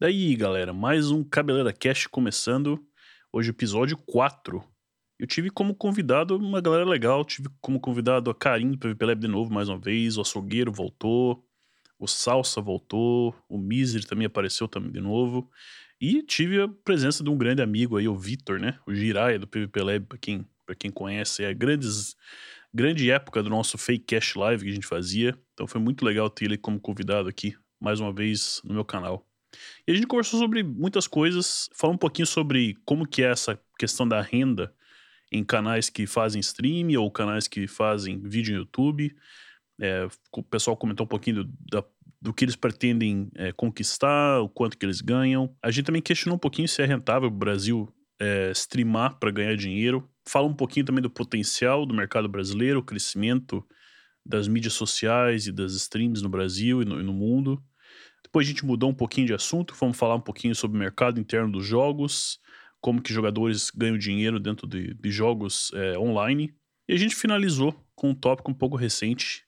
Daí, galera, mais um Cabeleira Cast começando. Hoje, episódio 4. Eu tive como convidado uma galera legal. Tive como convidado a Karim do PVP Lab de novo, mais uma vez. O Açougueiro voltou. O Salsa voltou. O Miser também apareceu também de novo. E tive a presença de um grande amigo aí, o Vitor, né? O Jiraya do PVP Lab, pra quem, pra quem conhece. É grandes, grande época do nosso Fake Cash Live que a gente fazia. Então foi muito legal ter ele como convidado aqui, mais uma vez, no meu canal. E a gente conversou sobre muitas coisas, falou um pouquinho sobre como que é essa questão da renda em canais que fazem stream ou canais que fazem vídeo no YouTube. É, o pessoal comentou um pouquinho do, da, do que eles pretendem é, conquistar, o quanto que eles ganham. A gente também questionou um pouquinho se é rentável o Brasil é, streamar para ganhar dinheiro. Fala um pouquinho também do potencial do mercado brasileiro, o crescimento das mídias sociais e das streams no Brasil e no, e no mundo. Depois a gente mudou um pouquinho de assunto, vamos falar um pouquinho sobre o mercado interno dos jogos, como que jogadores ganham dinheiro dentro de, de jogos é, online. E a gente finalizou com um tópico um pouco recente,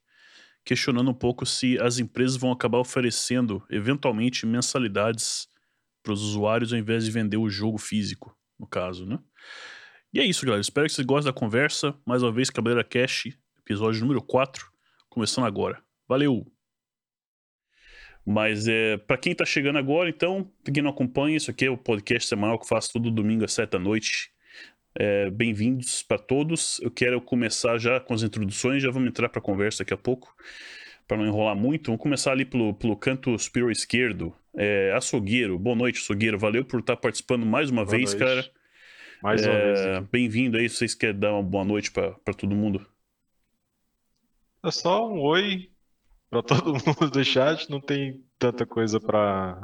questionando um pouco se as empresas vão acabar oferecendo, eventualmente, mensalidades para os usuários ao invés de vender o jogo físico, no caso, né? E é isso, galera. Espero que vocês gostem da conversa. Mais uma vez, Cabeleira Cash, episódio número 4, começando agora. Valeu! Mas é, para quem tá chegando agora, então, quem não acompanha, isso aqui é o podcast semanal que eu faço todo domingo às 7 da noite. É, Bem-vindos para todos. Eu quero começar já com as introduções, já vamos entrar para a conversa daqui a pouco, para não enrolar muito. Vamos começar ali pelo, pelo canto superior esquerdo. É, açougueiro, boa noite, açougueiro. Valeu por estar participando mais uma boa vez, noite. cara. Mais uma é, vez. Bem-vindo aí, se vocês querem dar uma boa noite para todo mundo. É só um oi para todo mundo do chat. Não tem tanta coisa para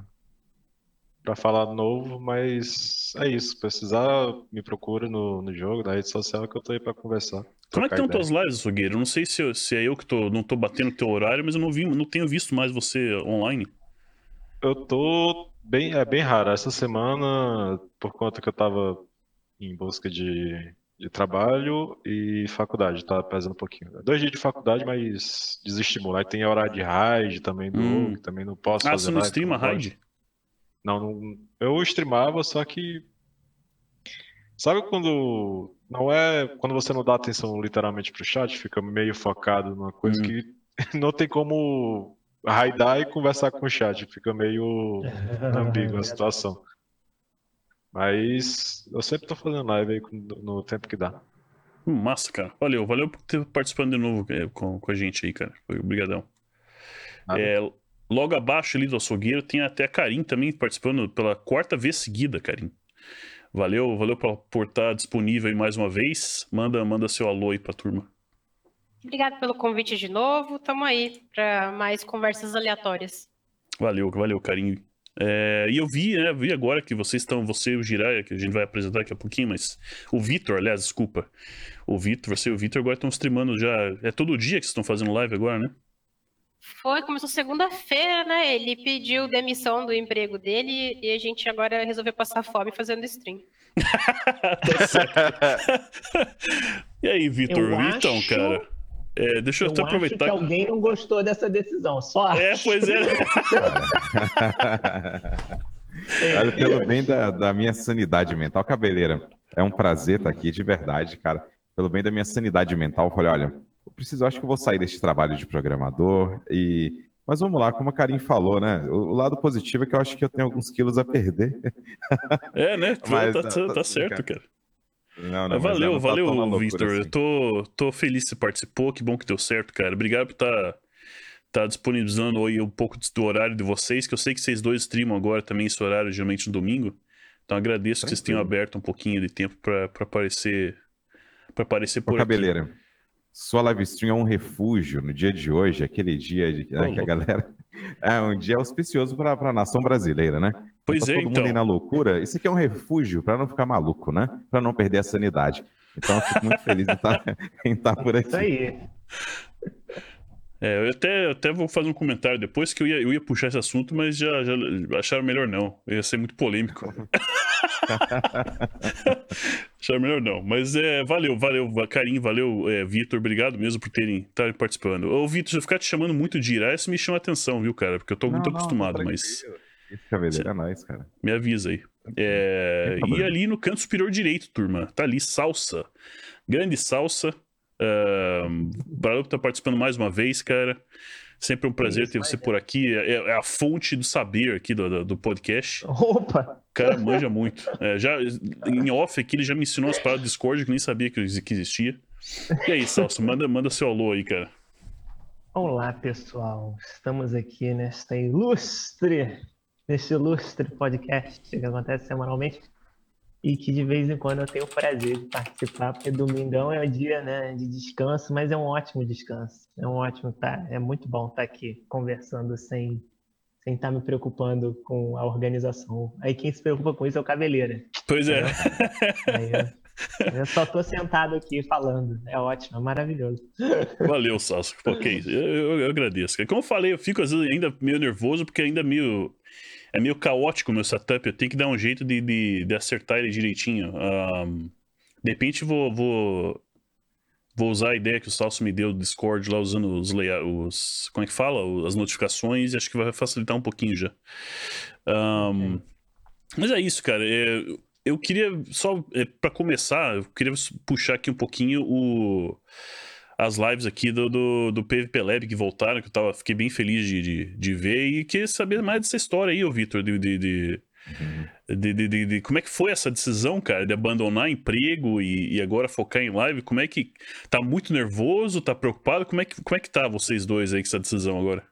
para falar novo, mas é isso. Precisar, me procura no, no jogo, na rede social, que eu tô aí para conversar. Como é que estão tuas lives, Sugueiro? Não sei se, se é eu que tô, não tô batendo teu horário, mas eu não, vi, não tenho visto mais você online. Eu tô bem, é bem raro. Essa semana, por conta que eu tava em busca de, de trabalho e faculdade, tá pesando um pouquinho. Dois dias de faculdade, mas desestimula. Aí tem horário de raid também do hum. também não posso ah, fazer você não streama raid? Não, não, eu streamava, só que sabe quando não é quando você não dá atenção literalmente pro chat, fica meio focado numa coisa hum. que não tem como raidar e conversar com o chat, fica meio ambígua a situação. Mas eu sempre tô fazendo live aí no tempo que dá. Hum, massa, cara. Valeu, valeu por ter participando de novo é, com, com a gente aí, cara. Obrigadão. É, logo abaixo ali do açougueiro tem até a Karim também participando pela quarta vez seguida, Karim. Valeu, valeu por, por estar disponível aí mais uma vez. Manda, manda seu alô aí pra turma. Obrigado pelo convite de novo. Tamo aí para mais conversas aleatórias. Valeu, valeu, Karim. É, e eu vi, né, vi agora que vocês estão, você e o Jiraya, que a gente vai apresentar daqui a pouquinho, mas o Vitor, aliás, desculpa, o Vitor, você e o Vitor agora estão streamando já, é todo dia que vocês estão fazendo live agora, né? Foi, começou segunda-feira, né, ele pediu demissão do emprego dele e a gente agora resolveu passar fome fazendo stream. tá certo. e aí, Vitor, então, acho... cara... É, deixa eu, eu até aproveitar. que alguém não gostou dessa decisão, só É, pois é. Olha, pelo bem da, da, minha sanidade mental, cabeleira, é um prazer estar aqui, de verdade, cara. Pelo bem da minha sanidade mental, eu falei, olha, eu preciso, acho que eu vou sair desse trabalho de programador e. Mas vamos lá, como a Karim falou, né? O, o lado positivo é que eu acho que eu tenho alguns quilos a perder. É, né? Mas, tá, tá, tá certo, cara. Não, não, valeu, não valeu, tá Victor. Assim. Eu tô, tô feliz que você participou. Que bom que deu certo, cara. Obrigado por estar tá, tá disponibilizando aí um pouco do horário de vocês, que eu sei que vocês dois streamam agora também esse horário, geralmente no domingo. Então agradeço que vocês tenham aberto um pouquinho de tempo para aparecer para aparecer por Ô, Cabeleira, aqui. sua live stream é um refúgio no dia de hoje, aquele dia de, né, que a galera é um dia auspicioso para a nação brasileira, né? Pois tá é, todo então. mundo aí na loucura. Isso aqui é um refúgio para não ficar maluco, né? Para não perder a sanidade. Então, eu fico muito feliz em estar, tá, em estar tá por aqui. Isso aí. É, eu até, eu até vou fazer um comentário depois que eu ia, eu ia puxar esse assunto, mas já, já acharam melhor não. Ia ser muito polêmico. acharam melhor não. Mas é, valeu, valeu, Carinho, valeu, é, Vitor, obrigado mesmo por terem estarem participando. Ô, Vitor, se eu ficar te chamando muito de Ira, isso me chama atenção, viu, cara? Porque eu tô não, muito não, acostumado, mas. Esse cabeleiro é nóis, cara. Me avisa aí. É, Tem problema. e ali no canto superior direito, turma, tá ali Salsa. Grande Salsa. Uh, por estar participando mais uma vez, cara. Sempre um prazer Isso ter você né? por aqui. É, é a fonte do saber aqui do, do, do podcast. Opa! O cara manja muito. É, já, em off aqui, ele já me ensinou as paradas do Discord que eu nem sabia que, existia. E aí, Salsa, manda, manda seu alô aí, cara. Olá, pessoal. Estamos aqui nesta ilustre, neste ilustre podcast que acontece semanalmente e que de vez em quando eu tenho o prazer de participar, porque domingão é o dia, né, de descanso, mas é um ótimo descanso. É um ótimo, tá? É muito bom estar aqui conversando sem sem estar me preocupando com a organização. Aí quem se preocupa com isso é o Cabeleira. Pois é. Eu, eu só tô sentado aqui falando. É ótimo, é maravilhoso. Valeu, Salso. Isso. Eu, eu- eu agradeço. Como eu falei, eu fico às vezes ainda meio nervoso, porque ainda meio. É meio caótico o meu setup. Eu tenho que dar um jeito de, de, de acertar ele direitinho. Ahn, de repente vou, vou. Vou usar a ideia que o Salso me deu do Discord lá, usando os layouts. Como é que fala? As notificações, e acho que vai facilitar um pouquinho já. Ahn, Mas é isso, cara. É, eu queria só é, para começar, eu queria puxar aqui um pouquinho o as lives aqui do, do, do PVP Lab que voltaram, que eu tava, fiquei bem feliz de, de, de ver e queria saber mais dessa história aí, ô Vitor, de, de, de, de, de- de- de- como é que foi essa decisão, cara, de abandonar emprego e, e agora focar em live, como é que, tá muito nervoso, tá preocupado, como é que, como é que tá vocês dois aí com essa decisão agora?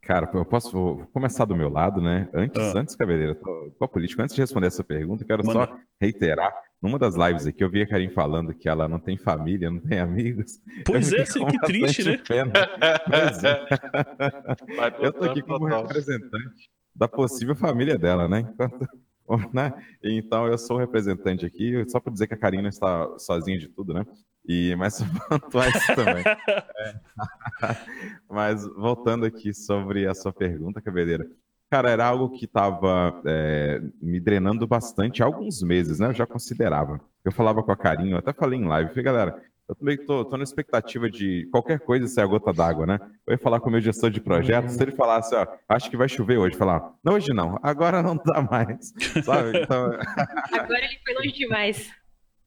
Cara, eu posso vou começar do meu lado, né? Antes, Ah. antes, Cabeleira, tô, tô político, antes de responder essa pergunta, eu quero Manda. só reiterar. Numa das lives aqui, eu vi a Karim falando que ela não tem família, não tem amigos. Pois é, que triste, né? pena. É. Eu tô aqui como representante da possível família dela, né? Enquanto, né? Então eu sou o representante aqui, só para dizer que a Karina está sozinha de tudo, né? E mas pontuar isso também. É. Mas voltando aqui sobre a sua pergunta, Cabeleira. Cara, era algo que estava me drenando bastante há alguns meses, né? Eu já considerava. Eu falava com a Karina, eu até falei em live, falei, galera, eu também tô, tô na expectativa de qualquer coisa ser a gota d'água, né? Eu ia falar com o meu gestor de projetos, se ele falasse, ó, acho que vai chover hoje, falar, não, hoje não, agora não dá mais, sabe? Então, Agora ele foi longe demais.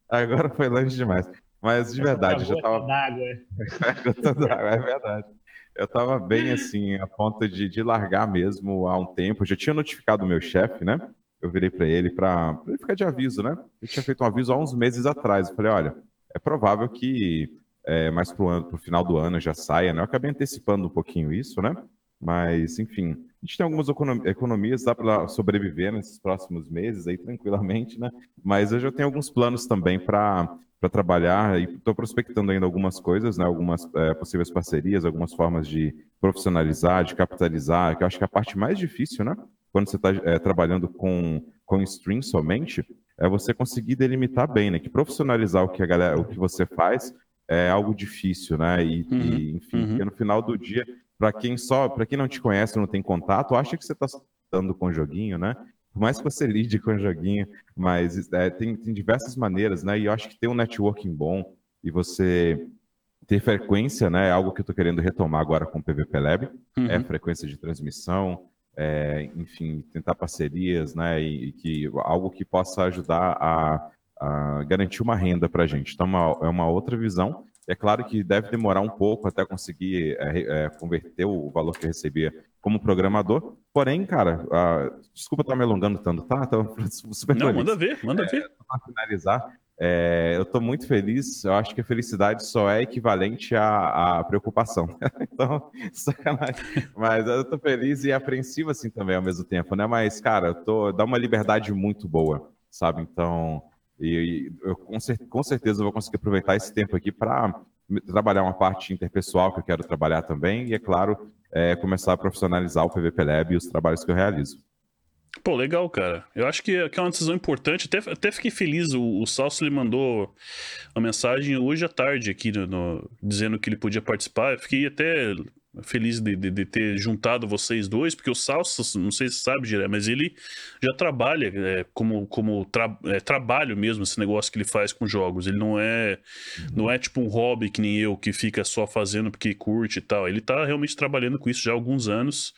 agora foi longe demais. Mas de verdade, eu já Gota tava d'água. Gota d'água, é verdade. Eu tava bem assim, a ponto de, de largar mesmo há um tempo. Eu já tinha notificado o meu chefe, né? Eu virei para ele para ele ficar de aviso, né? Eu tinha feito um aviso há uns meses atrás. Eu falei, olha, é provável que é, mais pro, ano, pro final do ano já saia, né? Eu acabei antecipando um pouquinho isso, né? Mas, enfim, a gente tem algumas econom- economias, dá para sobreviver nesses próximos meses aí tranquilamente, né? Mas eu já tenho alguns planos também para para trabalhar e estou prospectando ainda algumas coisas, né? Algumas é, possíveis parcerias, algumas formas de profissionalizar, de capitalizar, que eu acho que é a parte mais difícil, né? Quando você está trabalhando com, com stream somente, é você conseguir delimitar bem, né? Que profissionalizar o que a galera, o que você faz é algo difícil, né? E, Uhum, e, enfim, uhum. no final do dia, para quem só, para quem não te conhece, não tem contato, acha que você está dando com o joguinho, né? Por mais que você lide com o joguinho, mas é, tem, tem diversas maneiras, né? E eu acho que ter um networking bom e você ter frequência, né? É algo que eu tô querendo retomar agora com o PVP Lab, é Uhum. frequência de transmissão, é, enfim, tentar parcerias, né? E, e que algo que possa ajudar a, a garantir uma renda para a gente. Então, uma- é uma outra visão. É claro que deve demorar um pouco até conseguir é, é, converter o valor que eu recebia como programador. Porém, cara, ah, desculpa estar me alongando tanto, tá? Tô super Não, manda ver, manda ver. para finalizar, é, eu estou muito feliz. Eu acho que a felicidade só é equivalente à, à preocupação. então, sacanagem. Mas eu estou feliz e apreensivo assim também ao mesmo tempo, né? Mas, cara, eu tô, dá uma liberdade muito boa, sabe? Então, e, eu com, cer- com certeza vou conseguir aproveitar esse tempo aqui para trabalhar uma parte interpessoal que eu quero trabalhar também e, é claro, é, começar a profissionalizar o PVP Lab e os trabalhos que eu realizo. Pô, legal, cara. Eu acho que, é uma decisão importante. Até, até fiquei feliz. O, o Salso ele mandou uma mensagem hoje à tarde aqui, no, no- dizendo que ele podia participar. Eu fiquei até feliz de, de- de ter juntado vocês dois, porque o Salso, não sei se você sabe, Giré, mas ele já trabalha é, como, como tra- é, trabalho mesmo, esse negócio que ele faz com jogos. Ele não é, não é tipo um hobby que nem eu, que fica só fazendo porque curte e tal. Ele tá realmente trabalhando com isso já há alguns anos.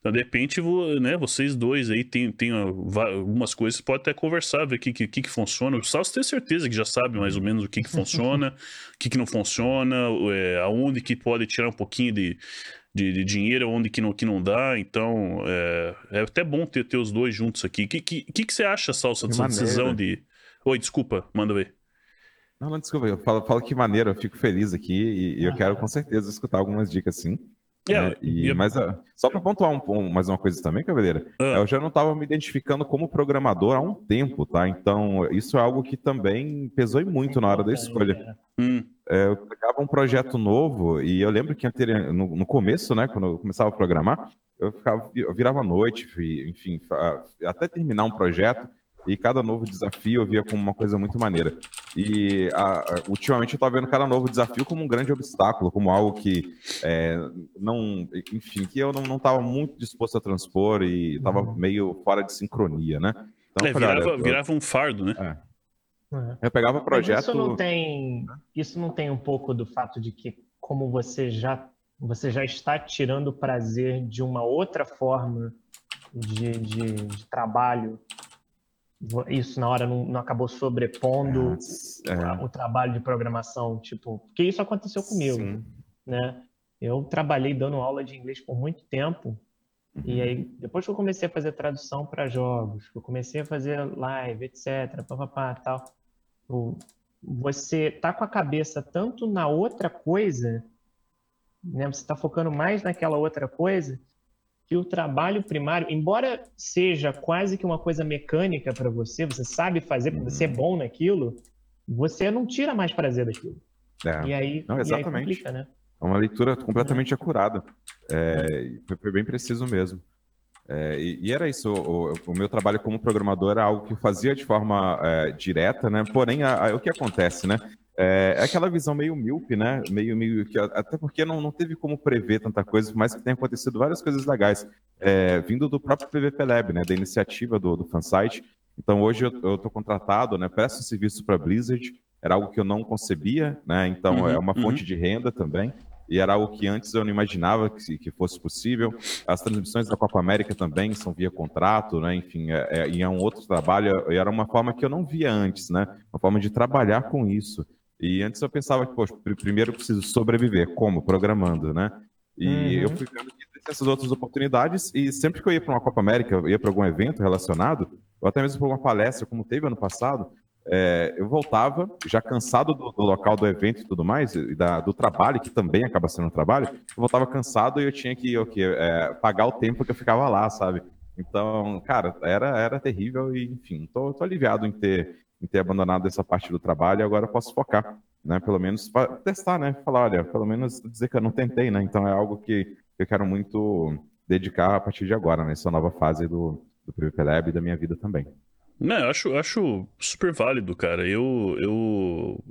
Então, de repente, né, vocês dois aí tem, tem algumas coisas, pode até conversar, ver o que, que, que funciona. O Salso tem certeza que já sabe mais ou menos o que, que funciona, o que, que não funciona, é, aonde que pode tirar um pouquinho de, de, de, dinheiro, onde que não, que não dá. Então, é, é até bom ter, ter os dois juntos aqui. O que, que, que, que você acha, Salso, dessa decisão de. Oi, desculpa, manda ver. Não, não, desculpa, eu falo, falo que maneiro, eu fico feliz aqui e, e eu quero com certeza escutar algumas dicas sim. É, e, Mas uh, só para pontuar um, um, mais uma coisa também, Cavaleira, uh. eu já não estava me identificando como programador há um tempo, tá? Então, isso é algo que também pesou muito na hora da escolha. Hum. É, eu pegava um projeto novo e eu lembro que no, no começo, né, quando eu começava a programar, eu, ficava, eu virava à noite, enfim, até terminar um projeto, e cada novo desafio eu via como uma coisa muito maneira. E a, a, ultimamente eu estava vendo cada novo desafio como um grande obstáculo, como algo que é, não, enfim, que eu não estava muito disposto a transpor e estava uhum. meio fora de sincronia, né? Então, é, falei, virava, virava, um fardo, né? É. É. Eu pegava projeto. Mas isso não tem, isso não tem um pouco do fato de que como você já você já está tirando o prazer de uma outra forma de, de, de trabalho isso na hora não, não acabou sobrepondo é. o trabalho de programação, tipo, porque isso aconteceu comigo, Sim. né? Eu trabalhei dando aula de inglês por muito tempo uhum. e aí depois que eu comecei a fazer tradução para jogos, que eu comecei a fazer live, etc, papapá, tal, você tá com a cabeça tanto na outra coisa, né? Você está focando mais naquela outra coisa que o trabalho primário, embora seja quase que uma coisa mecânica para você, você sabe fazer, uhum. você é bom naquilo, você não tira mais prazer daquilo. É. E aí, não, exatamente. Aí complica, né? É uma leitura completamente acurada. É, foi bem preciso mesmo. É, e, e, era isso, o, o, meu trabalho como programador era algo que eu fazia de forma é, direta, né? Porém, a, a, o que acontece, né? É, é, aquela visão meio míope, né? Meio, meio que até porque não, não teve como prever tanta coisa, mas que tem acontecido várias coisas legais, é, vindo do próprio PVP Lab, né? Da iniciativa do, do fansite. Então hoje eu estou contratado, né? Presto serviço para Blizzard. Era algo que eu não concebia, né? Então uhum, é uma fonte uhum. de renda também. E era algo que antes eu não imaginava que, que fosse possível. As transmissões da Copa América também são via contrato, né? Enfim, é, é, e é um outro trabalho. E era uma forma que eu não via antes, né? Uma forma de trabalhar com isso. E antes eu pensava que, poxa, primeiro eu preciso sobreviver, como? Programando, né? E uhum. eu fui vendo que essas outras oportunidades, e sempre que eu ia para uma Copa América, eu ia para algum evento relacionado, ou até mesmo para uma palestra, como teve ano passado, é, eu voltava, já cansado do, do, local do evento e tudo mais, e da, do trabalho, que também acaba sendo um trabalho, eu voltava cansado e eu tinha que okay, é, pagar o tempo que eu ficava lá, sabe? Então, cara, era, era terrível e, enfim, tô, tô aliviado em ter em ter abandonado essa parte do trabalho e agora posso focar, né? Pelo menos testar, né? Falar, olha, pelo menos dizer que eu não tentei, né? Então é algo que eu quero muito dedicar a partir de agora, nessa nova fase do, do PVP Lab e da minha vida também. Não, eu acho, acho super válido, cara. Eu, eu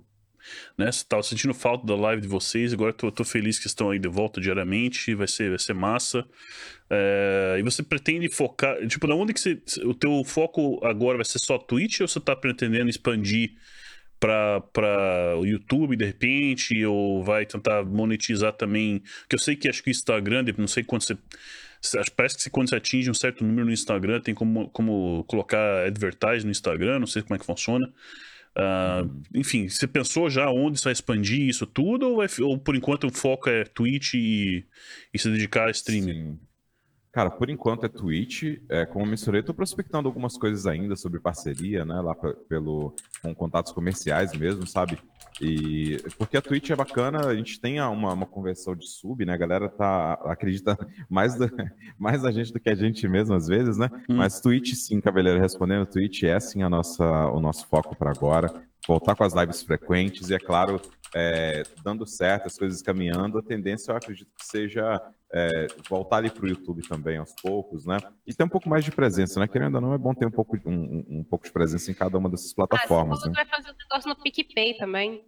né? Tava sentindo falta da live de vocês, agora tô, tô feliz que estão aí de volta diariamente, vai ser, vai ser massa. É, e você pretende focar, tipo, na onde que você, o teu foco agora vai ser só Twitch ou você tá pretendendo expandir para o YouTube de repente, ou vai tentar monetizar também? Que eu sei que acho que o Instagram, não sei quando você. Parece que quando você atinge um certo número no Instagram, tem como, como colocar advertise no Instagram, não sei como é que funciona. Uh, enfim, você pensou já onde você vai expandir isso tudo? Ou, ou por enquanto o foco é Twitch e, e se dedicar a streaming? Sim. Cara, por enquanto é Twitch. É, como eu mencionei, estou prospectando algumas coisas ainda sobre parceria, né? Lá pelo, com contatos comerciais mesmo, sabe? E porque a Twitch é bacana, a gente tem uma, uma conversão de sub, né? A galera tá, acredita mais, do, mais a gente do que a gente mesmo, às vezes, né? Hum. Mas Twitch, sim, Cavaleiro, respondendo, Twitch é sim a nossa, o nosso foco para agora. Voltar com as lives frequentes e, é claro, é, dando certo, as coisas caminhando, a tendência eu acredito que seja é, voltar ali para o YouTube também aos poucos, né? E ter um pouco mais de presença, né? Querendo ou não, é bom ter um pouco, um, um pouco de presença em cada uma dessas plataformas. Ah, né? vai fazer um negócio no PicPay também.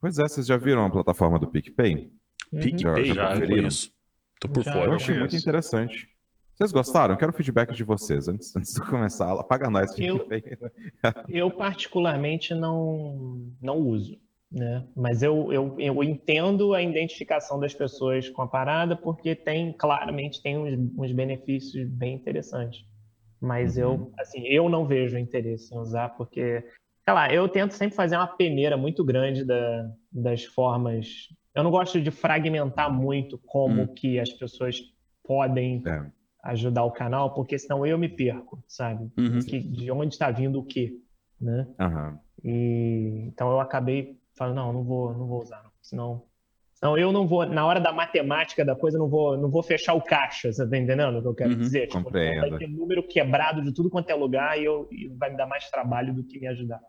Pois é, vocês já viram a plataforma do PicPay? Uhum. PicPay, já, já, já conheço. Tô por já, fora. Eu achei muito interessante. Vocês gostaram? Quero feedback de vocês antes, antes de começar a aula. Paga nós. Eu, eu particularmente não, não uso. Né? Mas eu, eu, eu entendo a identificação das pessoas com a parada porque tem, claramente, tem uns, uns benefícios bem interessantes. Mas Uhum. eu, assim, eu não vejo interesse em usar porque, sei lá, eu tento sempre fazer uma peneira muito grande da, das formas. Eu não gosto de fragmentar muito como Hum. que as pessoas podem É. ajudar o canal, porque senão eu me perco, sabe? Uhum. Que, de onde está vindo o quê, né? E então eu acabei falando, não, não vou, não vou usar, não. senão, senão eu não vou, na hora da matemática da coisa, não vou, não vou fechar o caixa, você tá entendendo o que eu quero Uhum, dizer? Tipo, vai ter número quebrado de tudo quanto é lugar e, eu, e vai me dar mais trabalho do que me ajudar.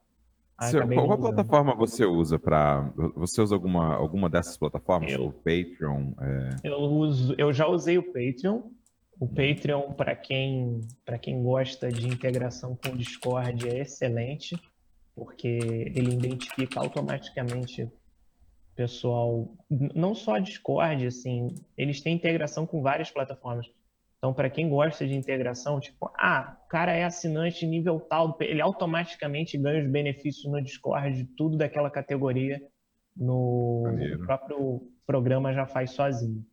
Seu- acabei qual, não plataforma você usa para? Você usa alguma, alguma dessas plataformas? Eu. O Patreon? é, Eu uso, eu já usei o Patreon. O Patreon, para quem, para quem gosta de integração com o Discord, é excelente, porque ele identifica automaticamente pessoal, não só Discord, assim, eles têm integração com várias plataformas. Então, para quem gosta de integração, tipo, ah, o cara é assinante nível tal, ele automaticamente ganha os benefícios no Discord, tudo daquela categoria, no, próprio programa já faz sozinho.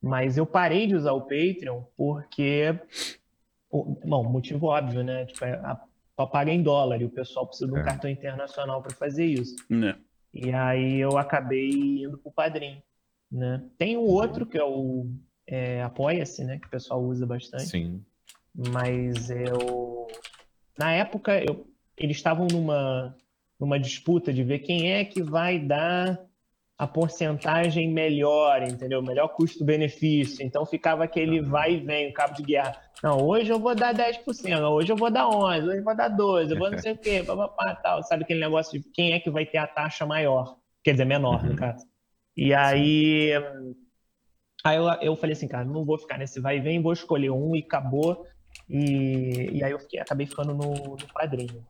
Mas eu parei de usar o Patreon porque, bom, motivo óbvio, né? Tipo, é a- só paga em dólar e o pessoal precisa de um É. cartão internacional para fazer isso. Né? E aí eu acabei indo pro Padrim, né? Tem um outro que é o é, Apoia-se, né? Que o pessoal usa bastante. Sim. Mas eu... Na época, eu... eles estavam numa, numa disputa de ver quem é que vai dar a porcentagem melhor, entendeu? Melhor custo-benefício. Então ficava aquele vai e vem, o cabo de guerra. Não, hoje eu vou dar 10%, hoje eu vou dar 11%, hoje eu vou dar 12%, eu vou não sei o quê, papapá, tal. Sabe aquele negócio de quem é que vai ter a taxa maior? Quer dizer, menor, no Uhum. caso. E aí... Aí eu, eu falei assim, cara, não vou ficar nesse vai e vem, vou escolher um e acabou. E, e aí eu fiquei, acabei ficando no, no padrinho.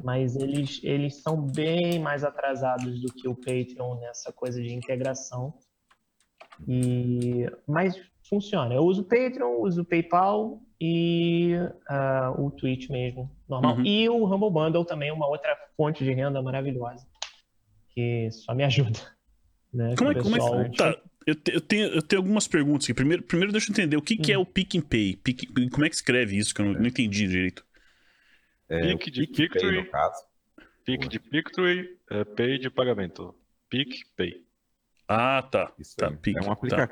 Mas eles, eles são bem mais atrasados do que o Patreon nessa coisa de integração. E, mas funciona. Eu uso o Patreon, uso o PayPal e ah, o Twitch mesmo, normal. Uhum. E o Humble Bundle também, uma outra fonte de renda maravilhosa, que só me ajuda. Né? Como é, como é que. Tá, eu, te- eu tenho, eu tenho algumas perguntas aqui. Primeiro, primeiro deixa eu entender o que, que é Hum. o Pick and Pay. Pick- como é que escreve isso? Que eu não, não entendi direito. É, Pique de PicPay, Pictory. no caso. Pique de Pictory, é, Pay de pagamento. PicPay. Ah, tá. Isso Tá, aí. Pique, é um tá.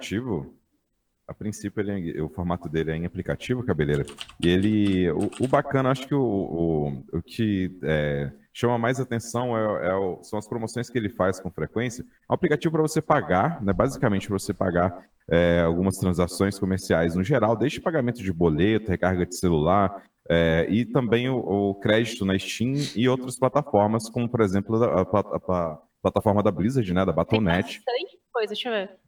A princípio, ele é- o formato dele é em aplicativo, cabeleira. E ele. O, o bacana, acho que o, o, o que é, chama mais atenção é, é o- são as promoções que ele faz com frequência. É um aplicativo para você pagar, né? Basicamente para você pagar é, algumas transações comerciais no geral, desde pagamento de boleto, recarga de celular, é, e também o, crédito na Steam e outras plataformas, como por exemplo a, a pla- a plataforma da Blizzard, né? Da Tem Battle.net. bastante coisa, deixa eu ver.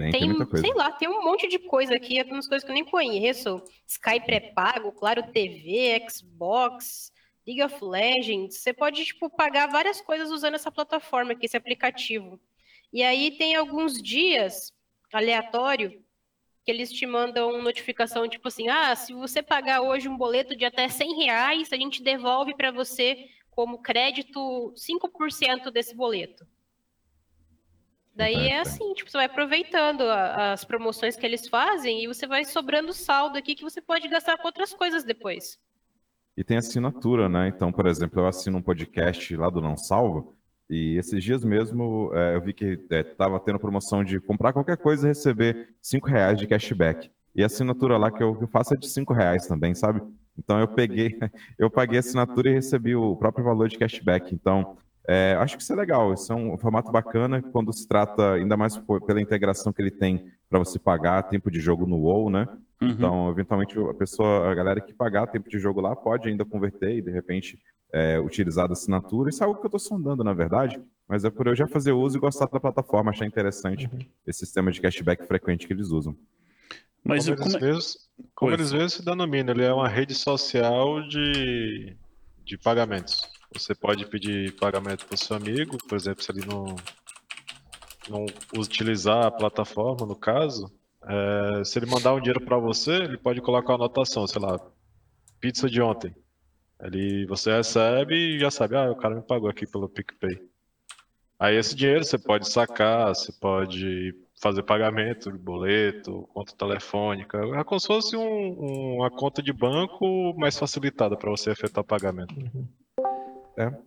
Tem, Tem, tem sei lá, tem um monte de coisa aqui, algumas coisas que eu nem conheço. Skype pré-pago, Claro TV, Xbox, League of Legends. Você pode, tipo, pagar várias coisas usando essa plataforma aqui, esse aplicativo. E aí tem alguns dias aleatório que eles te mandam notificação, tipo assim, ah, se você pagar hoje um boleto de até 100 reais, a gente devolve para você como crédito 5% desse boleto. Daí é assim, tipo, você vai aproveitando a- as promoções que eles fazem e você vai sobrando saldo aqui que você pode gastar com outras coisas depois. E tem assinatura, né? Então, por exemplo, eu assino um podcast lá do Não Salvo, e esses dias mesmo é, eu vi que estava tendo promoção de comprar qualquer coisa e receber 5 reais de cashback. E a assinatura lá que eu, que eu faço é de 5 reais também, sabe? Então eu peguei, eu paguei a assinatura e recebi o próprio valor de cashback. Então, é, acho que isso é legal, isso é um formato bacana quando se trata, ainda mais por- pela integração que ele tem para você pagar tempo de jogo no WoW, né? Uhum. Então, eventualmente, a pessoa, a galera que pagar tempo de jogo lá pode ainda converter e, de repente, é, utilizar da assinatura. Isso é algo que eu estou sondando, na verdade, mas é por eu já fazer uso e gostar da plataforma, achar interessante Uhum. esse sistema de cashback frequente que eles usam. Mas como eu- como eles, é- mesmos, como eles mesmos se denominam, ele é uma rede social de, de pagamentos. Você pode pedir pagamento para o seu amigo, por exemplo, se ele não, não utilizar a plataforma, no caso, é, se ele mandar um dinheiro para você, ele pode colocar uma anotação, sei lá, pizza de ontem. Ele, você recebe e já sabe, ah, o cara me pagou aqui pelo PicPay. Aí esse dinheiro você pode sacar, você pode fazer pagamento boleto, conta telefônica. É como se fosse um- uma conta de banco mais facilitada para você efetuar pagamento.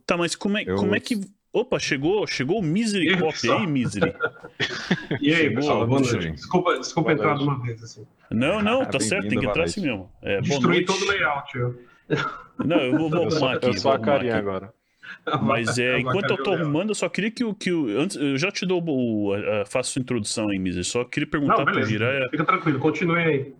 Tá, mas como é, Eu- como é que. Opa, chegou, chegou o Misery Cop aí, Misery. E aí, pessoal, boa Misery. noite. Desculpa, desculpa Boa entrar de uma vez, assim. Não, não, tá certo, tem que entrar assim mesmo. É, noite. todo o layout. Eu. Não, eu vou, vou arrumar aqui. eu sou vou a carinha agora. Mas é, enquanto eu tô arrumando, eu só queria que o. Que o antes, eu já te dou o. a- a- faço sua introdução aí, Misery. Só queria perguntar Não, pro beleza. Jiraya. Fica tranquilo, continue aí.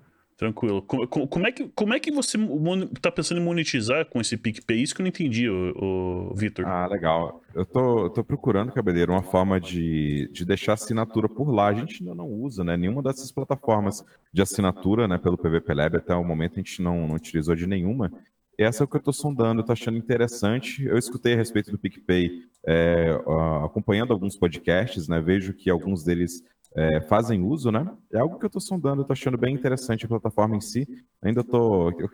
Tranquilo. Co- co- Como, é que, como é que você mon- tá pensando em monetizar com esse PicPay? Isso que eu não entendi, o, Vitor. Ah, legal. Eu tô, tô procurando, Cabeleiro, uma forma de, de deixar assinatura por lá. A gente ainda não usa, né? Nenhuma dessas plataformas de assinatura, né? Pelo PVP Lab, até o momento a gente não, não utilizou de nenhuma. Essa é o que eu tô sondando, tô achando interessante. Eu escutei a respeito do PicPay, é, acompanhando alguns podcasts, né? Vejo que alguns deles é, fazem uso, né? É algo que eu tô sondando, eu tô achando bem interessante a plataforma em si. Ainda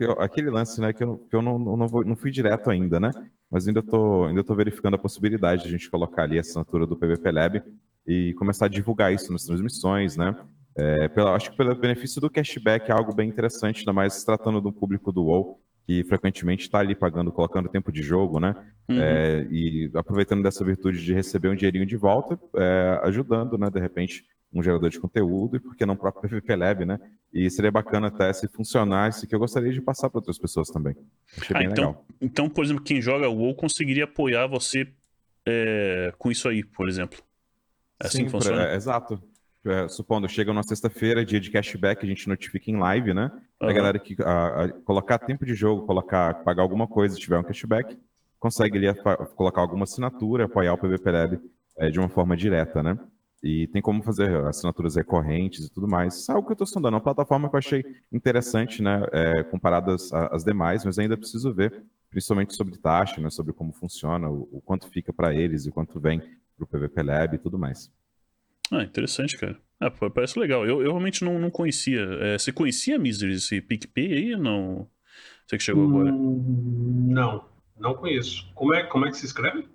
eu- Aquele lance, né, que eu, que eu não, não, vou- não fui direto ainda, né? Mas ainda tô, ainda tô verificando a possibilidade de a gente colocar ali a assinatura do PVP Lab e começar a divulgar isso nas transmissões, né? É, pela, acho que pelo benefício do cashback é algo bem interessante, ainda mais se tratando do público do WoW, que frequentemente está ali pagando, colocando tempo de jogo, né? Uhum. É, e aproveitando dessa virtude de receber um dinheirinho de volta, é, ajudando, né, de repente, um gerador de conteúdo e, por que não, o próprio PVP Lab, né? E seria bacana até se funcionasse, que eu gostaria de passar para outras pessoas também. Achei Ah, bem então- legal. Então, por exemplo, quem joga WoW conseguiria apoiar você é, com isso aí, por exemplo. É assim Sim, que funciona? é, exato. É, supondo, chega na sexta-feira, dia de cashback, a gente notifica em live, né? A Aham. galera que a- a- colocar tempo de jogo, colocar, pagar alguma coisa, se tiver um cashback, consegue ali afa- colocar alguma assinatura, apoiar o PVP Lab é, de uma forma direta, né? E tem como fazer assinaturas recorrentes e tudo mais. Isso é algo que eu estou sondando. É uma plataforma que eu achei interessante, né? É, comparadas a- às demais, mas ainda preciso ver, principalmente sobre taxa, né? Sobre como funciona, o, o quanto fica para eles e quanto vem para o PVP Lab e tudo mais. Ah, interessante, cara. Ah, pô, parece legal. Eu, eu realmente não, não conhecia. É, você conhecia Misery, esse PicPay aí ou não? Você que chegou agora. Hum, Não, não conheço. Como é, como é que se escreve?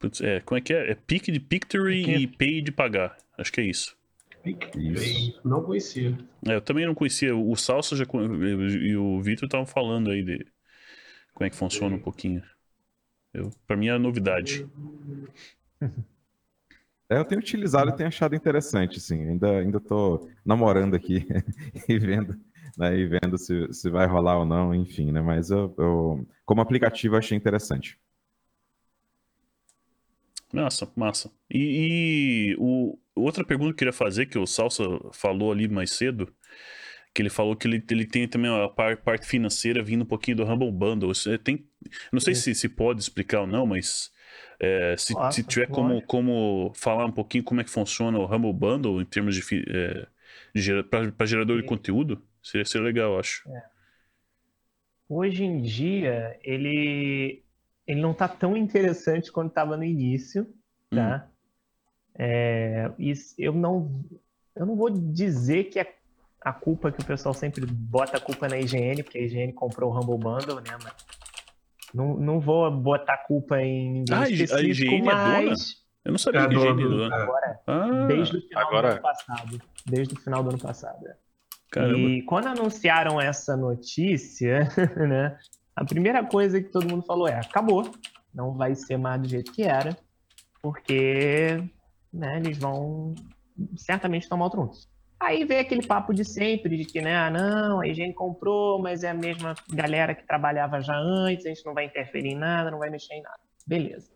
Putz, é, como é que é? É Pic de Pictory Pique. e Pay de pagar. Acho que é isso. PicPay. Não conhecia. É, eu também não conhecia. O Salsa já, e o Vitor estavam falando aí de como é que funciona um pouquinho. Eu, pra mim é novidade. É, eu tenho utilizado e tenho achado interessante, sim. Ainda, ainda tô namorando aqui e vendo, né, e vendo se, se vai rolar ou não, enfim, né? Mas eu, eu- como aplicativo, eu achei interessante. Massa, massa. E, e o, outra pergunta que eu queria fazer, que o Salsa falou ali mais cedo, que ele falou que ele, ele tem também a par- parte financeira vindo um pouquinho do Humble Bundle. Você tem, não sei se, se pode explicar ou não, mas é, se, se tiver como, como falar um pouquinho como é que funciona o Humble Bundle em termos de, é, de para gerador de conteúdo, seria, seria legal, acho. Hoje em dia, ele, ele não tá tão interessante quanto estava no início, tá? É, isso, eu não, eu não vou dizer que é a culpa que o pessoal sempre bota a culpa na IGN, porque a IGN comprou o Humble Bundle, né? Mas não, não vou botar a culpa em ninguém Ah, a IG específico, é dona? mas Eu não sabia É, que do- higiene do- do- é. agora, Ah, desde o final agora- do ano passado. Desde o final do ano passado. é. caramba. E quando anunciaram essa notícia, né, a primeira coisa que todo mundo falou é: acabou, não vai ser mais do jeito que era, porque né, eles vão certamente tomar outro rumo. Aí veio aquele papo de sempre, de que, né, ah, não, a higiene comprou, mas é a mesma galera que trabalhava já antes, a gente não vai interferir em nada, não vai mexer em nada. Beleza.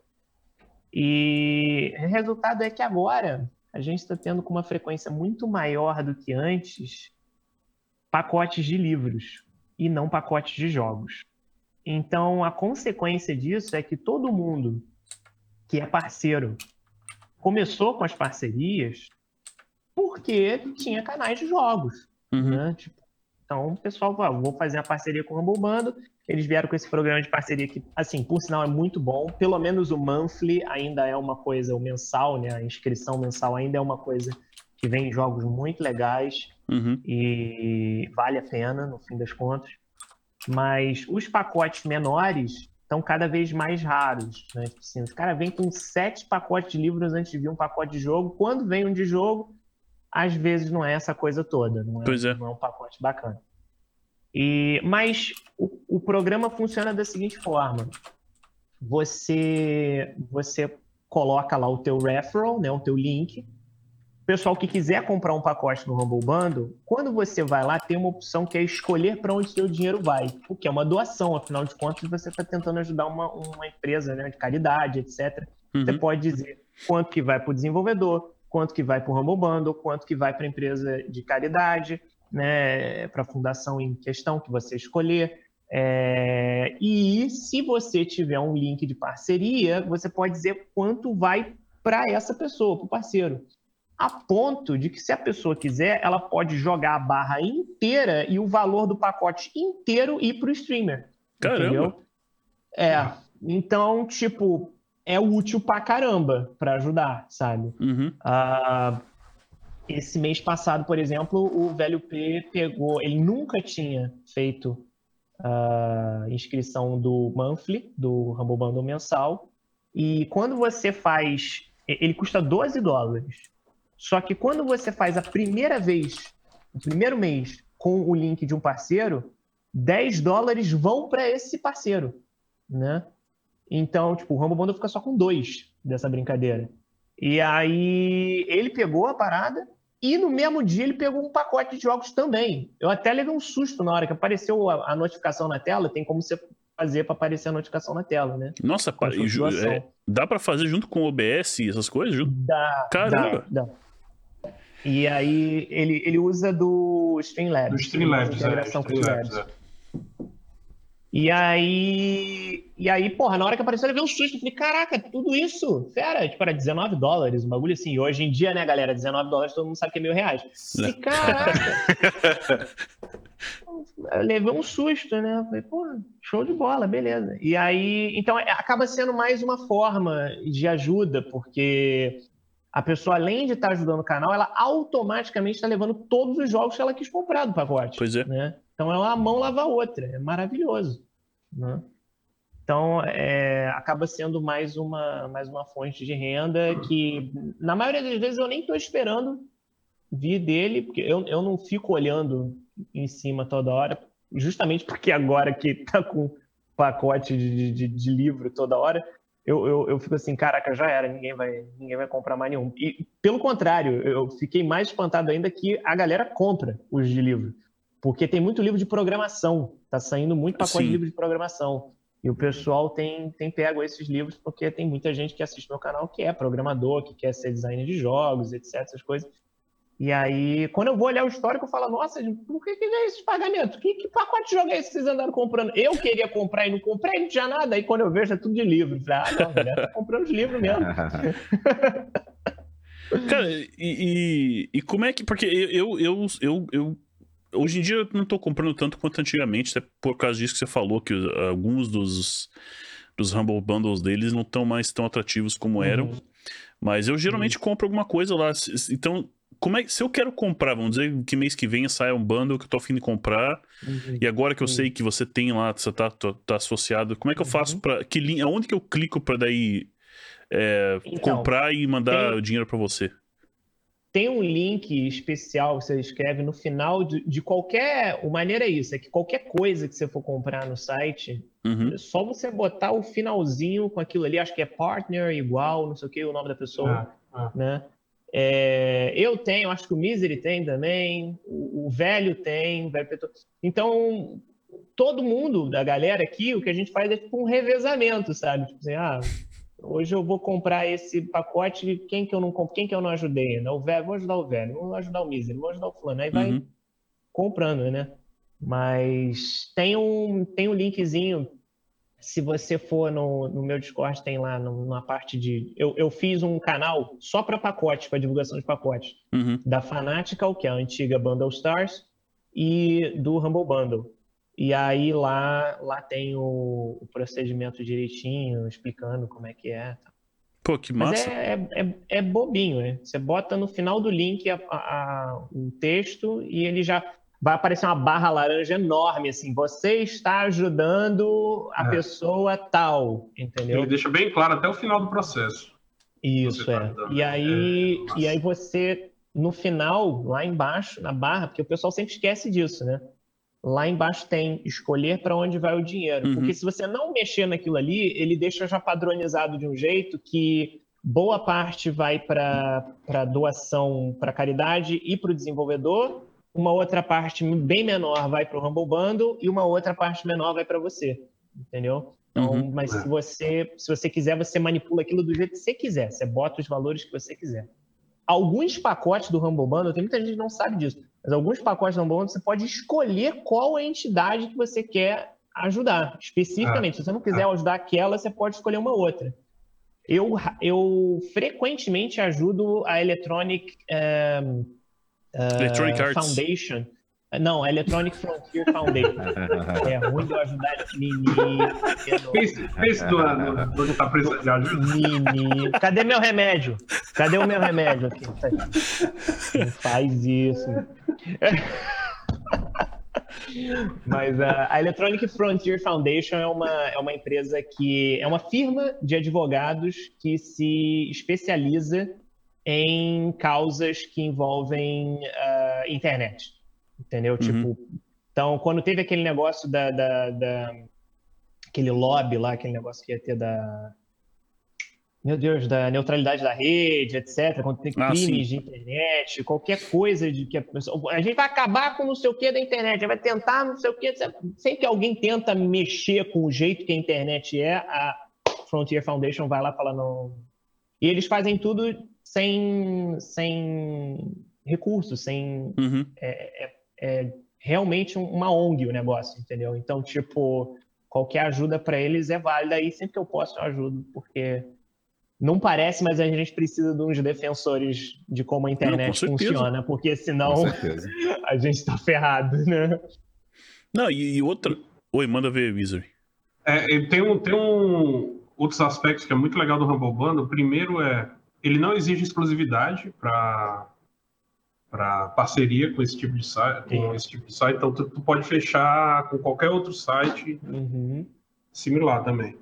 E o resultado é que agora a gente está tendo com uma frequência muito maior do que antes pacotes de livros e não pacotes de jogos. Então, a consequência disso é que todo mundo que é parceiro começou com as parcerias porque tinha canais de jogos. Uhum. né? Tipo, então, o pessoal falou, vou fazer a parceria com o Rumble Bando. Eles vieram com esse programa de parceria que, assim, por sinal é muito bom. Pelo menos o monthly ainda é uma coisa, o mensal, né? A inscrição mensal ainda é uma coisa que vem em jogos muito legais Uhum. e vale a pena, no fim das contas. Mas os pacotes menores, estão cada vez mais raros. Né? Tipo assim, os caras vêm com sete pacotes de livros antes de vir um pacote de jogo. Quando vem um de jogo, às vezes não é essa coisa toda. Não é, é. não é um pacote bacana. E, mas o, o programa funciona da seguinte forma: você você coloca lá o teu referral, né, o teu link. Pessoal que quiser comprar um pacote no Humble Bundle, quando você vai lá, tem uma opção que é escolher para onde seu dinheiro vai, o que é uma doação, afinal de contas, você está tentando ajudar uma, uma empresa né, de caridade, etc. Você Uhum. pode dizer quanto que vai para o desenvolvedor, quanto que vai para o Humble Bundle, quanto que vai para a empresa de caridade, né, para a fundação em questão que você escolher. É, e se você tiver um link de parceria, você pode dizer quanto vai para essa pessoa, para o parceiro. A ponto de que, se a pessoa quiser, ela pode jogar a barra inteira e o valor do pacote inteiro ir para o streamer. Caramba. Entendeu? É. Então, tipo, é útil pra caramba para ajudar, sabe? Uhum. Ah, esse mês passado, por exemplo, o Velho P pegou. Ele nunca tinha feito a inscrição do monthly, do Rumble Bundle mensal. E quando você faz. Ele custa 12 dólares. Só que quando você faz a primeira vez, o primeiro mês, com o link de um parceiro, 10 dólares vão para esse parceiro, né? Então, tipo, o Rumble Bundle fica só com dois dessa brincadeira. E aí ele pegou a parada e no mesmo dia ele pegou um pacote de jogos também. Eu até levei um susto na hora que apareceu a, a notificação na tela. Tem como você fazer para aparecer a notificação na tela, né? Nossa, pa- é, dá pra fazer junto com o OBS e essas coisas? Junto? Dá, Caramba! dá, dá. E aí ele, ele usa do Streamlabs. Do Streamlabs, é. O Streamlabs, Streamlabs. é. E aí, e aí, porra, na hora que apareceu, ele veio um susto. Eu falei, caraca, tudo isso? Fera, tipo, era 19 dólares, um bagulho assim. E hoje em dia, né, galera, 19 dólares todo mundo sabe que é mil reais. E caraca! eu levei um susto, né? Eu falei, pô, show de bola, beleza. E aí, então, é- acaba sendo mais uma forma de ajuda, porque a pessoa, além de estar ajudando o canal, ela automaticamente está levando todos os jogos que ela quis comprar do pacote Pois é. né? Então é uma mão lava a outra, é maravilhoso, né? Então é, acaba sendo mais uma mais uma fonte de renda que na maioria das vezes eu nem estou esperando vir dele, porque eu, eu não fico olhando em cima toda hora, justamente porque agora que tá com pacote de, de, de livro toda hora, eu, eu, eu fico assim, caraca, já era, ninguém vai, ninguém vai comprar mais nenhum. E pelo contrário, eu fiquei mais espantado ainda que a galera compra os de livro. Porque tem muito livro de programação. Tá saindo muito pacote Sim. de livro de programação. E o pessoal tem, tem pego esses livros porque tem muita gente que assiste meu canal que é programador, que quer ser designer de jogos, etc, essas coisas. E aí, quando eu vou olhar o histórico, eu falo, nossa, por que que veio esses pagamentos? Que, que pacote de jogo é esse que vocês andaram comprando? Eu queria comprar e não comprei, não tinha nada. Aí quando eu vejo, é tudo de livro. Falei, ah, não, galera tá comprando os livros mesmo. Cara, e, e, e como é que. Porque eu, eu, eu, eu. Hoje em dia eu não tô comprando tanto quanto antigamente, até por causa disso que você falou, que alguns dos, dos Humble Bundles deles não estão mais tão atrativos como eram. Uhum. Mas eu geralmente compro alguma coisa lá. Então, como é, se eu quero comprar, vamos dizer que mês que vem sai um bundle que eu tô afim de comprar, Uhum. e agora que eu Sim. sei que você tem lá, você tá, tá, tá associado, como é que eu faço Uhum. pra. Que linha, aonde que eu clico pra daí é, Então, comprar e mandar tem- o dinheiro pra você? tem um link especial que você escreve no final de, de qualquer. O maneiro é isso, é que qualquer coisa que você for comprar no site, Uhum. é só você botar o finalzinho com aquilo ali, acho que é partner igual, não sei o que, o nome da pessoa, Ah, né? É, eu tenho, acho que o Misery tem também, o, o velho tem, o velho Petro- Então, todo mundo da galera aqui, o que a gente faz é tipo um revezamento, sabe? Tipo assim, ah, hoje eu vou comprar esse pacote, quem que eu não comp- quem que eu não ajudei ainda? O velho, vou ajudar o velho, vou ajudar o Misery, vou ajudar o fulano, aí vai Uhum. comprando, né? Mas tem um, tem um linkzinho. Se você for no, no meu Discord, tem lá na parte de. Eu, eu fiz um canal só para pacotes, para divulgação de pacotes. Uhum. Da Fanatical, que é a antiga Bundle Stars, e do Humble Bundle. E aí lá, lá tem o, o procedimento direitinho, explicando como é que é. Pô, que Mas massa. é, é, é, é bobinho, né? Você bota no final do link a, a- a- um texto e ele já. Vai aparecer uma barra laranja enorme, assim, você está ajudando a É. pessoa tal, entendeu? Ele deixa bem claro até o final do processo. Isso, tá é. ajudando. E aí, É, e aí você, no final, lá embaixo, na barra, porque o pessoal sempre esquece disso, né? Lá embaixo tem escolher para onde vai o dinheiro. Uhum. Porque se você não mexer naquilo ali, ele deixa já padronizado de um jeito que boa parte vai para doação para caridade e para o desenvolvedor, uma outra parte bem menor vai para o Humble Bundle e uma outra parte menor vai para você. Entendeu? Então, Uhum. mas se você, se você quiser, você manipula aquilo do jeito que você quiser. Você bota os valores que você quiser. Alguns pacotes do Humble Bundle, tem muita gente que não sabe disso, mas alguns pacotes do Humble Bundle você pode escolher qual é a entidade que você quer ajudar, especificamente. Se você não quiser ajudar aquela, você pode escolher uma outra. Eu, eu frequentemente ajudo a Electronic eh, Electronic Arts. Foundation. Não, a Electronic Frontier Foundation. É ruim de eu ajudar esse menino. Pense, pense do ano, quando tá precisando de ajuda. Menino. Cadê meu remédio? Cadê o meu remédio aqui? Não faz isso. Mas a, a Electronic Frontier Foundation é uma, é uma empresa que é uma firma de advogados que se especializa em causas que envolvem a internet. Entendeu? Tipo, então, quando teve aquele negócio da, da, da- aquele lobby lá, aquele negócio que ia ter da meu Deus, da neutralidade da rede, etc. Quando tem Ah, crimes de internet, qualquer coisa de que a pessoa. A gente vai acabar com não sei o que da internet, vai tentar não sei o que. Sempre que alguém tenta mexer com o jeito que a internet é, a Frontier Foundation vai lá e fala não. E eles fazem tudo sem, sem recursos, sem Uhum. é realmente um- uma ONG o negócio, entendeu? Então, tipo, qualquer ajuda para eles é válida e sempre que eu posso eu ajudo, porque não parece, mas a gente precisa de uns defensores de como a internet certeza. funciona, porque senão a gente tá ferrado, né? Não, e, e outra. Oi, manda ver, Wizard. É, tem um, tem um outros aspectos que é muito legal do Humble Bundle. O primeiro é ele não exige exclusividade para para parceria com esse tipo de site, com Sim. esse tipo de site. Então tu, tu pode fechar com qualquer outro site Uhum. similar também.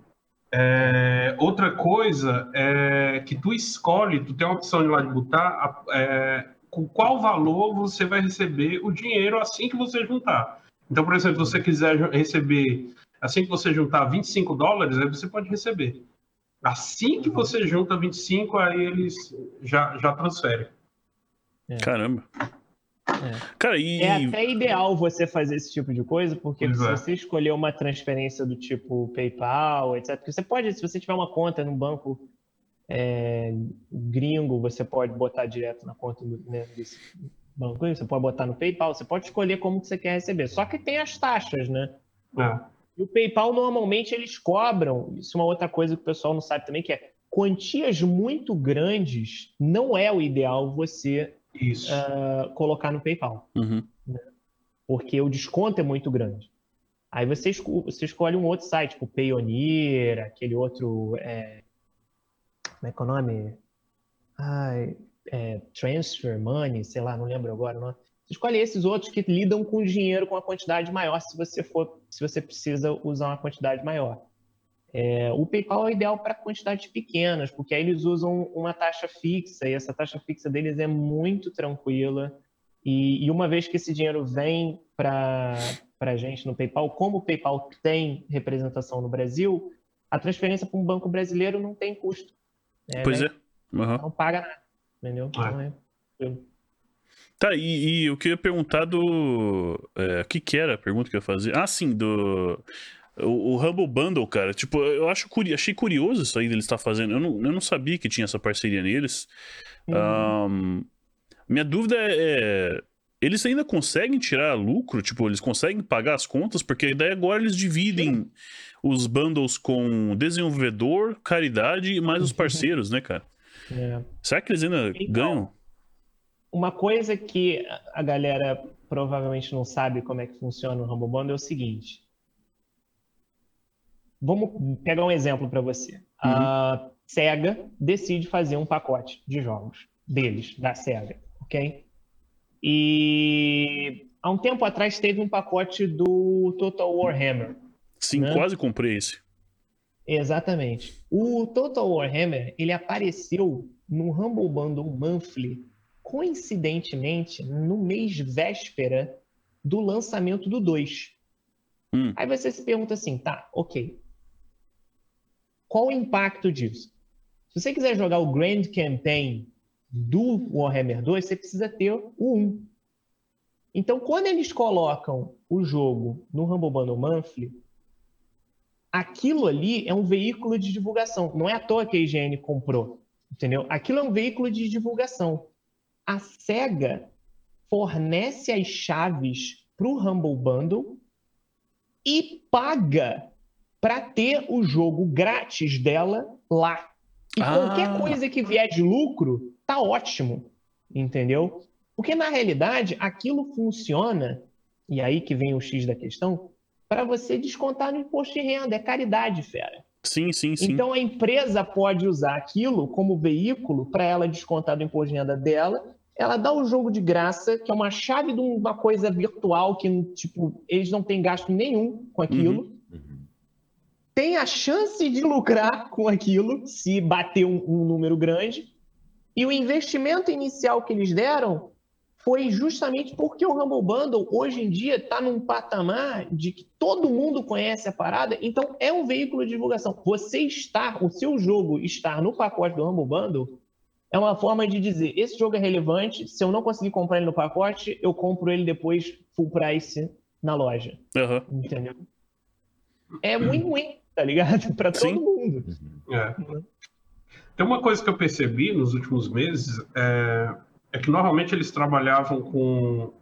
É, outra coisa é que tu escolhe, tu tem a opção de lá de botar é, com qual valor você vai receber o dinheiro assim que você juntar. Então, por exemplo, se você quiser receber, assim que você juntar 25 dólares, aí você pode receber. Assim que você junta 25, aí eles já, já transferem. Caramba. Cara, e. É até ideal você fazer esse tipo de coisa, porque Pois se é. você escolher uma transferência do tipo PayPal, etc., porque você pode, se você tiver uma conta num banco é, gringo, você pode botar direto na conta do, né, desse banco, você pode botar no PayPal, você pode escolher como que você quer receber. Só que tem as taxas, né? É. E o PayPal, normalmente, eles cobram, isso é uma outra coisa que o pessoal não sabe também, que é quantias muito grandes não é o ideal você Isso. ah, colocar no PayPal Uhum. porque o desconto é muito grande. Aí você, esco- você escolhe um outro site, tipo Payoneer, aquele outro. é, como é que é o nome? Ai, é, Transfer Money, sei lá, não lembro agora. Não. Você escolhe esses outros que lidam com dinheiro com uma quantidade maior se você for, se você precisa usar uma quantidade maior. É, o PayPal é ideal para quantidades pequenas, porque aí eles usam uma taxa fixa e essa taxa fixa deles é muito tranquila. E, e uma vez que esse dinheiro vem para a gente no PayPal, como o PayPal tem representação no Brasil, a transferência para um banco brasileiro não tem custo. né? Pois é. Aham. Não paga nada. Entendeu? Então é tranquilo. Tá, e, e eu queria perguntar do. é, O que, que era a pergunta que eu ia fazer? Ah, sim, do. O, o Humble Bundle, cara. Tipo, eu acho curi... achei curioso isso aí deles estar fazendo. Eu não, eu não sabia que tinha essa parceria neles. Uhum. Ahn, minha dúvida é, é, Eles ainda conseguem tirar lucro? Tipo, eles conseguem pagar as contas? Porque daí agora eles dividem os bundles com desenvolvedor, caridade e mais os parceiros, né, cara? É. Será que eles ainda Então, ganham? Uma coisa que a galera provavelmente não sabe como é que funciona o Humble Bundle é o seguinte. Vamos pegar um exemplo para você. A Sega decide fazer um pacote de jogos deles, da Sega, ok? E há um tempo atrás teve um pacote do Total Warhammer. Sim, Né? quase comprei esse. Exatamente. O Total Warhammer, ele apareceu no Humble Bundle Monthly, coincidentemente, no mês véspera do lançamento do 2. Hum. Aí você se pergunta assim, tá, ok. Qual o impacto disso? Se você quiser jogar o Grand Campaign do Warhammer 2, você precisa ter o 1. Então, quando eles colocam o jogo no Humble Bundle Monthly, aquilo ali é um veículo de divulgação. Não é à toa que a IGN comprou, entendeu? Aquilo é um veículo de divulgação. A SEGA fornece as chaves para o Humble Bundle e paga para ter o jogo grátis dela lá. E Ah. qualquer coisa que vier de lucro, tá ótimo, entendeu? Porque na realidade aquilo funciona, e aí que vem o X da questão, para você descontar no imposto de renda, é caridade, fera. Sim, sim, sim. Então a empresa pode usar aquilo como veículo para ela descontar do imposto de renda dela. Ela dá o jogo de graça, que é uma chave de uma coisa virtual que tipo eles não têm gasto nenhum com aquilo. Uhum. Tem a chance de lucrar com aquilo se bater um, um número grande. E o investimento inicial que eles deram foi justamente porque o Humble Bundle hoje em dia está num patamar de que todo mundo conhece a parada, então é um veículo de divulgação. Você estar, o seu jogo estar no pacote do Humble Bundle é uma forma de dizer: esse jogo é relevante, se eu não conseguir comprar ele no pacote, eu compro ele depois full price na loja. Aham. Entendeu? É win-win, tá ligado? Para todo Sim. mundo. É. Tem uma coisa que eu percebi nos últimos meses é, é que normalmente eles trabalhavam com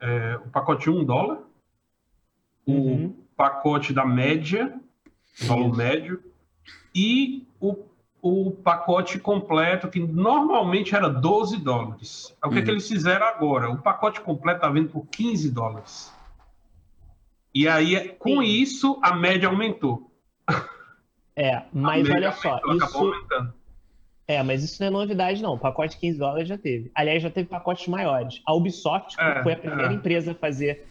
é, o pacote de um dólar, Uhum. o pacote da média, valor médio, e o, o pacote completo, que normalmente era 12 dólares. O que, Uhum. que eles fizeram agora? O pacote completo está vindo por 15 dólares. E aí, com Sim. isso, a média aumentou. É, mas olha só, isso, aumentando. É, mas isso não é novidade, não. O pacote de 15 dólares já teve. Aliás, já teve pacotes maiores. A Ubisoft É, foi a primeira é. empresa a fazer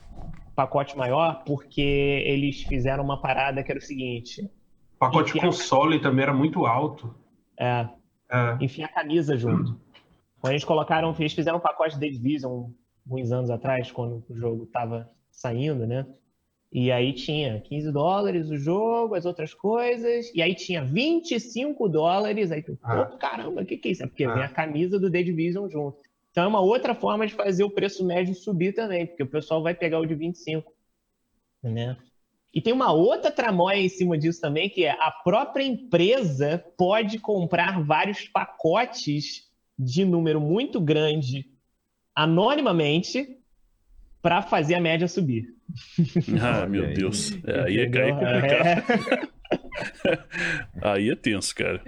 pacote maior porque eles fizeram uma parada que era o seguinte: O pacote a- console também era muito alto. é, É. enfiar a camisa junto. Quando eles colocaram, eles fizeram um pacote de The Division uns anos atrás, quando o jogo estava saindo, né? E aí tinha 15 dólares o jogo, as outras coisas, e aí tinha 25 dólares, aí tu, Ah. pô, caramba, o que que é isso? É porque Ah. vem a camisa do The Division junto. Então é uma outra forma de fazer o preço médio subir também, porque o pessoal vai pegar o de 25, né? E tem uma outra tramóia em cima disso também, que é a própria empresa pode comprar vários pacotes de número muito grande anonimamente para fazer a média subir. Ah, meu. Deus. É, aí, é, aí é complicado. É. Aí é tenso, cara.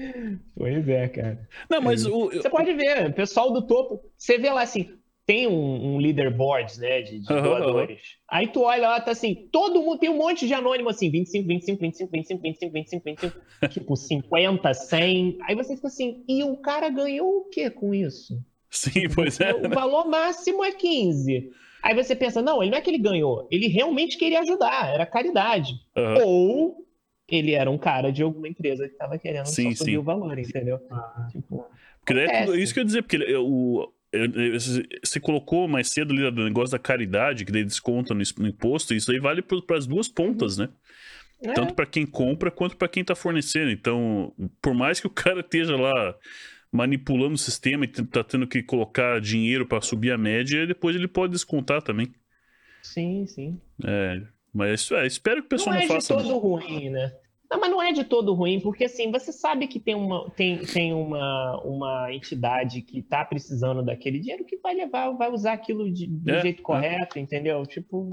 Pois é, cara. Não, mas o. eu- Você pode ver, o pessoal do topo, você vê lá assim, tem um, um leaderboard, né, de, de doadores. Aí tu olha lá, tá assim, todo mundo tem um monte de anônimo assim, 25, 25, 25, 25, 25, 25, 25, tipo 50, 100. Aí você fica assim, e o cara ganhou o que com isso? Sim, pois é. O valor máximo é 15. Aí você pensa, não, ele não é que ele ganhou, ele realmente queria ajudar, era caridade. Aham. Ou ele era um cara de alguma empresa que tava querendo Sim, só subir sim. o valor, entendeu? Tipo, Porque daí é tudo- isso que eu ia dizer, porque ele- o. Você colocou mais cedo ali o negócio da caridade, que daí desconta no imposto, isso aí vale para as duas pontas, né? é, Tanto para quem compra quanto para quem tá fornecendo. Então, por mais que o cara esteja lá manipulando o sistema e tá tendo que colocar dinheiro para subir a média, depois ele pode descontar também. sim, sim. É, mas é, espero que o pessoal não não, é de faça. todo ruim, né? Não, mas não é de todo ruim, porque assim, você sabe que tem uma, tem, tem uma, uma entidade que tá precisando daquele dinheiro que vai levar, vai usar aquilo de- do É, jeito é. correto, entendeu? Tipo,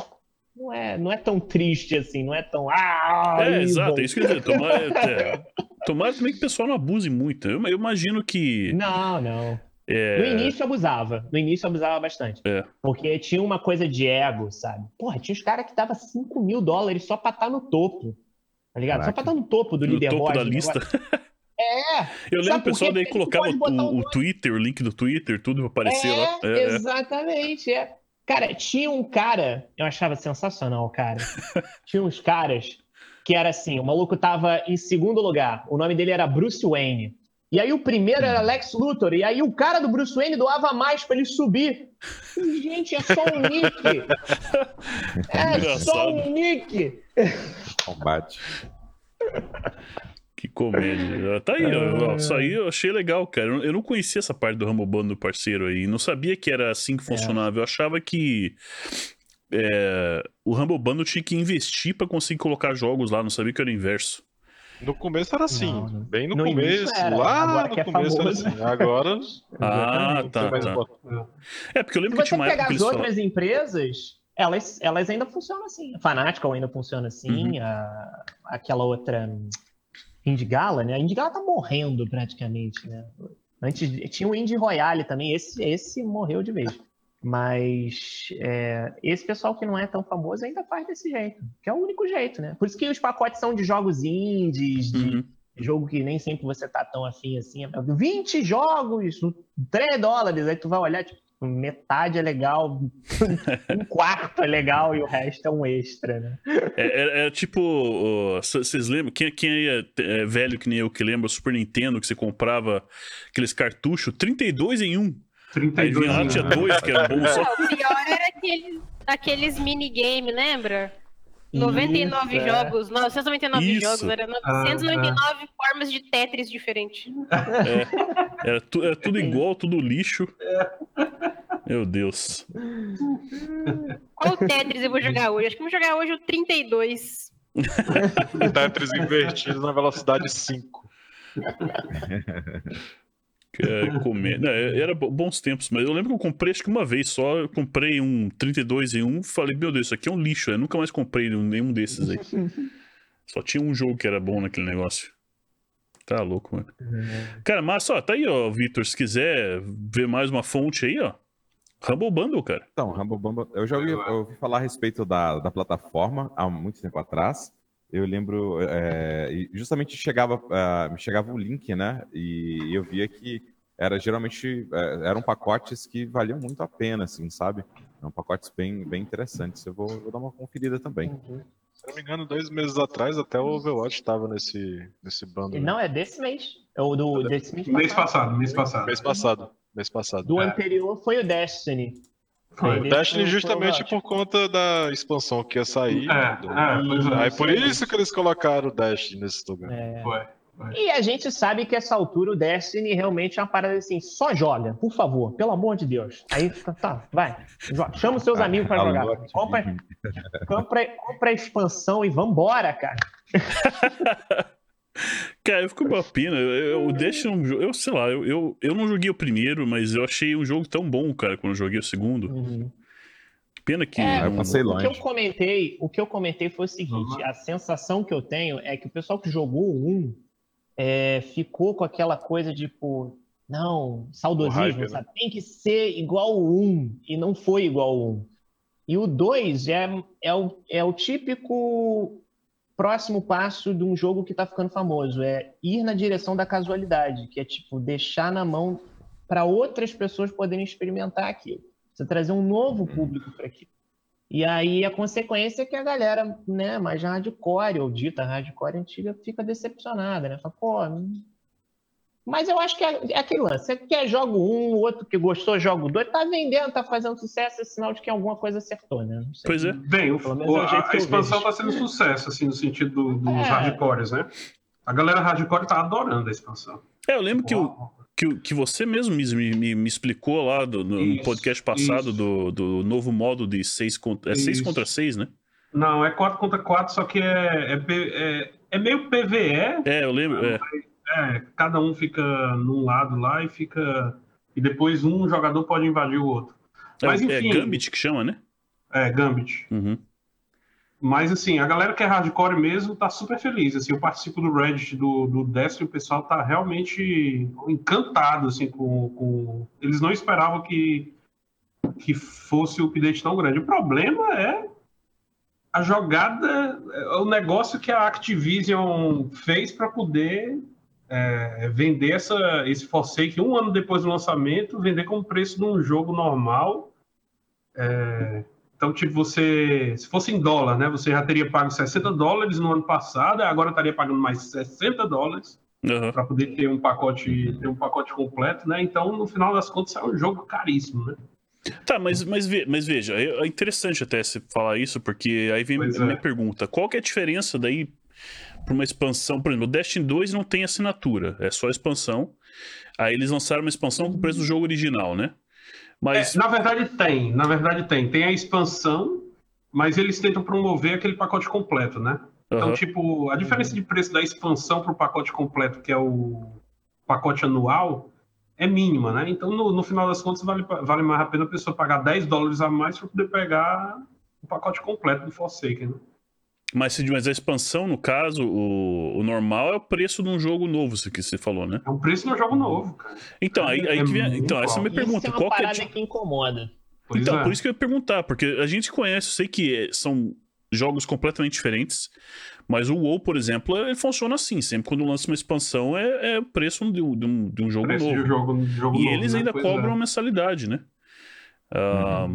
não é, não é tão triste assim, não é tão. Ah, É, exato, é isso que eu dizer. Tomara, é, tomara também que o pessoal não abuse muito. Eu, eu imagino que. Não, não. é, No início abusava. No início abusava bastante. É. Porque tinha uma coisa de ego, sabe? Porra, tinha os caras que dava 5 mil dólares só pra estar no topo. Tá ligado? Só Caraca. pra estar no topo do no leaderboard. topo da do lista. negócio. É, Eu lembro o pessoal daí colocava o, um o Twitter, o link do Twitter, tudo pra aparecer é, lá. É, é. exatamente. É. Cara, tinha um cara, eu achava sensacional, cara. tinha uns caras que era assim, o maluco tava em segundo lugar, o nome dele era Bruce Wayne. E aí o primeiro era Lex Luthor, e aí o cara do Bruce Wayne doava mais pra ele subir. Gente, é só um nick. É só um nick. Combate. Que comédia. Tá aí, ó, isso aí eu achei legal, cara. Eu- não conhecia essa parte do Rumble Bundle parceiro aí. Não sabia que era assim que funcionava. Eu achava que é, o Rumble Bundle tinha que investir pra conseguir colocar jogos lá. Não sabia que era o inverso. No começo era assim, Não, não. bem no, No começo, era, lá agora no que é começo famoso. era assim. Agora Ah, tá, tá. É, porque eu Se lembro que você tinha uma época pegar que as eles falavam... outras empresas, elas, elas ainda funcionam assim. A Fanatical ainda funciona assim, Uhum. a- aquela outra hum, Indigala, né? A Indigala tá morrendo praticamente, né? Antes tinha o Indie Royale também, esse, esse morreu de vez. Mas é, esse pessoal que não é tão famoso ainda faz desse jeito, que é o único jeito, né? Por isso que os pacotes são de jogos indies, de Uhum. jogo que nem sempre você tá tão afim assim. 20 jogos, 3 dólares, aí tu vai olhar, tipo, metade é legal, um quarto é legal e o resto é um extra, né? É, é- é tipo. Vocês lembram? Quem, quem aí é, é velho que nem eu que lembra o Super Nintendo que você comprava aqueles cartuchos 32 em 1. Aí 32 vinha lá, anos. tinha dois, que era bom só. Não, o pior era aqueles, aqueles minigame, lembra? 99 Isso, é. jogos, 999 Isso. jogos, era 999 formas de Tetris diferentes. Era, tu- era tudo igual, tudo lixo. Meu Deus. Qual Tetris eu vou jogar hoje? Acho que vou jogar hoje o 32. Tetris invertido na velocidade 5. É, comer. Não, é- era bo- bons tempos, mas eu lembro que eu comprei acho que uma vez só. Eu comprei um 32 em 1. Falei, meu Deus, isso aqui é um lixo. Eu nunca mais comprei nenhum desses aí. Só tinha um jogo que era bom naquele negócio. Tá louco, mano. Cara, mas ó, tá aí, ó, Vitor. Se quiser ver mais uma fonte aí, ó. Humble Bundle, cara. Então, Rumble Bumble, eu já ouvi, eu ouvi falar a respeito da, da plataforma há muito tempo atrás. Eu lembro, é, justamente chegava, me chegava o link, né? E eu via que era geralmente é, eram pacotes que valiam muito a pena, assim, sabe? Eram pacotes bem, bem interessantes. Eu vou, vou dar uma conferida também. Se não me engano, dois meses atrás até o Overwatch estava nesse, nesse bando. E Não, é desse mês. É o do, desse mês, Mês passado, mês passado. Mês passado. Mês passado. Do É. anterior foi o Destiny. Foi. Destiny justamente por conta da expansão que ia sair. É, do- é, pois é. Aí por isso que eles colocaram o Destiny nesse lugar. É. Foi. E a gente sabe que essa altura o Destiny realmente é uma parada assim, só joga, por favor, pelo amor de Deus. Aí tá, tá, vai, joga. chama os seus amigos pra jogar. Compra, compra, compra a expansão e vambora, cara. Cara, eu fico com uma pena. Eu, eu, o é um jogo. Eu sei lá, eu, eu, eu não joguei o primeiro, mas eu achei um jogo tão bom, cara, quando eu joguei o segundo. Pena que. É, Ah, eu passei O que eu longe. comentei, o que eu comentei foi o seguinte: Uhum. a sensação que eu tenho é que o pessoal que jogou o 1 é, ficou com aquela coisa de, tipo, não, saudosismo, hype, né? sabe? Tem que ser igual o 1 e não foi igual o 1. E o 2 é, é, o, é o típico próximo passo de um jogo que tá ficando famoso, é ir na direção da casualidade, que é tipo deixar na mão para outras pessoas poderem experimentar aquilo. Você trazer um novo público para aquilo. E aí a consequência é que a galera, né, mais hardcore, ou dita hardcore antiga, fica decepcionada, né? Fala, pô. Mas eu acho que é, é aquele lance. Você quer jogo um, o outro que gostou, jogo dois, tá vendendo, tá fazendo sucesso, é sinal de que alguma coisa acertou, né? Não sei. Pois é. Bem, o- é o a, a expansão vejo. está sendo sucesso, assim, no sentido do- dos É. hardcores, né? A galera hardcore tá adorando a expansão. É, eu lembro que, o, Uau. que, o- que você mesmo me, me, me explicou lá do- no, Isso, podcast passado isso. do, do novo modo de 6 contra, é seis contra 6, né? Não, é 4 contra 4, só que é, é, é, é meio PVE. É, eu lembro. É, É, cada um fica num lado lá e fica. E depois um jogador pode invadir o outro. Mas é, é enfim. Gambit que chama, né? É, Gambit. Uhum. Mas assim, a galera que é hardcore mesmo tá super feliz. Assim, eu participo do Reddit do, do Destiny o pessoal tá realmente encantado assim, com, com. Eles não esperavam que, que fosse o update tão grande. O problema é a jogada, é o negócio que a Activision fez para poder é, vender essa, esse Forsake um ano depois do lançamento, vender como preço de um jogo normal É, então, tipo, você, se fosse em dólar, né, você já teria pago 60 dólares no ano passado, agora estaria pagando mais 60 dólares Aham. para poder ter um pacote, ter um pacote completo, né? Então, no final das contas, é um jogo caríssimo, né? Tá, mas, mas, mas veja, é é interessante até você falar isso, porque aí vem Pois a minha é. pergunta. Qual que é a diferença daí para uma expansão? Por exemplo, o Destiny 2 não tem assinatura, é só expansão. Aí eles lançaram uma expansão com o preço do jogo original, né? Mas. É, na verdade tem, na verdade tem. Tem a expansão, mas eles tentam promover aquele pacote completo, né? Então, Aham. tipo, a diferença de preço da expansão para o pacote completo, que é o pacote anual, é mínima, né? Então, no, no final das contas, vale, vale mais a pena a pessoa pagar 10 dólares a mais para poder pegar o pacote completo do Forsaken, né? Mas, se- mas a expansão, no caso, o, o normal é o preço de um jogo novo, isso que você falou, né? É um preço no jogo novo, cara. Então, aí, aí É que vem, então essa é a minha pergunta. Isso é uma qual que é a parada di- que incomoda. Pois então, é. por isso que eu ia perguntar, porque a gente conhece, eu sei que é- são jogos completamente diferentes, mas o WoW, por exemplo, ele funciona assim. Sempre quando lança uma expansão, é, é o preço de um, de um- de um jogo preço novo. de jogo, de jogo E novo, eles né? ainda Pois cobram é. uma mensalidade, né? Ah,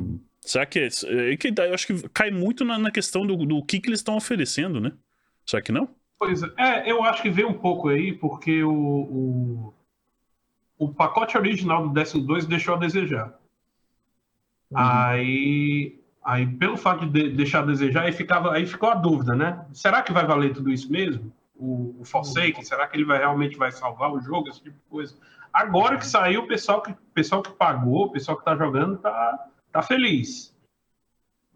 Será que é, é que eu acho que cai muito na, na questão do, do que, que eles estão oferecendo, né? Será que não? Pois é. É, eu acho que veio um pouco aí, porque o, o, o pacote original do Destiny 2 deixou a desejar. Aí, aí, pelo fato de, de- deixar a desejar, aí, ficava, aí ficou a dúvida, né? Será que vai valer tudo isso mesmo? O, o Forsaken, será que ele vai, realmente vai salvar o jogo, esse tipo de coisa? Agora que saiu, o pessoal que, pessoal que pagou, o pessoal que tá jogando, tá, tá feliz.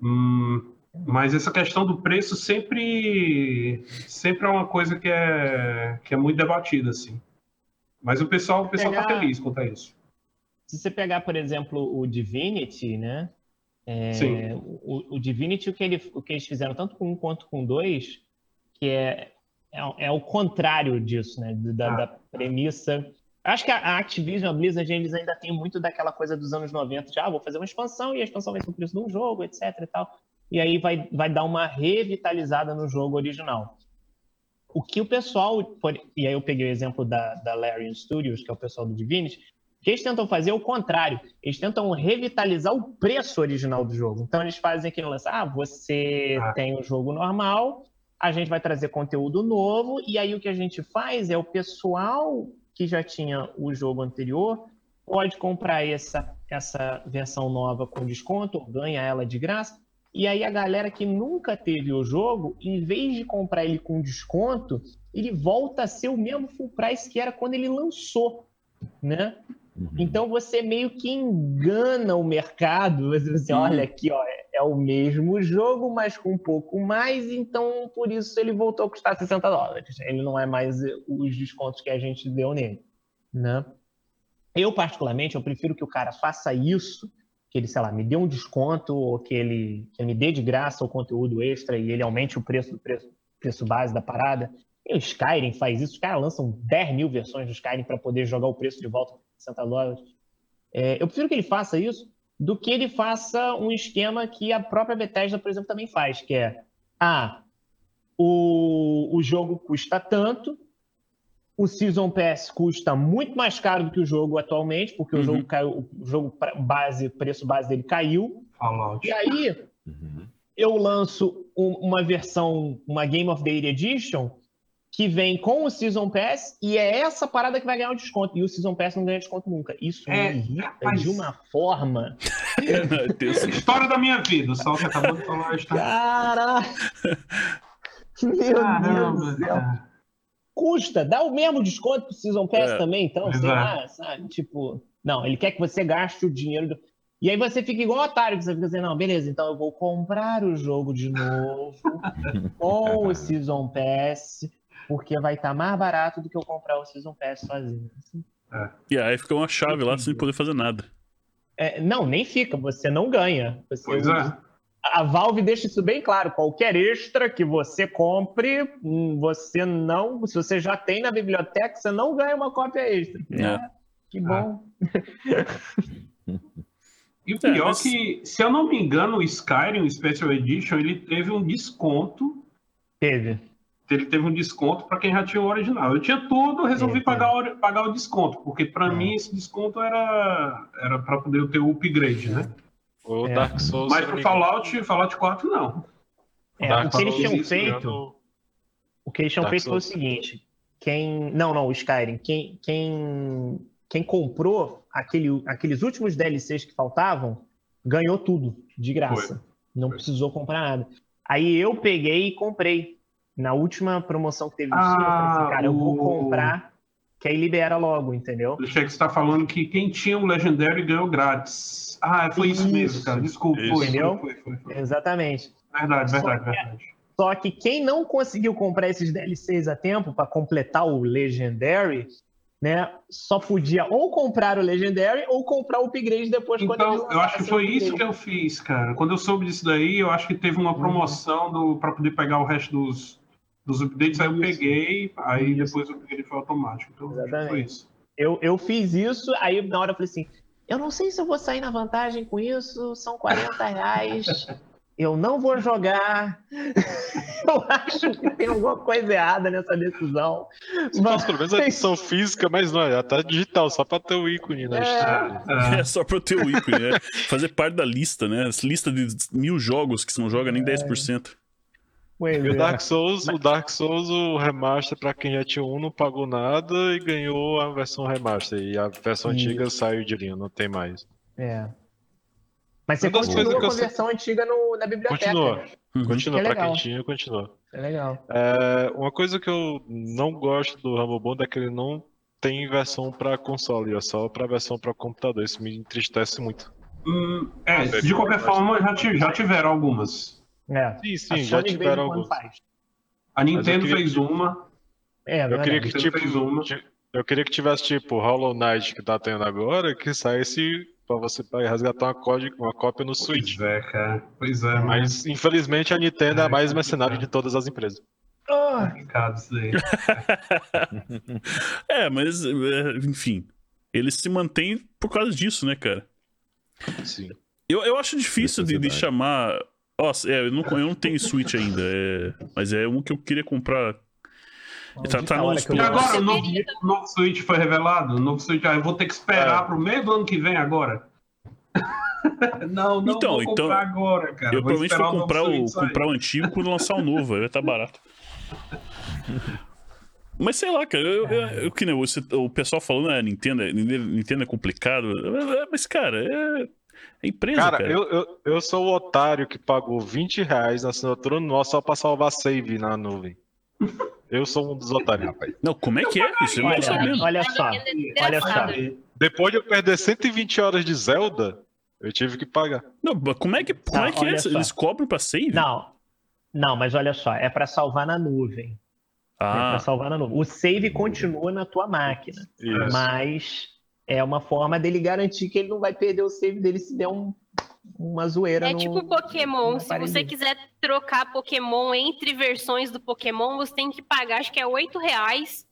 Hum, mas essa questão do preço sempre, sempre é uma coisa que é, que é muito debatida, assim. Mas o pessoal, o pessoal tá Pegar- feliz quanto a isso. Se você pegar, por exemplo, o Divinity, né? É, Sim. o, o Divinity, o que, ele- o que eles fizeram tanto com um quanto com dois, que é, é, é o contrário disso, né? Da, Ah. da premissa. Acho que a Activision, a Blizzard, eles ainda tem muito daquela coisa dos anos 90, de ah, vou fazer uma expansão e a expansão vai ser o preço de um jogo, etc e tal. E aí vai, vai dar uma revitalizada no jogo original. O que o pessoal, e aí eu peguei o exemplo da, da Larian Studios, que é o pessoal do Divinity, o que eles tentam fazer é o contrário. Eles tentam revitalizar o preço original do jogo. Então eles fazem aquele lance, ah, você Ah. tem o jogo normal, a gente vai trazer conteúdo novo, e aí o que a gente faz é o pessoal que já tinha o jogo anterior pode comprar essa, essa versão nova com desconto, ganha ela de graça, e aí a galera que nunca teve o jogo, em vez de comprar ele com desconto, ele volta a ser o mesmo full price que era quando ele lançou, né? Uhum. Então você meio que engana o mercado. Você, você Uhum. olha aqui, ó, é- é o mesmo jogo, mas com um pouco mais, então por isso ele voltou a custar 60 dólares. Ele não é mais eh, os descontos que a gente deu nele, né? Eu, particularmente, eu prefiro que o cara faça isso, que ele, sei lá, me dê um desconto, ou que ele, que ele me dê de graça o conteúdo extra e ele aumente o preço do preço, preço base da parada. E o Skyrim faz isso, os caras lançam 10 mil versões do Skyrim para poder jogar o preço de volta 60 dólares. É, eu prefiro que ele faça isso do que ele faça um esquema que a própria Bethesda, por exemplo, também faz, que é, ah, o, o jogo custa tanto, o Season Pass custa muito mais caro do que o jogo atualmente, porque Uhum. o jogo caiu, o jogo base, o preço base dele caiu. Fallout. E aí Uhum. eu lanço um- uma versão, uma Game of the Year Edition, que vem com o Season Pass, e é essa parada que vai ganhar o desconto. E o Season Pass não ganha desconto nunca. Isso É, me irrita rapaz. de uma forma. História da minha vida, o Salto acabou de falar a história. Cara! Meu Deus Caramba, do céu. Custa, dá o mesmo desconto pro Season Pass É, também, então, sei é. lá, sabe? Tipo, não, ele quer que você gaste o dinheiro. Do... E aí você fica igual otário, que você fica assim, não, beleza, então eu vou comprar o jogo de novo com o Season Pass, porque vai estar mais barato do que eu comprar o Season Pass sozinho. E aí fica uma chave lá sem poder fazer nada. É, não, nem fica, você não ganha. Você Pois é. A Valve deixa isso bem claro. Qualquer extra que você compre, hum, você não. Se você já tem na biblioteca, você não ganha uma cópia extra. É. Ah, que bom. E o pior É, mas- que, se eu não me engano, o Skyrim o Special Edition, ele teve um desconto. Teve. Ele teve um desconto para quem já tinha o original. Eu tinha tudo, eu resolvi É, pagar, o- pagar o desconto, porque para É. mim esse desconto era era para poder ter o upgrade, né? O É. Dark Souls. Mas pro Fallout, Fallout 4 não. É, Dark o que eles Souls, tinham feito. engano, O que eles tinham Dark feito foi o Souls. seguinte: quem. Não, não, o Skyrim. Quem, quem, quem comprou aquele, aqueles últimos DLCs que faltavam ganhou tudo, de graça. Não Foi. precisou comprar nada. Aí eu peguei e comprei. Na última promoção que teve Steam, eu falei assim, Ah, cara, eu vou comprar, que aí libera logo, entendeu? Eu achei que você tá falando que quem tinha o Legendary ganhou grátis. Ah, foi isso, Isso. mesmo, cara. Desculpa, Isso. foi, Entendeu? foi, foi, foi. Exatamente. Verdade, Só verdade, que- verdade. Só que quem não conseguiu comprar esses DLCs a tempo para completar o Legendary, né, só podia ou comprar o Legendary ou comprar o upgrade depois quando eles Então, eu acho que foi o isso que upgrade. eu fiz, cara. Quando eu soube disso daí, eu acho que teve uma promoção do para poder pegar o resto dos, dos updates, aí eu peguei, aí Isso. depois o upgrade foi automático. Então, que foi Exatamente. isso. Eu, eu fiz isso, aí na hora eu falei assim, eu não sei se eu vou sair na vantagem com isso, são 40 reais, eu não vou jogar. eu acho que tem alguma coisa errada nessa decisão. Se fosse pelo menos a edição física, mas não, já tá digital, só pra ter o ícone na É. história. É, É só pra eu ter o ícone, né? Fazer parte da lista, né? Essa lista de mil jogos que você não joga nem 10%. Pois E o é. Dark Souls, o Dark Souls, o remaster pra quem já tinha um não pagou nada e ganhou a versão remaster. E a versão Isso. antiga saiu de linha, não tem mais. É. Mas você continua com a sei- versão antiga no- na biblioteca. Continua. né? Uhum. Continua, é pra quem tinha, continua. É legal. É, uma coisa que eu não gosto do Rumble Bond é que ele não tem versão pra console, é só pra versão pra computador. Isso me entristece muito. hum, é, de qualquer forma, já, já tiveram algumas. É. Sim, A sim, já Sony tiveram alguns. faz. A Nintendo queria- fez uma. É, Eu queria que, tipo, fez uma. eu queria que tivesse, tipo, Hollow Knight que tá tendo agora, que saísse pra você resgatar uma, código, uma cópia no Switch. Pois é, cara. Pois é, mas Mas, infelizmente, a Nintendo é a Ai, mais complicado. mercenária de todas as empresas. Ah, daí. É, mas, é, enfim. Ele se mantém por causa disso, né, cara? Sim. Eu, eu acho difícil de, de chamar. Nossa, é, eu não, eu não tenho Switch ainda, é, mas é um que eu queria comprar. Tá- tá nos que eu- E agora, o novo, o novo Switch foi revelado? O novo Switch, ah, eu vou ter que esperar É. pro meio do ano que vem agora. não, não Então, vou comprar então, agora, cara. eu provavelmente esperar vou o novo comprar o, sair. comprar o antigo quando lançar o novo, vai estar barato. Mas sei lá, cara, eu, eu, eu- que nem o pessoal falando, ah, Nintendo, é- Nintendo é complicado. É, Mas, cara, é, é empresa, cara. Cara, eu, eu, eu sou o otário que pagou 20 reais na assinatura nossa só pra salvar save na nuvem. Eu sou um dos otários, rapaz. Não, como é que é? Isso eu não tô Olha, sabendo. olha só. É Olha só. Depois de eu perder 120 horas de Zelda, eu tive que pagar. Não, mas como é que, como Tá, é, que é? olha só. Eles cobram pra save? Não. Não, mas olha só, é para salvar na nuvem. É Ah, para salvar na nuvem. O save continua na tua máquina, Isso. mas é uma forma dele garantir que ele não vai perder o save dele se der um- uma zoeira É no tipo Pokémon. no Se você quiser trocar Pokémon entre versões do Pokémon, você tem que pagar, acho que é 8 reais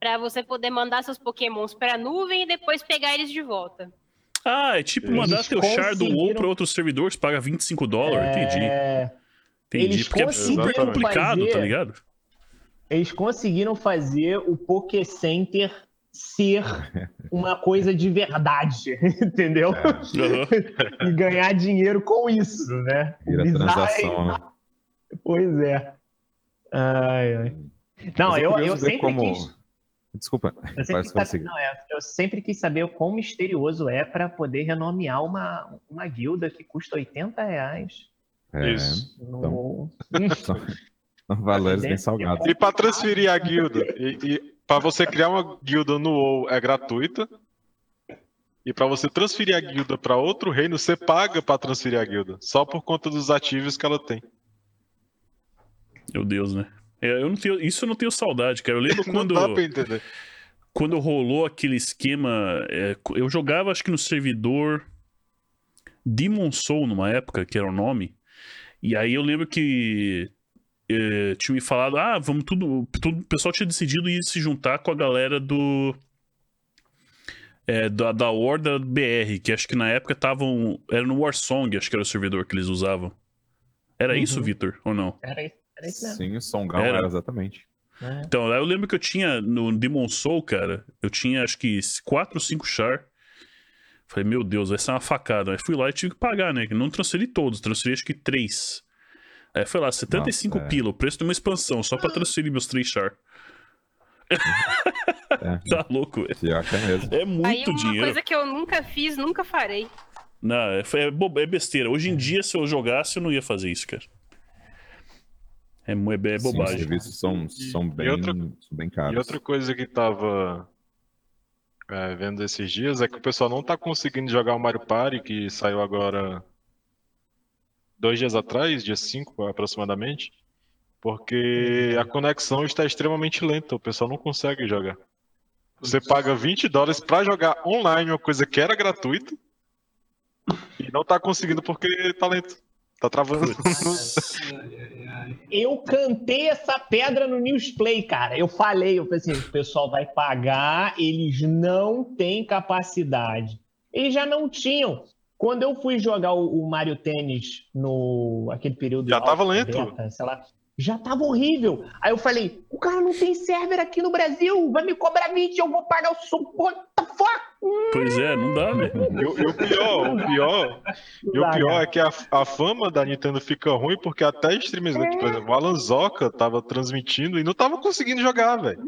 pra você poder mandar seus Pokémons pra nuvem e depois pegar eles de volta. ah, é tipo Eles mandar teu char do WoW conseguiram- pra outro servidor que paga 25 dólares. Entendi. É, Entendi. eles Porque é super conseguiram complicado, fazer- tá ligado? eles conseguiram fazer o Poké Center ser uma coisa de verdade, entendeu? Aham. e ganhar dinheiro com isso, né? Vira bizarro é- transação, né? Pois é. Ai, ai. Não, é eu, eu sempre como... quis. Desculpa, Eu sempre, quis não, é, eu sempre quis saber o quão misterioso é para poder renomear uma, uma guilda que custa 80 reais. É, Isso. No... são, são valores bem salgados. E pra transferir a guilda, e, e para você criar uma guilda no WoW é gratuita. E pra você transferir a guilda pra outro reino, você paga pra transferir a guilda, só por conta dos ativos que ela tem. Meu Deus, né? É, eu não tenho, isso eu não tenho saudade, cara. Eu lembro quando, quando rolou aquele esquema. é, eu jogava, acho que no servidor Demon Soul, numa época, que era o nome. E aí eu lembro que eh, tinha me falado, ah, vamos tudo, tudo. O pessoal tinha decidido ir se juntar com a galera do. É, da, da Horda BR, que acho que na época estavam. Era no Warsong, acho que era o servidor que eles usavam. Era uhum. isso, Vitor, ou não? Era, era isso mesmo. Sim, o Songão era. era exatamente. É. Então, eu lembro que eu tinha no Demon Soul, cara, eu tinha acho que 4 ou 5 char. Falei, meu Deus, vai ser é uma facada. Aí fui lá e tive que pagar, né? Não transferi todos, transferi acho que 3. É, foi lá, 75 Nossa, pila, é. o preço de uma expansão, só pra ah. transferir meus 3 char. É. tá louco. É, é muito Aí é uma dinheiro. coisa que eu nunca fiz, nunca farei. Não, é, é, é, besteira. Hoje em é. dia, se eu jogasse, eu não ia fazer isso, cara. É, é, bobagem. Sim, os serviços são, são, bem, são bem caros. E outra coisa que tava é, vendo esses dias é que o pessoal não tá conseguindo jogar o Mario Party, que saiu agora dois dias atrás, dia 5 aproximadamente, porque a conexão está extremamente lenta, o pessoal não consegue jogar. Você paga 20 dólares pra jogar online, uma coisa que era gratuita, e não tá conseguindo porque tá lento. Tá travando. Eu cantei essa pedra no Newsplay, cara. Eu falei, eu falei assim, o pessoal vai pagar, eles não têm capacidade. Eles já não tinham. Quando eu fui jogar o, o Mario Tênis no aquele período Já tava lento. beta, sei lá, já tava horrível. Aí eu falei, o cara não tem server aqui no Brasil, vai me cobrar 20, eu vou pagar o suporte. What the fuck? Pois é, não dá, né? E o, e o pior, o pior, e o pior é que a, a fama da Nintendo fica ruim porque até streamers, por exemplo, o Alan Zoka tava transmitindo e não tava conseguindo jogar, velho.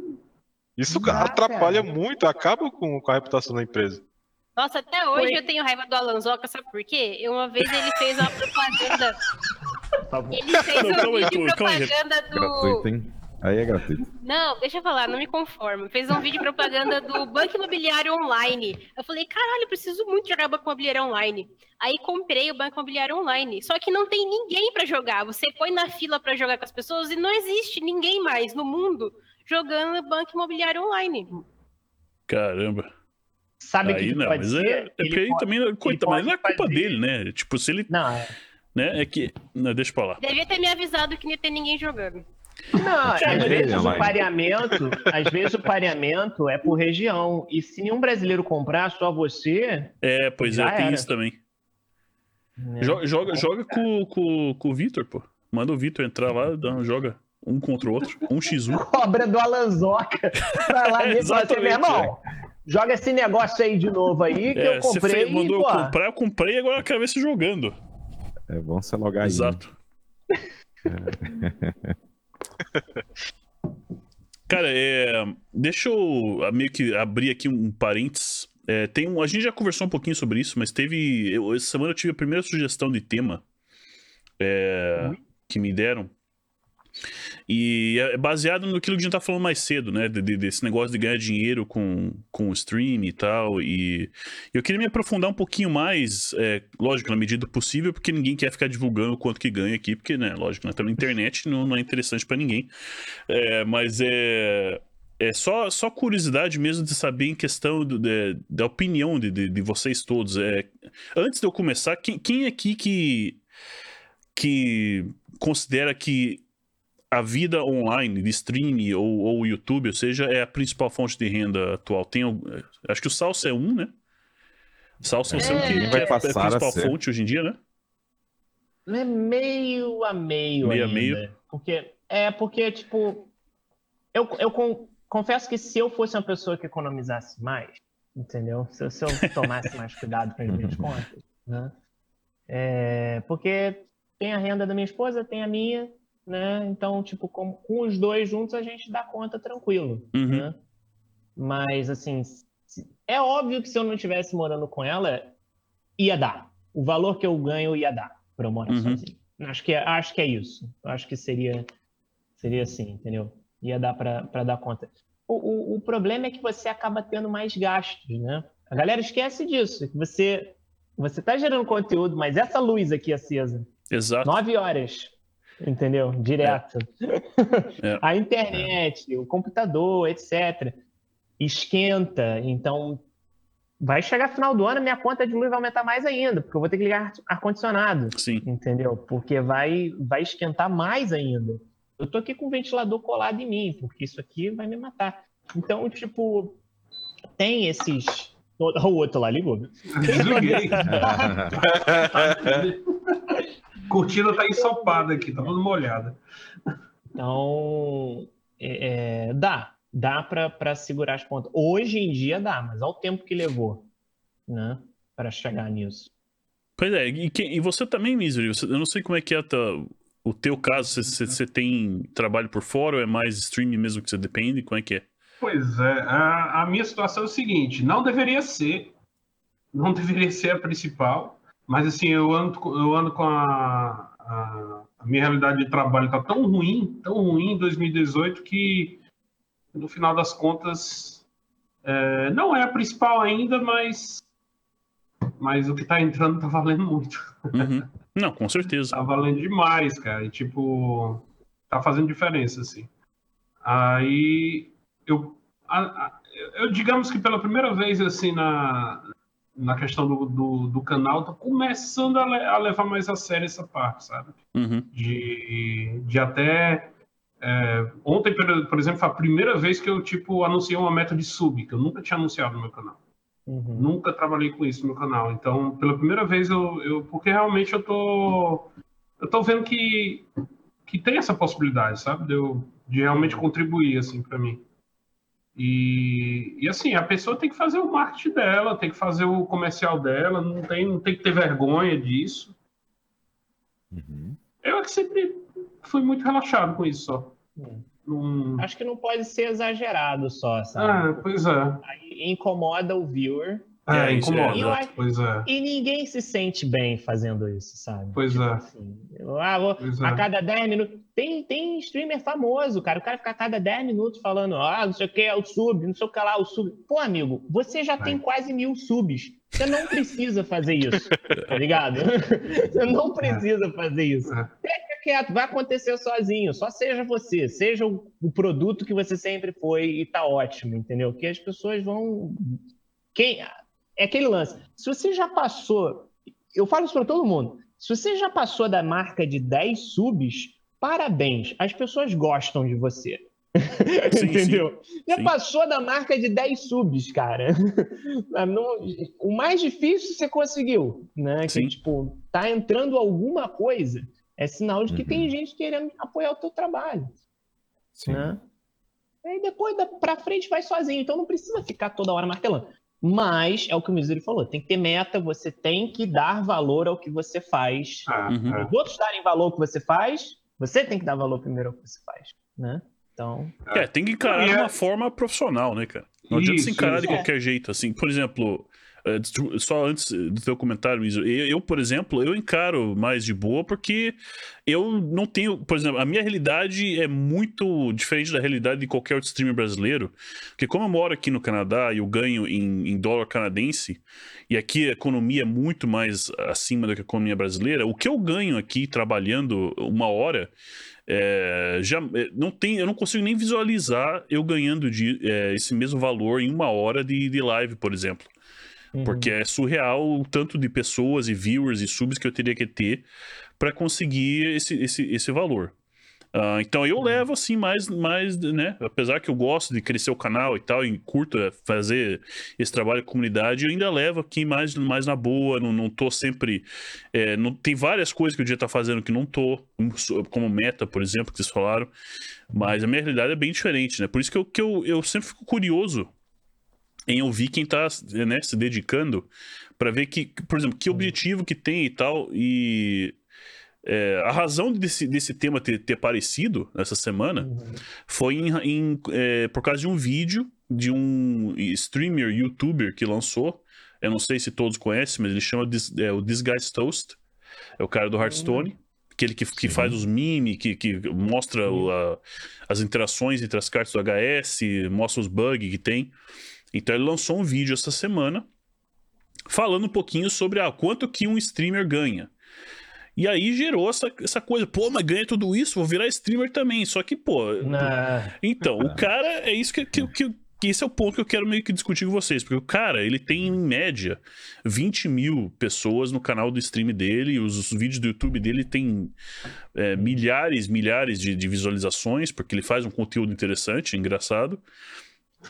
Isso atrapalha cara. muito, acaba com, com a reputação da empresa. Nossa, até hoje Foi. eu tenho raiva do Alanzoca, sabe por quê? Eu, uma vez ele fez uma propaganda. Favor. Ele fez um vídeo propaganda do. Gratuito, hein? Aí é gratuito. Não, deixa eu falar, não me conformo. Fez um vídeo propaganda do Banco Imobiliário Online. Eu falei, caralho, eu preciso muito jogar Banco Imobiliário Online. Aí comprei o Banco Imobiliário Online. Só que não tem ninguém pra jogar. Você põe na fila pra jogar com as pessoas e não existe ninguém mais no mundo jogando Banco Imobiliário Online. Caramba. Sabe o que, não, pode mas ser? é, é Ele porque aí pode- também, coitado, mas não é pode culpa fazer- dele, né? Tipo, se ele, Não, é. né, é que, não, deixa pra lá. Devia ter me avisado que não ia ter ninguém jogando. Não, às vezes o mas- pareamento, às vezes o pareamento é por região. E se nenhum brasileiro comprar, só você. É, pois é, tem era. isso também. né? Joga, joga, joga com, com, com o Vitor, pô. Manda o Vitor entrar lá, dá, joga um contra o outro, um x1. Cobra do Alanzoca. Vai lá e fala assim, meu irmão, joga esse negócio aí de novo aí que É, eu você comprei. fez- mandou e, eu pô, comprar, eu comprei, agora eu quero ver você jogando. É bom você logar aí. Exato. Cara, é, deixa eu ah, meio que abrir aqui um parênteses. É, tem um, a gente já conversou um pouquinho sobre isso, mas teve. eu- essa semana eu tive a primeira sugestão de tema é, que me deram. E é baseado no que a gente tá falando mais cedo, né? de- de- desse negócio de ganhar dinheiro com, com o stream e tal. E eu queria me aprofundar um pouquinho mais, é, lógico, na medida possível, porque ninguém quer ficar divulgando quanto que ganha aqui, porque, né, lógico, nós estamos na internet, não, não é interessante pra ninguém. É, mas é. É só, só curiosidade mesmo de saber em questão do- de- da opinião de, de, de vocês todos. É, antes de eu começar, quem, quem aqui que, que considera que a vida online, de streaming ou, ou YouTube, ou seja, é a principal fonte de renda atual? Tem, algum- acho que o Salsa é um, né? Salsa é, o que, É. que Vai é a passar a principal ser. fonte hoje em dia, né? É meio a meio Meio a ainda. meio? Porque, é porque, tipo, eu, eu con- confesso que se eu fosse uma pessoa que economizasse mais, entendeu? Se, eu- se eu tomasse mais cuidado com as minhas contas, né? É, porque tem a renda da minha esposa, tem a minha, né? Então, tipo, com, com os dois juntos a gente dá conta tranquilo, Uhum. né? Mas, assim, é óbvio que se eu não estivesse morando com ela, ia dar. O valor que eu ganho ia dar para eu morar Uhum. sozinho. Acho que, é- acho que é isso. Acho que seria, seria assim, entendeu? Ia dar para dar conta. O, o, o problema é que você acaba tendo mais gastos, né? A galera esquece disso. que Você você tá gerando conteúdo, mas essa luz aqui acesa, Exato. nove horas, entendeu? Direto. É. A internet, o computador, etc. Esquenta. Então, vai chegar final do ano, minha conta de luz vai aumentar mais ainda, porque eu vou ter que ligar ar-condicionado, Sim. entendeu? Porque vai, vai esquentar mais ainda. Eu tô aqui com o ventilador colado em mim, porque isso aqui vai me matar. Então, tipo, tem esses. O outro lá ligou. Desliguei. Cortina tá ensopada aqui, tá toda molhada. Então, é, é, dá. Dá para segurar as pontas. Hoje em dia dá, mas olha o tempo que levou. Né? para chegar nisso. Pois é, e, que- e você também, Misery, você- eu não sei como é que é tua- o teu caso, se se você tem trabalho por fora ou é mais streaming mesmo que você depende, como é que é? Pois é, a, a minha situação é o seguinte, não deveria ser, não deveria ser a principal, mas assim, eu ando, eu ando com a, a, a minha realidade de trabalho tá tão ruim, tão ruim em 2018 que no final das contas é, não é a principal ainda, mas, mas o que tá entrando tá valendo muito. Uhum. Não, com certeza. Tá valendo demais, cara. E, tipo, tá fazendo diferença, assim. Aí, eu, a- a- eu digamos que pela primeira vez, assim, na, na questão do, do, do canal, tô começando a, le- a levar mais a sério essa parte, sabe? Uhum. De, de até... é, ontem, por, por exemplo, foi a primeira vez que eu, tipo, anunciei uma meta de sub, que eu nunca tinha anunciado no meu canal. Uhum. Nunca trabalhei com isso no meu canal. Então, pela primeira vez, eu, eu porque realmente eu tô, eu tô vendo que, que tem essa possibilidade, sabe? De, eu, de realmente contribuir, assim, para mim. E, e, assim, a pessoa tem que fazer o marketing dela, tem que fazer o comercial dela, não tem, não tem que ter vergonha disso. Uhum. Eu é que sempre fui muito relaxado com isso, só. Hum. Não... Acho que não pode ser exagerado só, Ah, sabe? pois é. Aí incomoda o viewer É, É, isso, é, incomoda. exato. Pois é. e ninguém se sente bem fazendo isso, sabe? Pois Tipo é. assim, eu, ah, vou- Pois a é. cada 10 minutos. Tem, tem streamer famoso, cara. O cara fica a cada 10 minutos falando, ah, não sei o que, é o sub, não sei o que lá, o sub. Pô, amigo, você já tem quase mil subs. Você não precisa fazer isso, tá ligado? Você não precisa fazer isso. É. Fica quieto, vai acontecer sozinho. Só seja você, seja o, o produto que você sempre foi e tá ótimo, entendeu? Que as pessoas vão. Quem... É aquele lance. Se você já passou. Eu falo isso pra todo mundo. Se você já passou da marca de 10 subs, parabéns. As pessoas gostam de você. Sim, Entendeu? Já Sim. passou da marca de 10 subs, cara. Não- o mais difícil você conseguiu, né? Que, Sim. tipo, tá entrando alguma coisa, é sinal de que Uhum. tem gente querendo apoiar o teu trabalho, Sim. né? Aí depois, pra frente, vai sozinho. Então não precisa ficar toda hora martelando. Mas, é o que o Misery falou, tem que ter meta, você tem que dar valor ao que você faz. É, Uhum. é. Os outros darem valor ao que você faz, você tem que dar valor primeiro ao que você faz, né? Então, É, tem que encarar de é- uma forma profissional, né, cara? Não adianta se encarar isso. de qualquer jeito, assim. Por exemplo, só antes do teu comentário, eu, por exemplo, eu encaro mais de boa porque eu não tenho... Por exemplo, a minha realidade é muito diferente da realidade de qualquer outro streamer brasileiro. Porque como eu moro aqui no Canadá e eu ganho em, em dólar canadense, e aqui a economia é muito mais acima do que a economia brasileira, o que eu ganho aqui trabalhando uma hora... É, já não tem, eu não consigo nem visualizar eu ganhando de, é, esse mesmo valor em uma hora de, de live, por exemplo. Uhum. Porque é surreal o tanto de pessoas e viewers e subs que eu teria que ter para conseguir esse, esse, esse valor. Ah, então eu levo assim mais, mais, né? Apesar que eu gosto de crescer o canal e tal, e curto é, fazer esse trabalho de comunidade, eu ainda levo aqui mais, mais na boa, não, não tô sempre. é, não, tem várias coisas que eu devia estar fazendo que não tô, como meta, por exemplo, que vocês falaram. Mas a minha realidade é bem diferente, né? Por isso que eu, que eu, eu sempre fico curioso em ouvir quem tá né, se dedicando para ver que, por exemplo, que objetivo que tem e tal. E é, a razão desse, desse tema ter, ter aparecido essa semana Uhum. foi em, em, é, por causa de um vídeo de um streamer, youtuber que lançou. Eu não sei se todos conhecem, mas ele chama é, o This Guy's Toast. É o cara do Hearthstone. Aquele que, que Sim. faz os memes, que, que mostra a- as interações entre as cartas do HS, mostra os bugs que tem. Então ele lançou um vídeo essa semana falando um pouquinho sobre ah, quanto que um streamer ganha. E aí gerou essa, essa coisa, pô, mas ganha tudo isso, vou virar streamer também. Só que, pô, Na- então, o cara, é isso que, que, que, que esse é o ponto que eu quero meio que discutir com vocês. Porque o cara, ele tem em média 20 mil pessoas no canal do stream dele, os, os vídeos do YouTube dele tem é, milhares, milhares de, de visualizações, porque ele faz um conteúdo interessante, engraçado.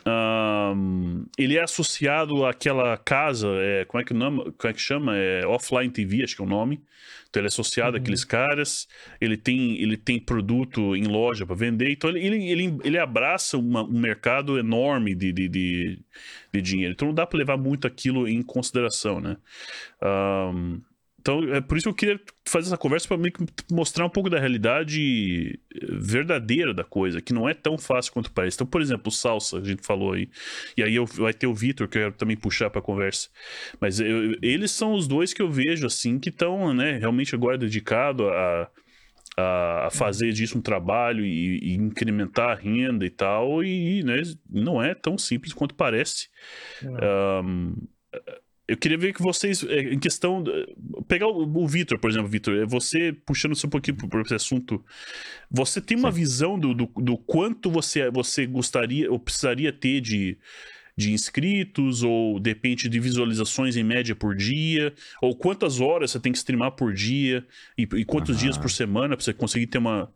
Um, ele é associado àquela casa, é, como, é que nome, como é que chama? É Offline TV, acho que é o nome. Então ele é associado Uhum. àqueles caras, ele tem, ele tem produto em loja para vender, então ele, ele, ele, ele abraça uma- um mercado enorme de, de, de, de dinheiro. Então não dá para levar muito aquilo em consideração, né? Um, então é por isso que eu queria fazer essa conversa para mostrar um pouco da realidade verdadeira da coisa, que não é tão fácil quanto parece. Então, por exemplo, o Salsa, a gente falou aí, e aí eu, vai ter o Vitor, que eu quero também puxar para a conversa. Mas eu- eles são os dois que eu vejo assim que estão né, realmente agora dedicados a, a, a fazer disso um trabalho e, e incrementar a renda e tal, e né, não é tão simples quanto parece. Um, eu queria ver que vocês, eh, em questão. de- Pegar o, o Vitor, por exemplo, Vitor, é você puxando-se um pouquinho por esse assunto. Você tem uma visão do, do, do quanto você, você gostaria ou precisaria ter de, de inscritos, ou de repente de visualizações em média por dia, ou quantas horas você tem que streamar por dia, e, e quantos Aham. dias por semana para você conseguir ter uma,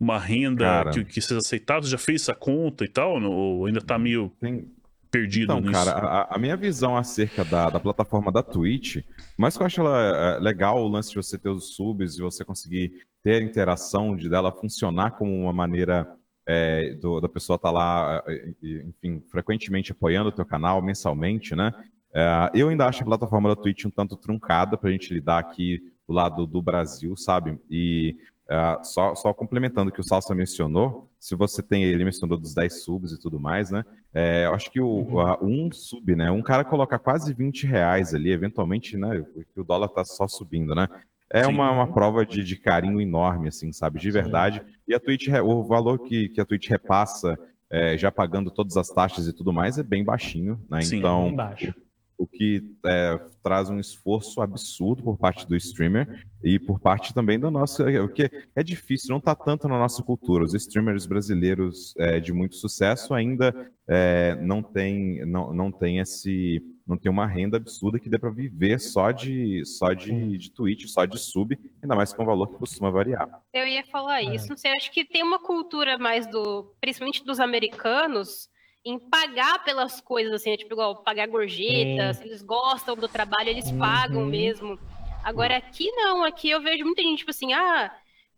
uma renda Cara. que, que seja aceitável? Você já fez essa conta e tal? Ou ainda tá meio Tem, perdido Então, nisso? cara, a, a minha visão acerca da, da plataforma da Twitch, mas que eu acho ela é, legal o lance de você ter os subs e você conseguir ter a interação de dela funcionar como uma maneira é, do- da pessoa estar lá, é, enfim, frequentemente apoiando o teu canal mensalmente, né? É, eu ainda acho a plataforma da Twitch um tanto truncada para a gente lidar aqui do lado do Brasil, sabe? E é, só, só complementando o que o Salsa mencionou, se você tem, ele mencionou dos 10 subs e tudo mais, né? É, eu acho que o, a- um sub, né? Um cara coloca quase 20 reais ali, eventualmente, né? O, o dólar tá só subindo, né? É Sim. uma, uma prova de, de carinho enorme, assim, sabe? De verdade. E a Twitch, o valor que, que a Twitch repassa, é, já pagando todas as taxas e tudo mais, é bem baixinho, né? Sim. Então, Embaixo. O que é, traz um esforço absurdo por parte do streamer e por parte também da nossa. O que é difícil, não está tanto na nossa cultura. Os streamers brasileiros é, de muito sucesso ainda é, não tem, não, não tem esse. Não tem uma renda absurda que dê para viver só de só de, de Twitch, só de sub, ainda mais com um valor que costuma variar. Eu ia falar É. isso. Não sei, acho que tem uma cultura mais do, principalmente dos americanos, em pagar pelas coisas, assim, né? tipo, igual pagar gorjeta, Sim. se eles gostam do trabalho, eles Uhum. pagam mesmo. Agora aqui não, aqui eu vejo muita gente, tipo assim, ah,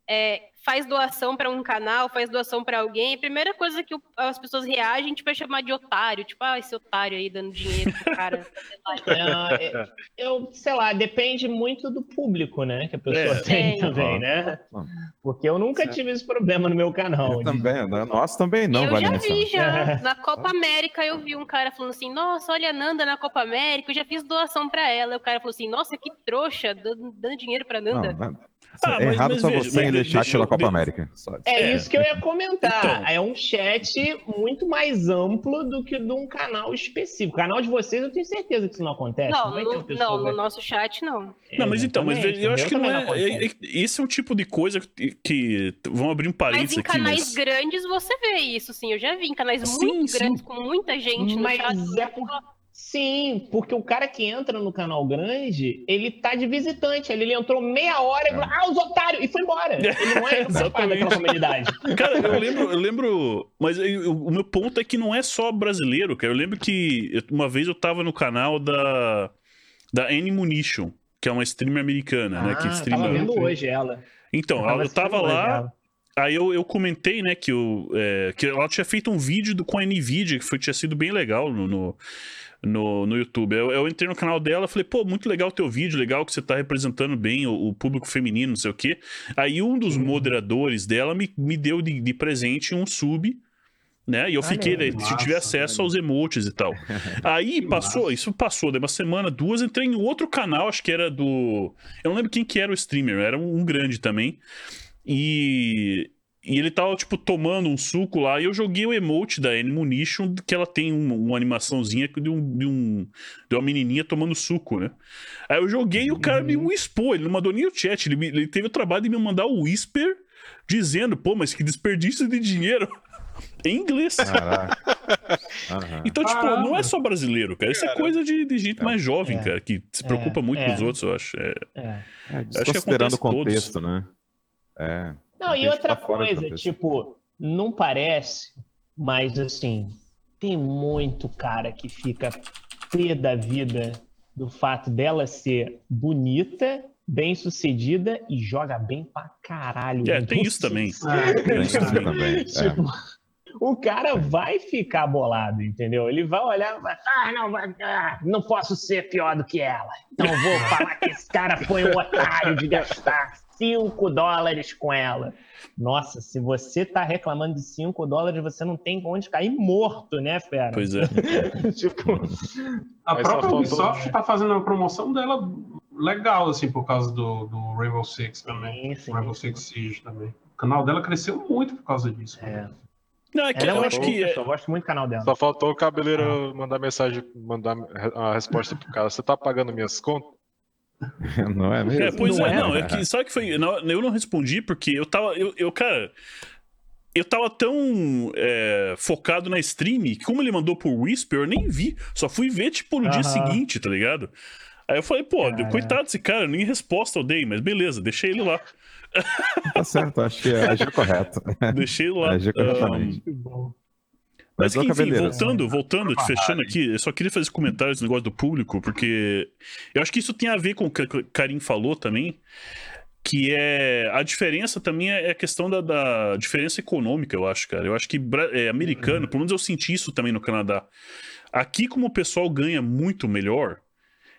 é, faz doação para um canal, faz doação para alguém. A primeira coisa que as pessoas reagem, tipo, é chamar de otário. Tipo, ah, esse otário aí dando dinheiro pro cara. É, eu, sei lá, depende muito do público, né? Que a pessoa É. tem É. também, né? Porque eu nunca tive esse problema no meu canal. Também, né? nós também não, eu vale já vi, já. Na Copa América, eu vi um cara falando assim, nossa, olha a Nanda na Copa América, eu já fiz doação pra ela. E o cara falou assim, nossa, que trouxa, dando, dando dinheiro pra Não, Nanda. não. Ah, é mas- errado mas só veja, você mas em deixar deixa pela Copa de- América. Só. É, É. isso que eu ia comentar. Então. É um chat muito mais amplo do que de um canal específico. O canal de vocês, eu tenho certeza que isso não acontece. Não, ter no, não, no nosso chat, não. Não, mas então, mas eu o acho que não é, é- é- Esse é um tipo de coisa que. que vamos abrir um Mas parênteses em aqui, canais mas. grandes você vê isso, sim. Eu já vi em canais Sim, muito sim. grandes, com muita gente no Mas chat. é por- Sim, porque o cara que entra no canal grande, ele tá de visitante. Ele, ele entrou meia hora e falou, ah, os otários, e foi embora. Ele não é parte daquela comunidade. Cara, eu lembro, eu lembro. Mas eu- o meu ponto é que não é só brasileiro, cara. Eu lembro que eu- uma vez eu tava no canal da. Da Animunition, que é uma streamer americana, né? Que Ah, streama. tava vendo hoje ela. Então, tava eu tava assistindo hoje lá. Aí eu, eu comentei, né, que, eu, é, que ela tinha feito um vídeo do, com a NVIDIA, que foi, tinha sido bem legal no, no, no, no YouTube. Eu, eu entrei no canal dela falei, pô, muito legal o teu vídeo, legal que você tá representando bem o, o público feminino, não sei o quê. Aí um dos moderadores dela me, me deu de, de presente um sub, né? E eu fiquei, aí, daí, massa, tive acesso velho. aos emotes e tal. Aí Que passou, massa. isso passou, de uma semana, duas, entrei em outro canal, acho que era do. Eu não lembro quem que era o streamer, era um, um grande também. E. E ele tava, tipo, tomando um suco lá, e eu joguei o emote da Animunition, que ela tem um- uma animaçãozinha de, um, de, um, de uma menininha tomando suco, né? Aí eu joguei e o cara me wispou, ele não mandou nem o chat, ele, me- ele teve o trabalho de me mandar o whisper, dizendo, pô, mas que desperdício de dinheiro. em inglês. Então, tipo, Caramba. não é só brasileiro, cara. Isso é coisa de, de gente mais jovem, É. cara, que se preocupa É, muito é. com os outros, eu acho. É. É. É, que acontece desconsiderando o todos. contexto, né? É. Não, e outra tá coisa, tipo, não parece, mas assim, tem muito cara que fica pé da vida do fato dela ser bonita, bem sucedida e joga bem pra caralho. É, tem isso também. É, Tem isso também. é. Tipo, o cara vai ficar bolado, entendeu? Ele vai olhar e vai, ah, não, ah, não posso ser pior do que ela. Então eu vou falar que esse cara foi um otário de gastar 5 dólares com ela. Nossa, se você tá reclamando de 5 dólares, você não tem onde cair morto, né, fera? Pois é. tipo, A Mas própria Ubisoft tá fazendo uma promoção dela legal, assim, por causa do, do Rainbow Six também. sim, sim. Rainbow Six Siege também. O canal dela cresceu muito por causa disso. É. Não, é que Ela é eu acho que. é- eu gosto muito do canal dela. Só faltou o cabeleiro mandar mensagem, mandar a resposta pro cara. Você tá pagando minhas contas? Não é mesmo? É, pois Não é, é, não. É que, sabe que foi. não, eu não respondi porque eu tava. Eu, eu cara. Eu tava tão é, focado na stream que, como ele mandou por Whisper, eu nem vi. Só fui ver, tipo, no dia Aham. seguinte, tá ligado? Aí eu falei, pô, Cara. coitado desse cara, nem resposta eu dei, mas beleza, deixei ele lá. Tá certo, acho que agiu correto. Deixei ele lá. Agiu Ah, corretamente. Bom. Mas, Mas, enfim, voltando, voltando, fechando aqui, eu só queria fazer esse comentário desse negócio do público, porque eu acho que isso tem a ver com o que o Karim falou também, que é a diferença também é a questão da, da diferença econômica, eu acho, cara. Eu acho que é, americano, pelo menos eu senti isso também no Canadá. Aqui, como o pessoal ganha muito melhor,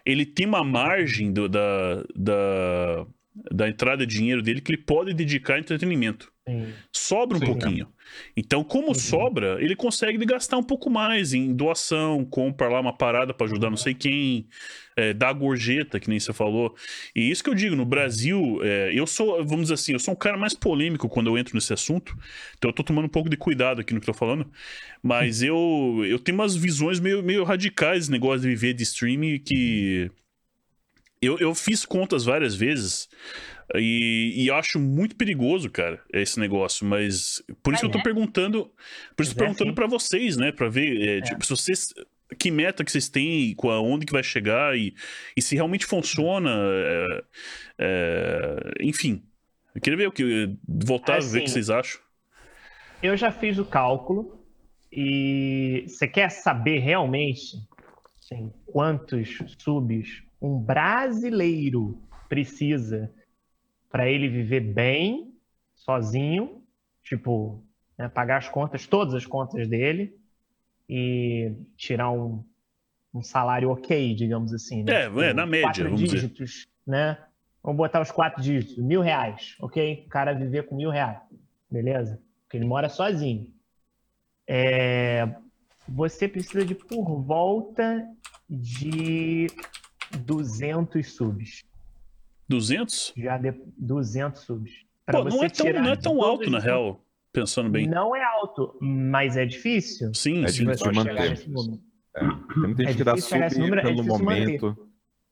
ele tem uma margem do- da, da, da entrada de dinheiro dele que ele pode dedicar a entretenimento Sim. sobra um Sim. pouquinho. Então, como Uhum. sobra, ele consegue gastar um pouco mais em doação, compra lá uma parada pra ajudar não sei quem, é, dar gorjeta, que nem você falou. E isso que eu digo, no Brasil, é, eu sou, vamos dizer assim, eu sou um cara mais polêmico quando eu entro nesse assunto, então eu tô tomando um pouco de cuidado aqui no que eu tô falando, mas eu, eu tenho umas visões meio, meio radicais desse negócio de viver de streaming que. Eu, eu fiz contas várias vezes e, e eu acho muito perigoso, cara, esse negócio. Mas por isso Ah, eu tô é? perguntando, por isso eu tô é perguntando assim. pra vocês, né, Pra ver, é, tipo, se vocês que meta que vocês têm, com a- onde que vai chegar e, e se realmente funciona, é, é, enfim. Eu queria ver o que voltar a ver o que Assim, vocês acham. Eu já fiz o cálculo e você quer saber realmente assim, quantos subs um brasileiro precisa para ele viver bem, sozinho, tipo, né, pagar as contas, todas as contas dele e tirar um, um salário ok, digamos assim. Né? É, é, na média, quatro dizer. dígitos, né? Vamos botar os quatro dígitos, mil reais, ok? O cara viver com mil reais, beleza? Porque ele mora sozinho. É, você precisa de por volta de 200 subs. 200? Já de 200 subs. Pra Pô, não você é tão, não é tão alto, na real, pensando bem. Não é alto, mas é difícil. Sim, É sim. difícil manter. número. Tem muita É gente que dá sub número, é pelo manter. momento.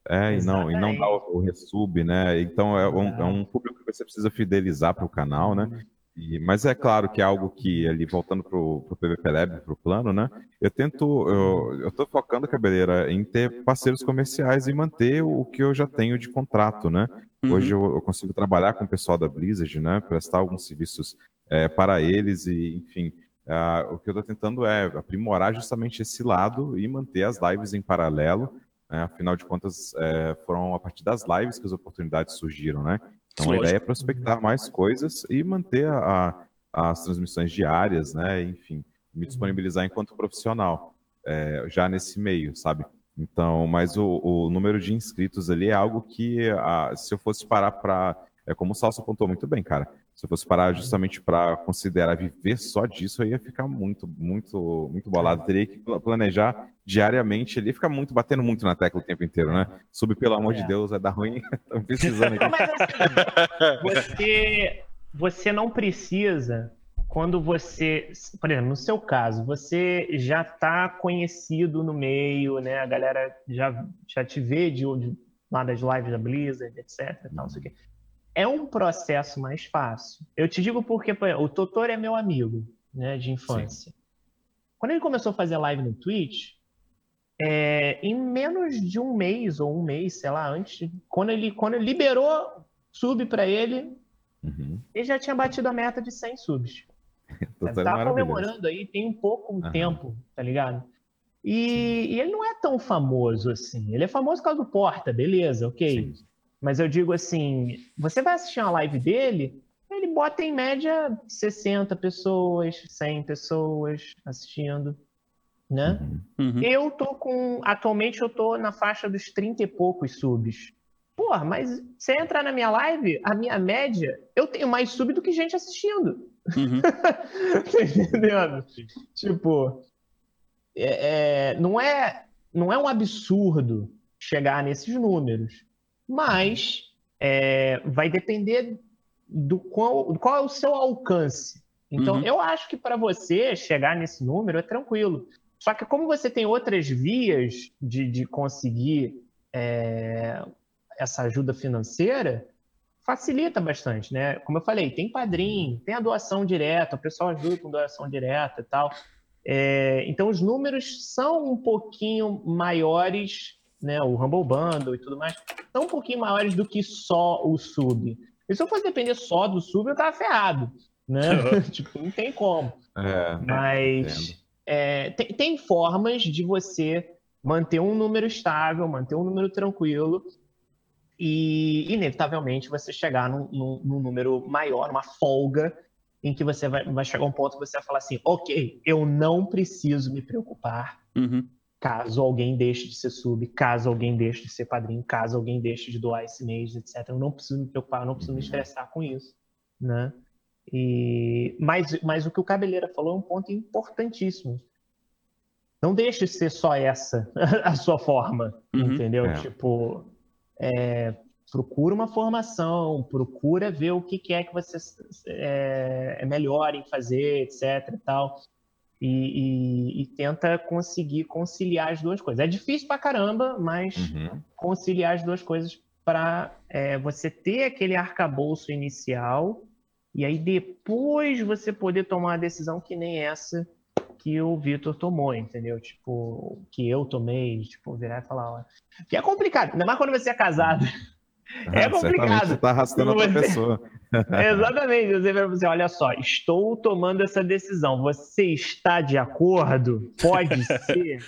É, e não, e não dá o, o resub, né? Então é um, é um público que você precisa fidelizar para o canal, né? E- mas é claro que é algo que, ali, voltando pro, pro PVP Lab, pro plano, né? Eu tento, eu, tô focando, Cabeleira, em ter parceiros comerciais e manter o que eu já tenho de contrato, né? Uhum. Hoje eu, eu consigo trabalhar com o pessoal da Blizzard, né? Prestar alguns serviços é, para eles e, enfim, ah, o que eu estou tentando é aprimorar justamente esse lado e manter as lives em paralelo. né? Afinal de contas, é, foram a partir das lives que as oportunidades surgiram, né? Então a ideia é prospectar mais coisas e manter a- a- as transmissões diárias, né? Enfim, me disponibilizar enquanto profissional é, já nesse meio, sabe? Então, mas o, o número de inscritos ali é algo que, ah, se eu fosse parar para. É como o Salso apontou muito bem, cara. Se eu fosse parar justamente para considerar viver só disso, eu ia ficar muito, muito, muito bolado. Teria que pla- planejar diariamente ali, ficar muito, batendo muito na tecla o tempo inteiro, né? Sub, pelo amor de É. Deus, vai dar ruim. Estão precisando aqui. Mas assim, você, você não precisa, quando você, por exemplo, no seu caso, você já está conhecido no meio, né? A galera já, já te vê de, de lá das lives da Blizzard, etc. Tal, não sei o quê. É um processo mais fácil. Eu te digo porque por exemplo, o Totor é meu amigo, né, de infância. Quando ele começou a fazer live no Twitch, é, em menos de um mês ou um mês, sei lá, antes, quando ele, quando ele liberou sub pra ele, Uhum. ele já tinha batido a meta de 100 subs. Tá comemorando aí tem um pouco Aham. tempo, tá ligado? E, e ele não é tão famoso assim. Ele é famoso por causa do Porta, beleza, ok. Sim. Mas eu digo assim, você vai assistir uma live dele, ele bota em média 60 pessoas, 100 pessoas assistindo, né? Uhum. Eu tô com. Atualmente eu tô na faixa dos 30 e poucos subs. Porra, mas você entrar na minha live, a minha média, eu tenho mais sub do que gente assistindo. Uhum. tá entendendo? Tipo, é- é, não, é, não é um absurdo chegar nesses números, mas é, vai depender do qual, qual é o seu alcance. Então, Uhum. eu acho que para você chegar nesse número é tranquilo. Só que como você tem outras vias de, de conseguir é, essa ajuda financeira, facilita bastante, né? Como eu falei, tem padrinho, tem a doação direta, o pessoal ajuda com doação direta e tal. É, então os números são um pouquinho maiores, né? O Humble Bundle e tudo mais, são um pouquinho maiores do que só o sub. E se eu fosse depender só do sub, eu tava ferrado, né? tipo, não tem como. É, Mas entendo. é, tem, tem formas de você manter um número estável, manter um número tranquilo e, inevitavelmente, você chegar num, num- num número maior, uma folga, em que você vai, vai chegar a um ponto que você vai falar assim: ok, eu não preciso me preocupar Uhum. Caso alguém deixe de ser sub, caso alguém deixe de ser padrinho, caso alguém deixe de doar esse mês, etc. Eu não preciso me preocupar, eu não preciso me Uhum. estressar com isso, né? E mas, mas o que o Cabeleira falou é um ponto importantíssimo. Não deixe de ser só essa a sua forma, Uhum. entendeu? É. Tipo, é, procura uma formação, procura ver o que, que é que você é, é melhor em fazer, etc. E tal e, e- e tenta conseguir conciliar as duas coisas. É difícil pra caramba, mas Uhum. conciliar as duas coisas para você ter aquele arcabouço inicial e aí depois você poder tomar uma decisão que nem essa que o Vitor tomou, entendeu? Tipo, que eu tomei, tipo, virar e falar, ó, que é complicado, ainda mais quando você é casado. É Ah, complicado. Você tá arrastando outra Você- pessoa. Exatamente, você vai dizer, olha só, estou tomando essa decisão, você está de acordo? Pode ser?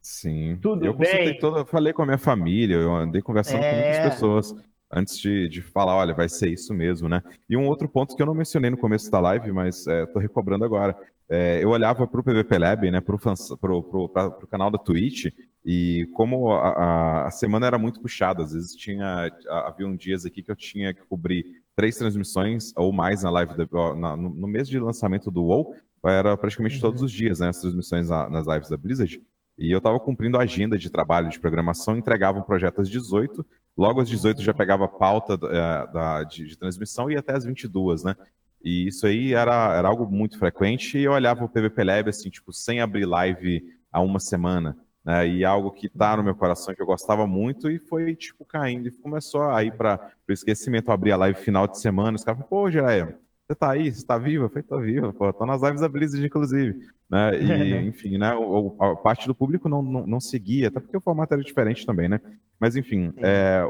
Sim. Tudo eu consultei bem? toda, eu falei com a minha família, eu andei conversando com É. muitas pessoas antes de, de falar, olha, vai ser isso mesmo, né? E um outro ponto que eu não mencionei no começo da live, mas estou recobrando agora. É, eu olhava para o PVP Lab, né, para o canal da Twitch, e como a, a- a semana era muito puxada, às vezes tinha, havia um dias aqui que eu tinha que cobrir três transmissões ou mais na live, da- na- no, mês de lançamento do WoW, era praticamente Uhum. todos os dias, né, as transmissões na- nas lives da Blizzard, e eu estava cumprindo a agenda de trabalho de programação, entregava um projeto às 18, logo às 18 já pegava a pauta eh, da- de, de transmissão e até às 22, né? E isso aí era, era algo muito frequente e eu olhava o PVP Lab assim, tipo, sem abrir live há uma semana, né? E algo que tá no meu coração, que eu gostava muito e foi, tipo, caindo e começou a ir para o esquecimento. Eu abri a live final de semana, os caras falaram, pô, Jiraya, você tá aí? Você tá viva? Eu falei, tô viva, pô, tô nas lives da Blizzard, inclusive. Né? E, enfim, né? o- a parte do público não, não, não seguia, até porque o formato era diferente também, né? Mas, enfim, é,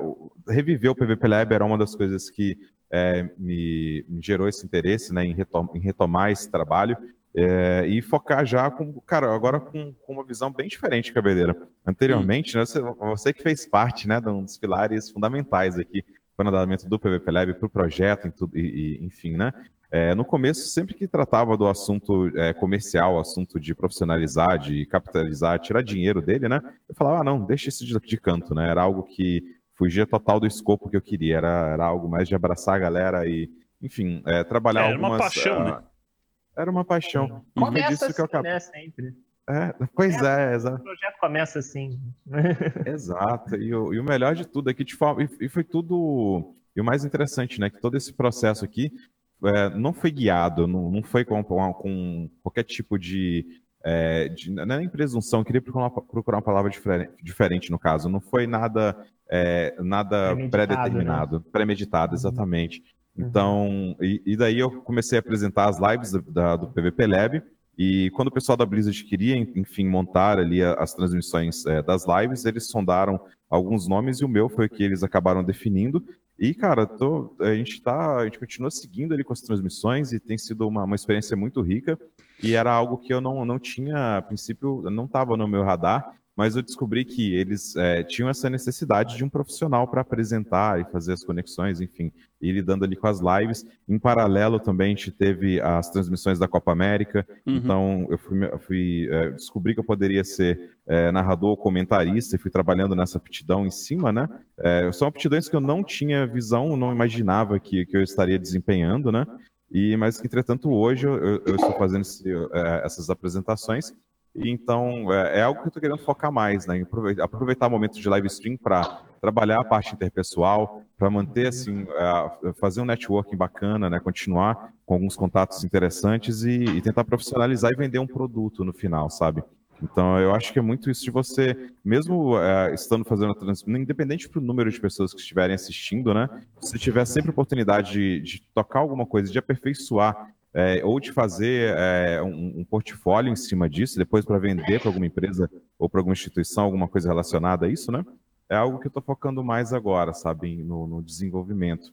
reviver o PVP Lab era uma das coisas que é, me, me gerou esse interesse né, em, retom- em retomar esse trabalho é, e focar já com, cara, agora com, com uma visão bem diferente, Cabeleira. Anteriormente, né, você, você que fez parte né, de um dos pilares fundamentais aqui para o andamento do PVP Lab, para o projeto, em tudo, e, e, enfim, né? É, no começo, sempre que tratava do assunto é, comercial, assunto de profissionalizar, de capitalizar, tirar dinheiro dele, né? Eu falava, ah, não, deixa isso de, de canto, né? Era algo que fugia total do escopo que eu queria, era, era algo mais de abraçar a galera e, enfim, é, trabalhar É, era uma algumas... paixão, ah, né? Era uma paixão. E foi Começa disso assim, que eu acabei. né, sempre. É, pois é, exato. O projeto começa assim. Exato. E o, e o melhor de tudo é que forma, e, e foi tudo. E o mais interessante, né? Que todo esse processo aqui é, não foi guiado, não, não foi com, com- qualquer tipo de. É, de não é nem presunção, eu queria procurar uma, procurar uma palavra diferente, diferente no caso. Não foi nada, é, nada Premeditado, pré-determinado, premeditado, exatamente. Então, e, e daí eu comecei a apresentar as lives da- da- do PVP Lab. E quando o pessoal da Blizzard queria, enfim, montar ali as transmissões eh, das lives, eles sondaram alguns nomes e o meu foi o que eles acabaram definindo. E, cara, tô, a, gente tá, a gente continua seguindo ali com as transmissões e tem sido uma, uma experiência muito rica. E era algo que eu não, não tinha, a princípio, não estava no meu radar mas eu descobri que eles é, tinham essa necessidade de um profissional para apresentar e fazer as conexões, enfim, e lidando ali com as lives. Em paralelo também a gente teve as transmissões da Copa América, uhum. então eu fui, eu fui é, descobri que eu poderia ser é, narrador, comentarista, e fui trabalhando nessa aptidão em cima, né? É, são aptidões que eu não tinha visão, não imaginava que, que eu estaria desempenhando, né? E, mas, entretanto, hoje eu, eu estou fazendo esse, é, essas apresentações então, é, é algo que eu estou querendo focar mais, né? Aproveitar, aproveitar o momento de live stream para trabalhar a parte interpessoal, para manter, assim, fazer um networking bacana, né? Continuar com alguns contatos interessantes e, e, tentar profissionalizar e vender um produto no final, sabe? Então, eu acho que é muito isso de você, mesmo é, estando fazendo a transmissão, independente do número de pessoas que estiverem assistindo, né? Se tiver sempre oportunidade de, de tocar alguma coisa, de aperfeiçoar é, ou de fazer é, um, um, portfólio em cima disso, depois para vender para alguma empresa ou para alguma instituição, alguma coisa relacionada a isso, né? É algo que eu estou focando mais agora, sabe, no, no, desenvolvimento.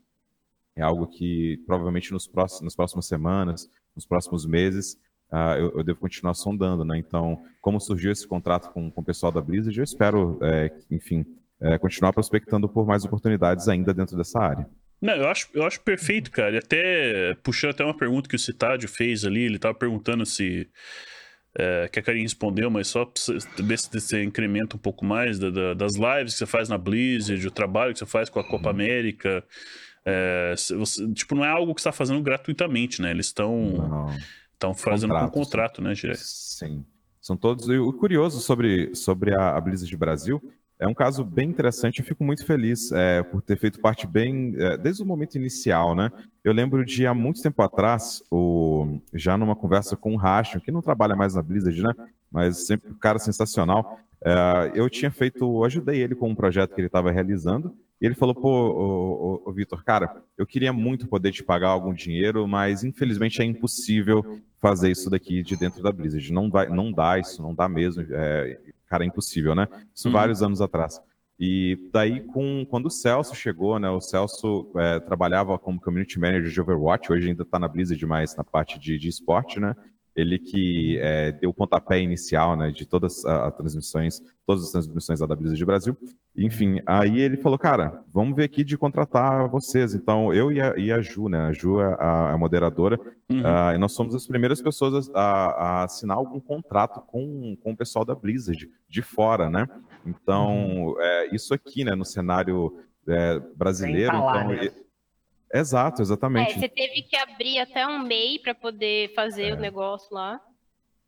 É algo que provavelmente nos próximos, nas próximas semanas, nos próximos meses, uh, eu, eu, devo continuar sondando, né? Então, como surgiu esse contrato com, com o pessoal da Blizzard, eu espero, é, enfim, é, continuar prospectando por mais oportunidades ainda dentro dessa área. Não, eu acho, eu acho perfeito, cara. E até puxando até uma pergunta que o Citádio fez ali, ele tava perguntando se. É, que a Karin respondeu, mas só pra ver se você incrementa um pouco mais da, da, das lives que você faz na Blizzard, o trabalho que você faz com a Copa uhum. América. É, você, tipo, não é algo que você está fazendo gratuitamente, né? Eles estão estão fazendo com contrato, né, Direto? Sim. São todos. E o curioso sobre, sobre a, a Blizzard Brasil é um caso bem interessante, eu fico muito feliz é, por ter feito parte bem, é, desde o momento inicial, né? Eu lembro de há muito tempo atrás, o, já numa conversa com o Racho, que não trabalha mais na Blizzard, né? Mas sempre um cara sensacional. É, eu tinha feito, ajudei ele com um projeto que ele estava realizando, e ele falou, pô, ô Vitor, cara, eu queria muito poder te pagar algum dinheiro, mas infelizmente é impossível fazer isso daqui de dentro da Blizzard. Não, vai, não dá isso, não dá mesmo. É, cara, é impossível, né? Isso uhum. vários anos atrás. E daí, com, quando o Celso chegou, né? O Celso é, trabalhava como community manager de Overwatch, hoje ainda está na Blizzard mais na parte de, de esporte, né? Ele que é, deu o pontapé inicial, né? De todas as transmissões, todas as transmissões da Blizzard de Brasil. Enfim, aí ele falou, cara, vamos ver aqui de contratar vocês. Então, eu e a, e a Ju, né? A Ju é a, a moderadora, uhum. uh, e nós somos as primeiras pessoas a, a, assinar algum contrato com, com o pessoal da Blizzard, de fora, né? Então, uhum. é, isso aqui, né, no cenário é, brasileiro. Falar, então, né? Exato, exatamente. É, você teve que abrir até um MEI para poder fazer é. o negócio lá.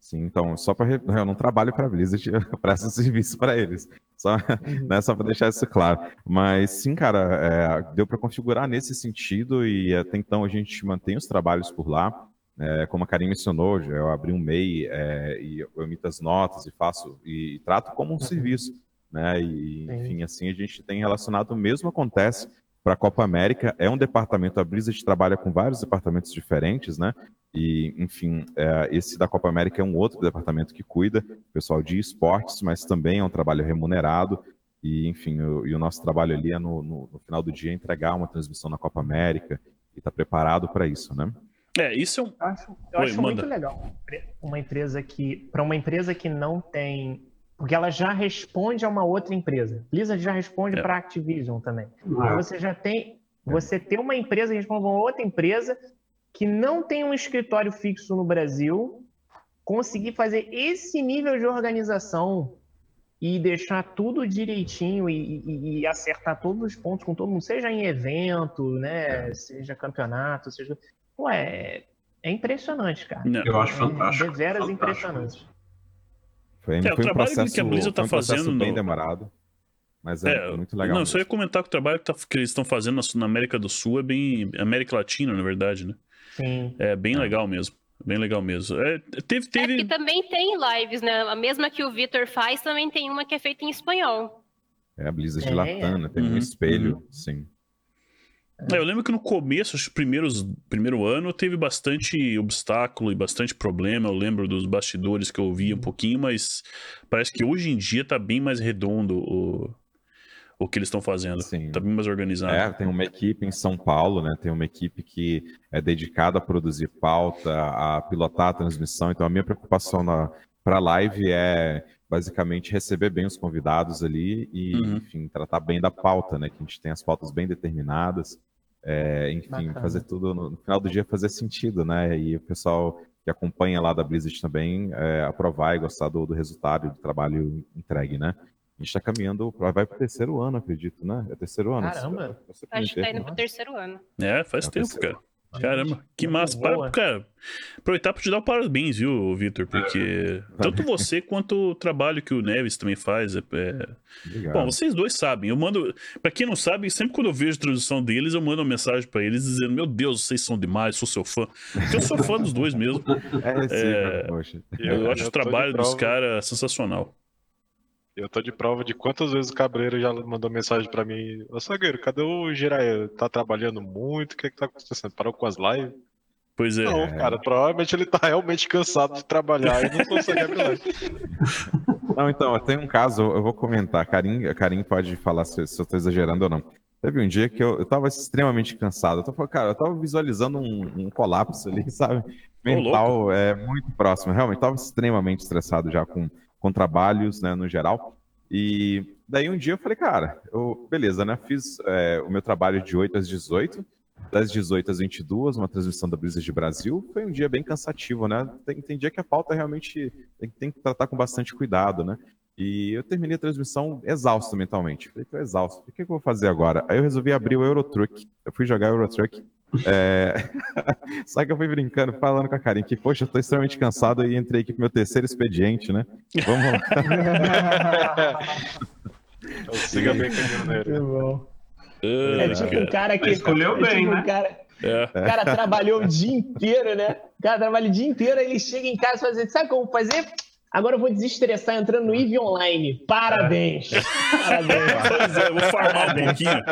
Sim, então, só para. Eu não trabalho para a Blizzard, eu presto serviço para eles. Só, uhum. né, só para deixar isso claro. Mas sim, cara, é, deu para configurar nesse sentido e até então a gente mantém os trabalhos por lá. É, como a Karim mencionou, eu abri um MEI é, e eu emito as notas e faço e, e trato como um uhum. serviço. Né? E, enfim, assim a gente tem relacionado, o mesmo acontece para a Copa América. É um departamento, a Blizzard trabalha com vários departamentos diferentes, né? E, enfim, é, esse da Copa América é um outro departamento que cuida, pessoal de esportes, mas também é um trabalho remunerado. E, enfim, o, e o nosso trabalho ali é, no, no, no, final do dia, entregar uma transmissão na Copa América e estar tá preparado para isso, né? É, isso é um. Eu acho, eu Oi, acho muito legal. Uma empresa que. Para uma empresa que não tem porque ela já responde a uma outra empresa. Blizzard já responde é. para Activision também. Então você já tem, você tem uma empresa que responde a uma outra empresa que não tem um escritório fixo no Brasil, conseguir fazer esse nível de organização e deixar tudo direitinho e, e, e, acertar todos os pontos com todo mundo, seja em evento, né, é. seja campeonato, seja... Ué, é impressionante, cara. Eu acho é, fantástico. Deveras impressionante. Foi, é, foi o trabalho um processo, que a Blizzard tá um fazendo bem no... demorado. Mas é, é, muito legal. Não, só ia comentar que o trabalho que, tá, que eles estão fazendo na América do Sul é bem. América Latina, na verdade, né? Sim. É bem é. legal mesmo. Bem legal mesmo. É, teve, teve... É que também tem lives, né? A mesma que o Vitor faz, também tem uma que é feita em espanhol. É a Blizzard de Latana, tem uhum, um espelho, uhum. sim. É, eu lembro que no começo, os primeiros primeiro ano, teve bastante obstáculo e bastante problema. Eu lembro dos bastidores que eu via um pouquinho, mas parece que hoje em dia tá bem mais redondo o, o que eles estão fazendo. Sim. Tá bem mais organizado. É, tem uma equipe em São Paulo, né? Tem uma equipe que é dedicada a produzir pauta, a pilotar a transmissão. Então, a minha preocupação para a live é basicamente receber bem os convidados ali e, Uhum. enfim, tratar bem da pauta, né? Que a gente tem as pautas bem determinadas. É, enfim, Bacana. fazer tudo no, no final do dia fazer sentido, né? E o pessoal que acompanha lá da Blizzard também é, aprovar e gostar do, do resultado do trabalho entregue, né? A gente está caminhando, vai para o terceiro ano, acredito, né? É o terceiro ano. Caramba. Você Acho que tá indo né? pro terceiro ano. É, faz É o tempo, terceiro. cara. Caramba, que Muito massa. boa. Para, cara, aproveitar para te dar o parabéns, viu, Vitor? Porque tanto você quanto o trabalho que o Neves também faz. É, é-. Bom, vocês dois sabem. Eu mando. Pra quem não sabe, sempre quando eu vejo a tradução deles, eu mando uma mensagem pra eles dizendo: Meu Deus, vocês são demais, sou seu fã. Porque eu sou fã dos dois mesmo. É, sim, É, poxa. Eu, acho eu o tô de trabalho dos caras sensacional. Eu tô de prova de quantas vezes o Cabreiro já mandou mensagem pra mim. Ô Sagueiro, cadê o Jiraiya? Tá trabalhando muito? O que que tá acontecendo? Parou com as lives? Pois é. Não, cara, provavelmente ele tá realmente cansado de trabalhar e não consegue abrir live. Não, então, tem um caso, eu vou comentar. Karim, Karim pode falar se, se eu tô exagerando ou não. Teve um dia que eu, eu tava extremamente cansado. Eu tava, cara, eu tava visualizando um, um colapso ali, sabe? Mental, é muito próximo. Realmente, tava extremamente estressado já com, com trabalhos, né, no geral. E daí um dia eu falei, cara, eu, beleza, né? Fiz é, o meu trabalho de 8 às 18, das 18 às 22, uma transmissão da Blizzard de Brasil. Foi um dia bem cansativo, né? Tem, tem dia que a pauta realmente tem, tem que tratar com bastante cuidado, né? E eu terminei a transmissão exausto mentalmente. Falei, tô exausto. O que, que eu vou fazer agora? Aí eu resolvi abrir o Eurotruck. Eu fui jogar Eurotruck. É... Só que eu fui brincando, falando com a Karin que, poxa, eu tô extremamente cansado e entrei aqui pro meu terceiro expediente, né? Vamos lá. Eu siga bem caminhoneiro. Muito bom. Ah, É tipo um cara. que. Escolheu é bem, tipo um né? cara, É. o cara trabalhou o dia inteiro, né? O cara trabalha o dia inteiro, aí ele chega em casa e fala assim: sabe o que eu vou fazer? Agora eu vou desestressar entrando no EVE Online. Parabéns. Parabéns. Pois é, vou farmar um pouquinho.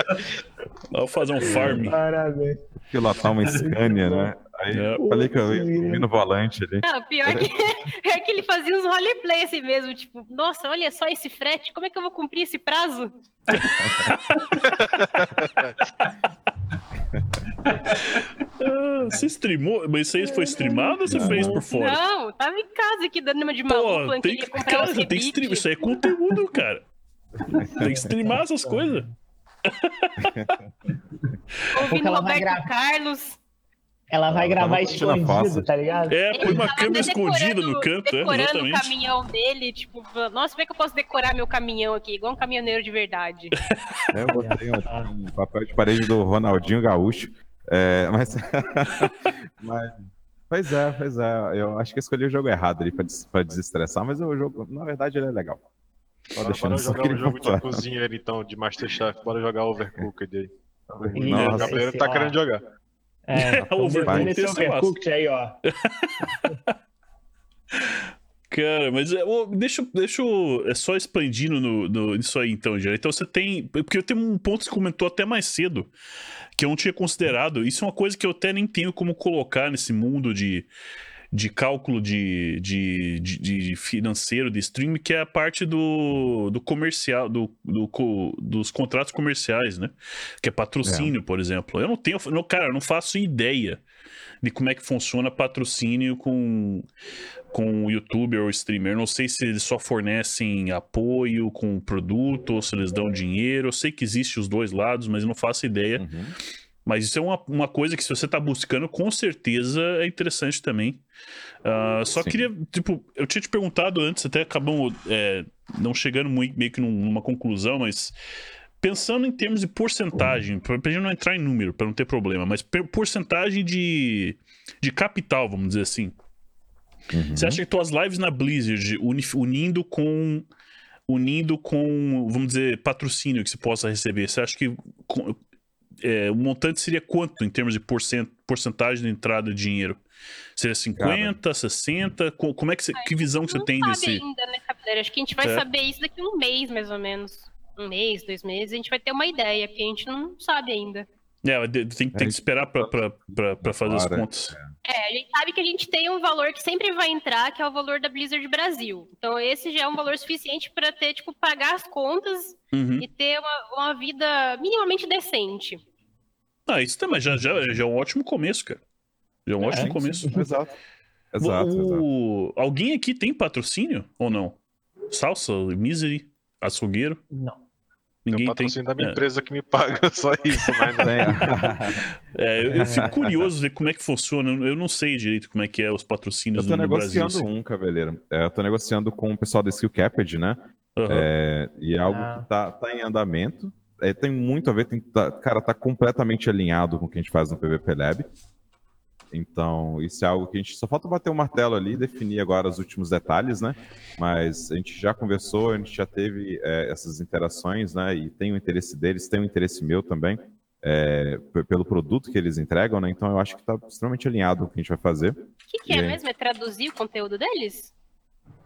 Vou fazer um farm. Parabéns. Pilotar uma Scania, né? Aí É. eu falei que eu ia subir no volante ali. Não, pior que, é que ele fazia uns roleplay assim mesmo, tipo, nossa, olha só esse frete, como é que eu vou cumprir esse prazo? Ah, você streamou? Mas isso aí foi streamado ou você fez por fora? Não, tava em casa aqui dando uma de maluco, Pô, tem que cara, tem que streamar. Isso aí é conteúdo, cara. Tem que streamar essas coisas. Ouvindo Roberto. Carlos. Ela vai Ela gravar curtindo a escondido, tá ligado? É, põe uma câmera escondida no canto, é, Decorando o exatamente. caminhão dele, tipo, nossa, como é que eu posso decorar meu caminhão aqui? Igual um caminhoneiro de verdade. É, eu botei um, um papel de parede do Ronaldinho Gaúcho. É, mas... mas. Pois é, pois é. Eu acho que escolhi o jogo errado ali pra, des- pra desestressar, mas o jogo, na verdade, ele é legal. Só Bora, bora jogar um jogo de pontuar. cozinheiro, então, de Masterchef. Bora jogar Overcooked aí. O esse, tá querendo jogar. É, O Overcooked esse é. Overcooked aí, ó. Cara, mas é, deixa, eu- deixa eu- é só expandindo no, no- nisso aí então, já. Então você tem. Porque eu tenho um ponto que você comentou até mais cedo, que eu não tinha considerado. Isso é uma coisa que eu até nem tenho como colocar nesse mundo de, de cálculo de, de, de, de financeiro de stream, que é a parte do, do comercial, do, do dos contratos comerciais, né? Que é patrocínio, por exemplo. Eu não tenho. Não, cara, eu não faço ideia de como é que funciona patrocínio com com o youtuber ou streamer. Eu não sei se eles só fornecem apoio com o produto ou se eles dão dinheiro. Eu sei que existe os dois lados, mas não faço ideia. Uhum. Mas isso é uma, uma coisa que, se você tá buscando, com certeza é interessante também. Ah, só Sim. queria, tipo, eu tinha te perguntado antes, até acabamos é, não chegando muito, meio que num- numa conclusão, mas pensando em termos de porcentagem, pra, pra gente não entrar em número, pra não ter problema, mas porcentagem de, de capital, vamos dizer assim. Uhum. Você acha que tuas lives na Blizzard, uni- unindo com. Unindo com, vamos dizer, patrocínio que você possa receber, você acha que é, o montante seria quanto em termos de porcent, porcentagem de entrada de dinheiro? Seria 50, 60? Co- Como é que você, que visão que você não tem sabe desse. ainda, né? Acho que a gente vai É. saber isso daqui a um mês, mais ou menos. Um mês, dois meses, a gente vai ter uma ideia, porque a gente não sabe ainda. É, tem, tem que esperar pra, pra, pra, pra fazer as contas. É, a gente sabe que a gente tem um valor que sempre vai entrar, que é o valor da Blizzard Brasil. Então esse já é um valor suficiente para ter, tipo, pagar as contas Uhum. e ter uma, uma vida minimamente decente. Ah, isso também já, já, já é um ótimo começo, cara. Já é um ótimo Sim, começo. sim, Exato. Exato, exato. O- Alguém aqui tem patrocínio ou não? Salsa, Misery, açougueiro? Não. Tem Ninguém o tem. patrocínio da minha É. empresa que me paga, só isso, mas não. Tem- É, eu, eu fico curioso ver como é que funciona. Eu não sei direito como é que é os Eu patrocínios tô no Brasil. negociando assim. um, Cavaleiro. É, eu tô negociando com o pessoal da Skill Caped, né? Aham. É, e é algo Ah. que tá, tá em andamento. É, tem muito a ver, tem, tá- cara, tá completamente alinhado com o que a gente faz no PVP Lab. Então, isso é algo que a gente só falta bater o martelo ali, definir agora os últimos detalhes, né? Mas a gente já conversou, a gente já teve é, essas interações, né? E tem o interesse deles, tem o interesse meu também, é, pelo produto que eles entregam, né? Então eu acho que tá extremamente alinhado com o que a gente vai fazer. O que, que é mesmo? É traduzir o conteúdo deles?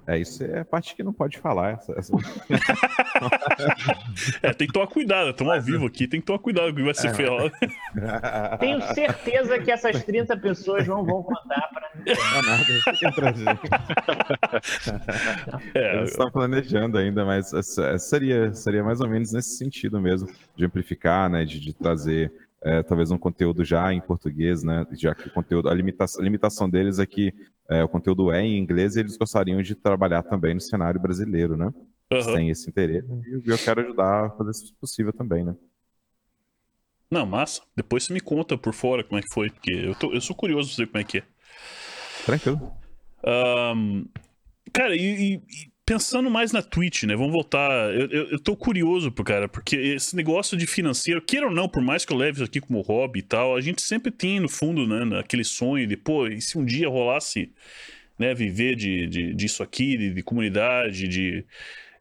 É, isso é a parte que não pode falar. Essa, essa- É, tem que tomar cuidado, estamos ao vivo aqui, tem que tomar cuidado com o que vai ser falado. Tenho certeza que essas 30 pessoas não vão contar pra mim. Não é nada, tranquilos. É, Eles estão planejando ainda, mas essa- seria, seria mais ou menos nesse sentido mesmo, de amplificar, né, de, de trazer é, talvez um conteúdo já em português, né, já que o conteúdo, a limitação, a limitação deles é que é, o conteúdo é em inglês e eles gostariam de trabalhar também no cenário brasileiro, né? Eles aham. têm esse interesse e eu quero ajudar a fazer isso possível também, né? Não, massa. Depois você me conta por fora como é que foi, porque eu, tô, eu sou curioso pra saber como é que é. Tranquilo. Ahn, cara, e- e pensando mais na Twitch, né? Vamos voltar. Eu, eu, eu tô curioso, pro cara, porque esse negócio de financeiro, queira ou não, por mais que eu leve isso aqui como hobby e tal, a gente sempre tem no fundo, né, aquele sonho de, pô, e se um dia rolasse, né, viver de, de, disso aqui, de, de comunidade, de,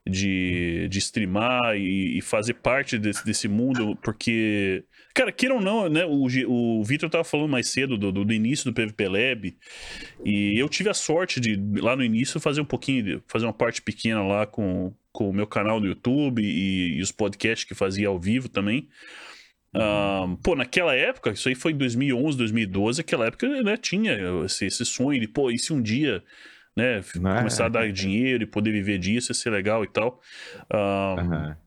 de, de streamar e, e fazer parte desse, desse mundo, porque. Cara, queira ou não, né? O, o Vitor tava falando mais cedo do, do, do início do PVP Lab. E eu tive a sorte de, lá no início, fazer um pouquinho, fazer uma parte pequena lá com, com o meu canal no YouTube e, e os podcasts que fazia ao vivo também. Ahn, pô, naquela época, isso aí foi em 2011, 2012, aquela época, né, tinha esse, esse sonho de, pô, e se um dia, né, Né? começar a dar dinheiro e poder viver disso, ia ser legal e tal. Ahn, Aham.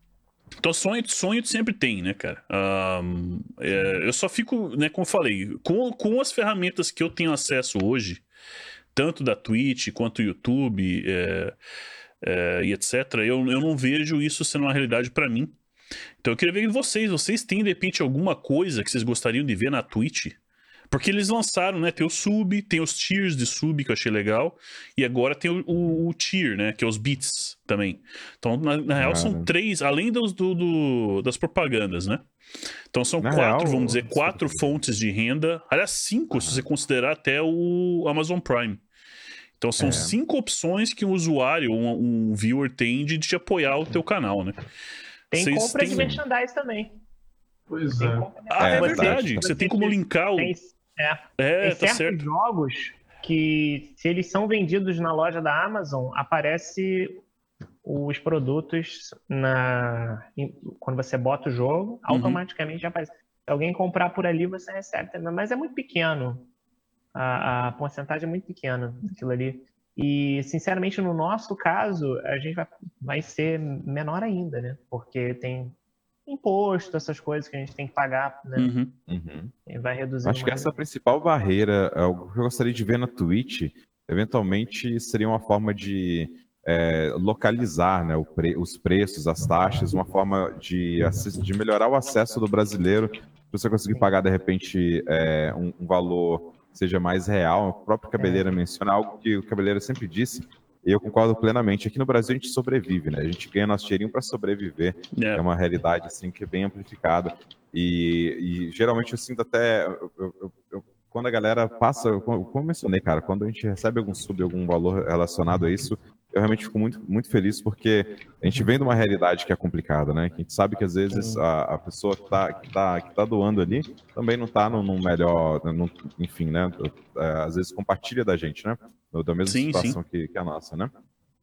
Então, sonho, sonho sempre tem, né, cara? Ahn, é, eu só fico, né, como eu falei, com, com as ferramentas que eu tenho acesso hoje, tanto da Twitch quanto YouTube é, é, e etc., eu, eu não vejo isso sendo uma realidade pra mim. Então, eu queria ver de vocês. Vocês têm, de repente, alguma coisa que vocês gostariam de ver na Twitch? Porque eles lançaram, né? Tem o sub, tem os tiers de sub que eu achei legal. E agora tem o, o- o tier, né? Que é os bits também. Então, na, na real, são Cara. três, além dos, do, do- das propagandas, né? Então são Na quatro, real, vamos dizer, quatro fontes de renda. Aliás, cinco, se você considerar até o Amazon Prime. Então são É. cinco opções que um usuário, um, um viewer tem de te apoiar o teu canal, né? Tem Vocês compra de têm- merchandise também. Pois é. de Ah, é, É, verdade. Você tem como linkar o. Tem, é, É, tem tá certos certo. jogos que, se eles são vendidos na loja da Amazon, aparece os produtos na quando você bota o Uhum. jogo, automaticamente aparece. Se alguém comprar por ali, você recebe também, mas é muito pequeno. A, a porcentagem é muito pequena daquilo ali. E, sinceramente, no nosso caso, a gente vai, vai ser menor ainda, né? Porque tem imposto, essas coisas que a gente tem que pagar, né? Uhum. Uhum. E vai reduzir. Acho que essa é a principal barreira, é algo que eu gostaria de ver na Twitch, eventualmente seria uma forma de é, localizar né, o pre- os preços, as taxas, uma forma de, de melhorar o acesso do brasileiro, para você conseguir pagar, de repente, é, um, um valor que seja mais real. O próprio Cabeleira menciona algo que o Cabeleira sempre disse, eu concordo plenamente. Aqui no Brasil a gente sobrevive, né? A gente ganha nosso dinheirinho para sobreviver é É. uma realidade assim que é bem amplificada e, e geralmente eu sinto até eu- eu- eu- quando a galera passa, como eu mencionei, cara, quando a gente recebe algum sub, algum valor relacionado a isso, eu realmente fico muito, muito feliz porque a gente vem de uma realidade que é complicada, né? Que a gente sabe que às vezes a, a pessoa que tá, que, tá, que tá doando ali também não tá num, num melhor, num- enfim, né? É, Às vezes compartilha da gente, né? Da mesma Sim, situação Que, que a nossa, né?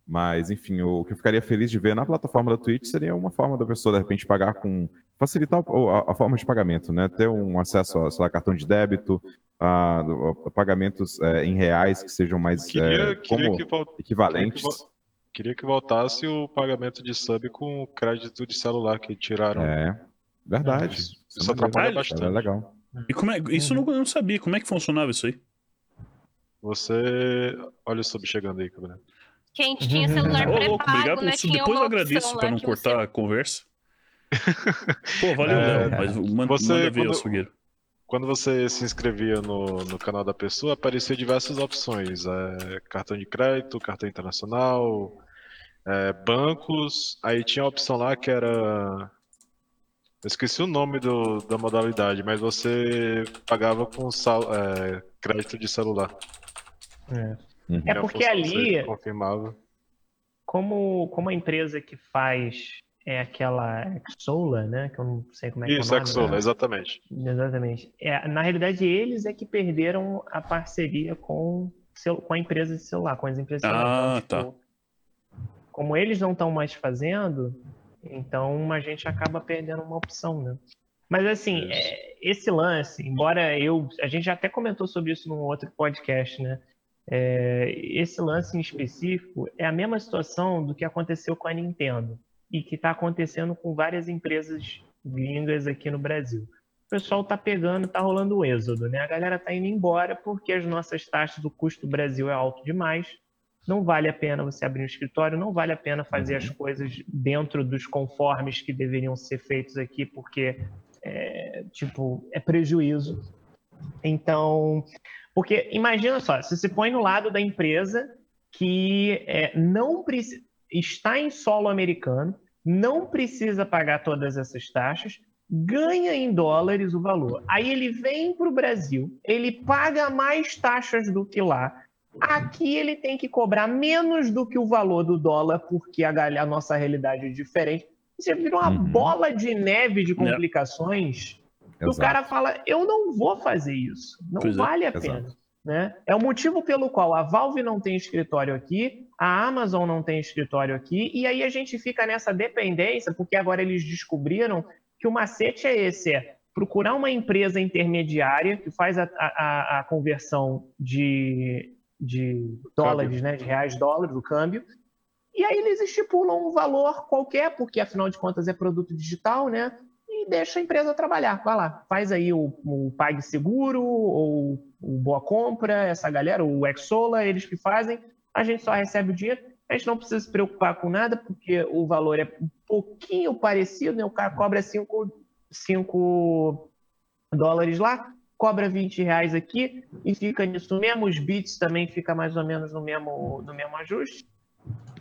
Mas, enfim, o que eu ficaria feliz de ver na plataforma da Twitch seria uma forma da pessoa, de repente, pagar com. facilitar a, a forma de pagamento, né? Ter um acesso a, sei lá, cartão de débito, a, a pagamentos é, em reais que sejam mais Queria, é, queria como que vol- equivalentes. queria que vo- Queria que voltasse o pagamento de sub com o crédito de celular que tiraram. É, verdade. Isso, Isso isso é atrapalha bastante. É legal. E como é, isso eu não, eu não sabia. Como é que funcionava isso aí? Você. Olha o sub chegando aí, Gabriel. Quem tinha celular Ô, louco, pré-pago, obrigado né? Tinha Depois eu agradeço lá não cortar você- a conversa. Pô, valeu, É, Léo. Mas manda, você, manda ver, quando- açougueiro. Quando você se inscrevia no, no canal da pessoa, apareciam diversas opções. é, cartão de crédito, cartão internacional, é, bancos. Aí tinha a opção lá que era. Eu esqueci o nome do, da modalidade, mas você pagava com sal- é, crédito de celular. É. Uhum. É porque ali- Confirmava. Como, como a empresa que faz é aquela Exola, né? Que eu não sei como é que é Isso. Exola, né? exatamente. Exatamente. É, na realidade, eles é que perderam a parceria com, com a empresa de celular, com as empresas de celular. Ah, Então, tipo, Como eles não estão mais fazendo, então a gente acaba perdendo uma opção, né? Mas assim, é, esse lance, embora eu. A gente já até comentou sobre isso num outro podcast, né? É, esse lance em específico é a mesma situação do que aconteceu com a Nintendo e que está acontecendo com várias empresas gringas aqui no Brasil. O pessoal tá pegando, tá rolando o êxodo, né? A galera tá indo embora porque as nossas taxas, o custo do Brasil é alto demais. Não vale a pena você abrir um escritório, não vale a pena fazer as coisas dentro dos conformes que deveriam ser feitos aqui, porque é, tipo, é prejuízo. Então, porque imagina só, se você põe no lado da empresa que é, não está em solo americano, não precisa pagar todas essas taxas, ganha em dólares o valor. Aí ele vem para o Brasil, ele paga mais taxas do que lá. Aqui ele tem que cobrar menos do que o valor do dólar, porque a, a nossa realidade é diferente. Você vira uma Uhum. bola de neve de complicações. E o Exato. cara fala: eu não vou fazer isso. Não Pois é, vale a exato. pena. Né? É o motivo pelo qual a Valve não tem escritório aqui, a Amazon não tem escritório aqui, e aí a gente fica nessa dependência, porque agora eles descobriram que o macete é esse: é procurar uma empresa intermediária que faz a, a- a conversão de, de dólares, né, de reais dólares, o câmbio, e aí eles estipulam um valor qualquer, porque afinal de contas é produto digital, né? E deixa a empresa trabalhar. Vai lá, faz aí o, o PagSeguro ou o Boa Compra, essa galera, o Exola, eles que fazem. A gente só recebe o dinheiro. A gente não precisa se preocupar com nada, porque o valor é um pouquinho parecido, né? O cara cobra 5 dólares lá, cobra 20 reais aqui e fica nisso mesmo. Os bits também fica mais ou menos no mesmo, no mesmo ajuste.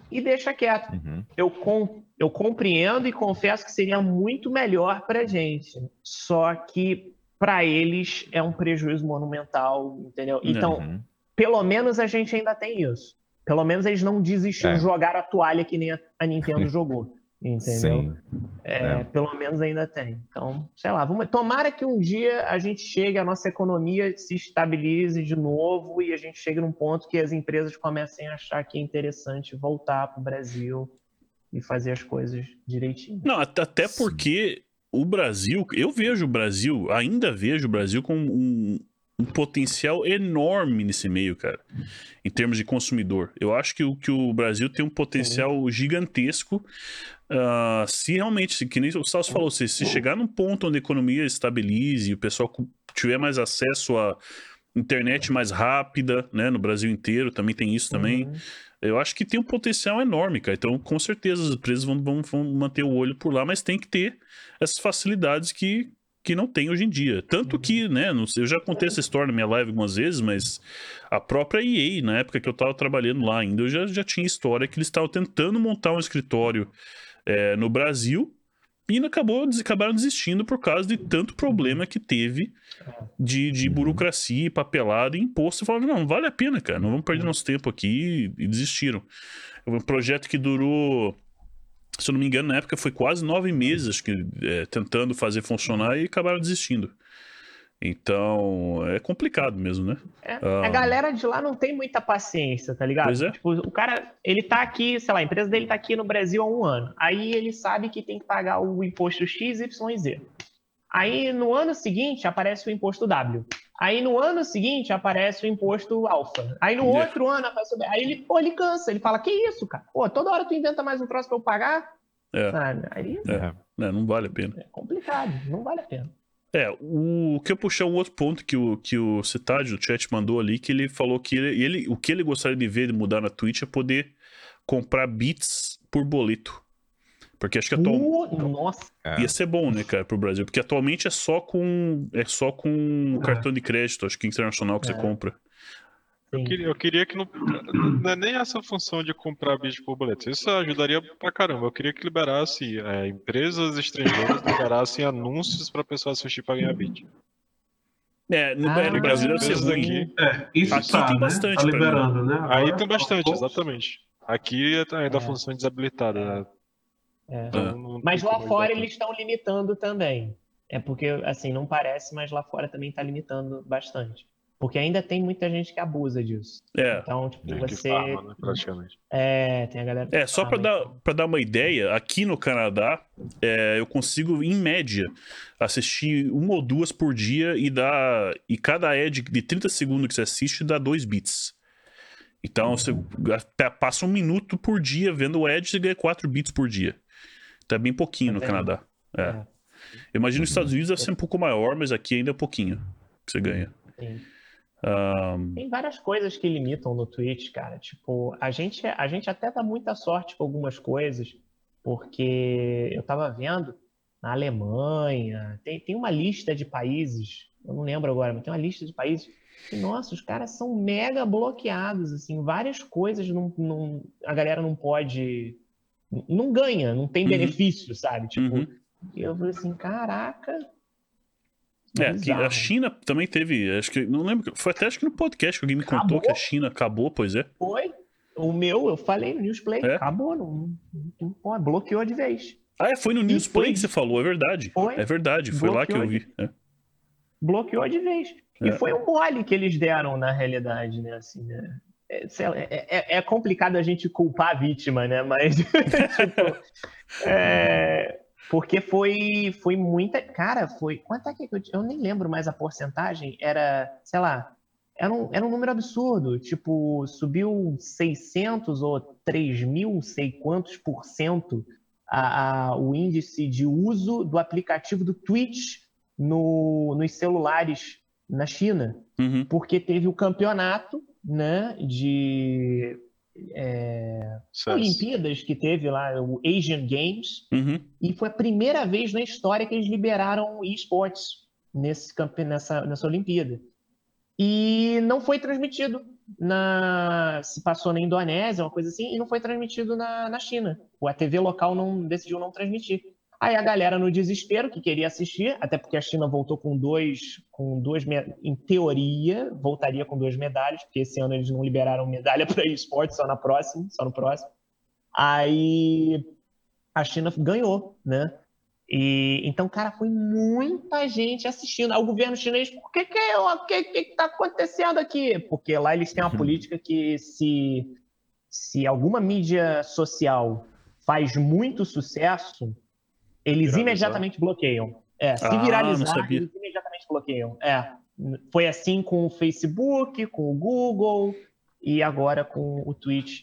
E deixa quieto Uhum. eu, com, eu compreendo e confesso que seria muito melhor para a gente. Só que para eles é um prejuízo monumental, entendeu? Então, Uhum. pelo menos a gente ainda tem isso. Pelo menos eles não desistiram, É. jogaram a toalha que nem a, Nintendo jogou. Entendeu? Sim. É, É. Pelo menos ainda tem. Então, sei lá, vamos, tomara que um dia a gente chegue, a nossa economia se estabilize de novo e a gente chegue num ponto que as empresas comecem a achar que é interessante voltar para o Brasil e fazer as coisas direitinho. Não, at- até Sim. porque o Brasil, eu vejo o Brasil, ainda vejo o Brasil com um, um potencial enorme nesse meio, cara, em termos de consumidor. Eu acho que o, que o Brasil tem um potencial gigantesco. ah, se realmente, se- que nem o Salso falou, se, se chegar num ponto onde a economia estabilize e o pessoal tiver mais acesso a internet mais rápida, né, no Brasil inteiro, também tem isso também. Uhum. Eu acho que tem um potencial enorme, cara. Então, com certeza, as empresas vão, vão- vão manter o olho por lá, mas tem que ter essas facilidades que, que não tem hoje em dia. Tanto que, né, não sei, eu já contei essa história na minha live algumas vezes, mas a própria EA, na época que eu tava trabalhando lá ainda, eu já, já tinha história que eles estavam tentando montar um escritório é, no Brasil ainda acabou, acabaram desistindo por causa de tanto problema que teve de, de burocracia, papelada e imposto. Falaram, não, vale a pena, cara, não vamos perder nosso tempo aqui e desistiram. Um projeto que durou, se eu não me engano, na época foi quase nove meses acho que, é, tentando fazer funcionar e acabaram desistindo. Então, é complicado mesmo, né? É, Ah. A galera de lá não tem muita paciência, tá ligado? Pois é. Tipo, o cara, ele tá aqui, sei lá, a empresa dele tá aqui no Brasil há um ano. Aí ele sabe que tem que pagar o imposto X, Y e Z. Aí no ano seguinte aparece o imposto W. Aí no ano seguinte aparece o imposto alfa. Aí no É. outro ano aparece o B. Aí ele, pô, ele cansa. Ele fala, que isso, cara? Pô, toda hora tu inventa mais um troço pra eu pagar? É, Sabe? Aí é, né, não vale a pena. é complicado. Não vale a pena. É, o que eu puxar um outro ponto que o, que o Citádio, do chat, mandou ali, que ele falou que ele, ele- o que ele gostaria de ver de mudar na Twitch é poder comprar bits por boleto. Porque acho que atualmente. Uh, nossa. É. Ia ser bom, né, cara, pro Brasil. Porque atualmente é só com. É só com cartão de crédito, acho que internacional que você É. compra. Eu queria, eu queria que não, não é nem essa função de comprar bit por boleto. Isso ajudaria pra caramba. Eu queria que liberasse é, empresas estrangeiras liberassem anúncios pra pessoa assistir pra ganhar bit. É, no, Ah, é, no Brasil deve ser ruim. aqui. É, isso Aqui tá, tem né? bastante Tá pra mim. liberando, né? Aí Agora, tem bastante, exatamente. Aqui é ainda a É. função desabilitada. né? É. Então, não Mas lá fora eles estão limitando também. É porque, assim, não parece, mas lá fora também está limitando bastante. Porque ainda tem muita gente que abusa disso. É. Então, tipo. Tem você. farma, né, praticamente. É, tem a galera. que É, só pra farma, dar, pra dar uma ideia, aqui no Canadá, é, eu consigo, em média, assistir uma ou duas por dia e dá. E cada ad de 30 segundos que você assiste dá 2 bits. Então você até passa um minuto por dia vendo o ad e ganha 4 bits por dia. Então é bem pouquinho no vendo? Canadá. É. É. Eu imagino que nos Estados Unidos deve ser um pouco maior, mas aqui ainda é pouquinho que você ganha. Sim. Ahn, Tem várias coisas que limitam no Twitch, cara. Tipo, a gente, a gente até dá muita sorte com algumas coisas, porque eu tava vendo na Alemanha, tem, tem uma lista de países, eu não lembro agora, mas tem uma lista de países que, nossa, os caras são mega bloqueados, assim, várias coisas não, não, a galera não pode, não ganha, não tem Uhum. benefício, sabe? Tipo, Uhum. eu falei assim, caraca. É, que a. China também teve, acho que, não lembro, foi até acho que no podcast que alguém me contou Acabou? que a China acabou, pois é. Foi. O meu, eu falei no Newsplay, É? acabou, não, não pode, bloqueou de vez. Ah, é, foi no Newsplay foi- que você falou, é verdade. Foi. É verdade, foi lá que eu vi. É. Bloqueou de vez. E É. foi um mole que eles deram na realidade, né? Assim, né? É, lá, é- é complicado a gente culpar a vítima, né? Mas, tipo, é, porque foi, foi muita. Cara, foi. Quanto é que eu, eu nem lembro mais a porcentagem? Era, sei lá, era um, era um número absurdo. Tipo, subiu 600 ou 3 mil, sei quantos por cento a, a- o índice de uso do aplicativo do Twitch no, nos celulares na China Uhum. porque teve o campeonato né, de é. Olimpíadas que teve lá, o Asian Games, Uhum. e foi a primeira vez na história que eles liberaram esportes nesse nessa, nessa Olimpíada. E não foi transmitido na. Se passou na Indonésia, uma coisa assim, e não foi transmitido na, na China. A TV local não decidiu não transmitir. Aí a galera no desespero que queria assistir, até porque a China voltou com dois, com duas, em teoria, voltaria com duas medalhas, porque esse ano eles não liberaram medalha para esporte, só na próxima, só no próximo. Aí a China ganhou, né? E então, cara, foi muita gente assistindo. Aí o governo chinês, por que que, é que, que que tá acontecendo aqui? Porque lá eles têm uma política que se se alguma mídia social faz muito sucesso, eles Viralizar. imediatamente bloqueiam. É, se Ah, viralizar, eles imediatamente bloqueiam. É, foi assim com o Facebook, com o Google e agora com o Twitch.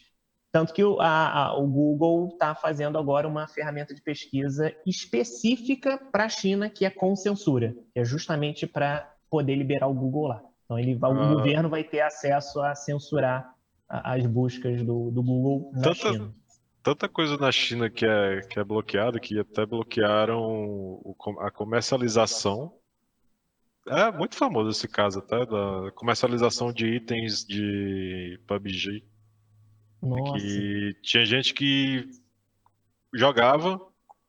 Tanto que o, a- a- o Google está fazendo agora uma ferramenta de pesquisa específica para a China, que é com censura, que é justamente para poder liberar o Google lá. Então ele Ah. o governo vai ter acesso a censurar as buscas do, do Google na Tanta- China. Tanta coisa na China que é, que é bloqueada que até bloquearam o a comercialização. É muito famoso esse caso até, da comercialização de itens de PUBG. Nossa. Que tinha gente que jogava,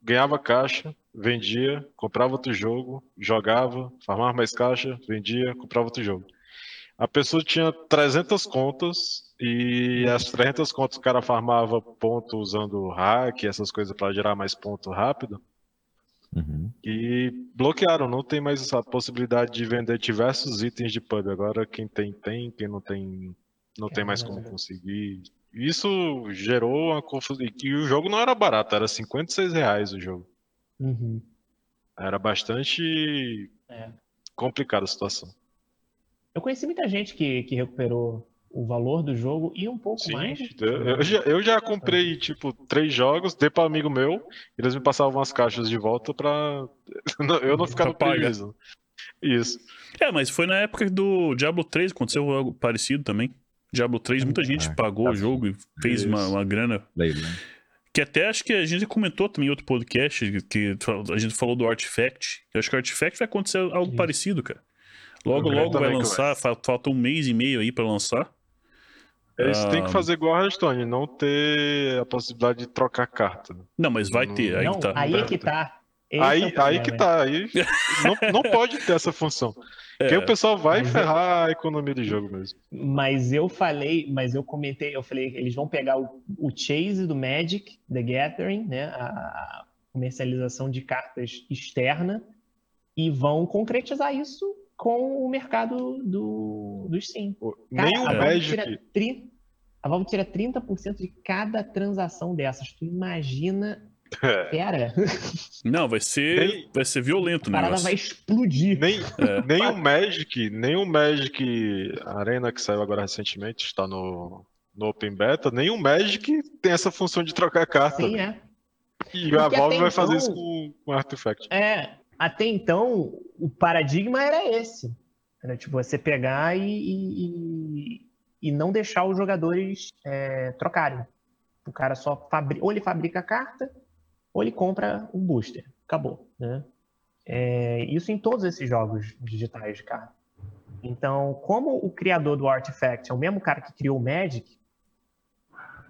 ganhava caixa, vendia, comprava outro jogo, jogava, farmava mais caixa, vendia, comprava outro jogo. A pessoa tinha 300 contas e as 300 contas o cara farmava ponto usando hack, essas coisas para gerar mais ponto rápido. Uhum. E bloquearam, não tem mais essa possibilidade de vender diversos itens de pub. Agora quem tem, tem, quem não tem, não tem mais como conseguir. Isso gerou uma confusão. E o jogo não era barato, era 56 reais o jogo. Uhum. Era bastante É. complicada a situação. Eu conheci muita gente que, que recuperou o valor do jogo e um pouco Sim, mais. eu, eu já, eu já comprei, tipo, três jogos, dei para amigo meu, e eles me passavam as caixas de volta pra eu não ficar no prejuízo. Isso. É, mas foi na época do Diablo 3, aconteceu algo parecido também. Diablo 3, muita gente Ah, pagou tá o jogo e fez uma, uma grana. Leilão. Que até acho que a gente comentou também em outro podcast, que a gente falou do Artifact. Eu acho que o Artifact vai acontecer algo Isso. parecido, cara. Logo, logo vai que lançar, fa- falta um mês e meio aí pra lançar. Eles têm Ah. que fazer igual a Hearthstone, não ter a possibilidade de trocar carta. Não, mas vai Não- ter, aí não, que tá. aí é que tá. Esse é Aí, aí problema, que né? tá, aí não, não pode ter essa função. É, Porque o pessoal vai Mas é- ferrar a economia de jogo mesmo. Mas eu falei, mas eu comentei, eu falei que eles vão pegar o, o Chase do Magic, The Gathering, né? A comercialização de cartas externa, e vão concretizar isso com o mercado do, do Steam. Cara, Nem o a Valve Magic. tri- a Valve tira 30% de cada transação dessas. Tu imagina, É, pera, Não, vai ser, Nem- vai ser violento a o parada vai explodir. nem, É. nem o Magic, nem o Magic Arena que saiu agora recentemente, está no, no Open Beta, nem o Magic tem essa função de trocar carta. Sim, é. E a Porque Valve até vai fazer então- isso com o Artifact. É, até então, o paradigma era esse. Era tipo, você pegar e, e, e- não deixar os jogadores é, trocarem. O cara só fabrica, ou ele fabrica a carta, ou ele compra um booster. Acabou, né? É, isso em todos esses jogos digitais de carta. Então, como o criador do Artifact é o mesmo cara que criou o Magic,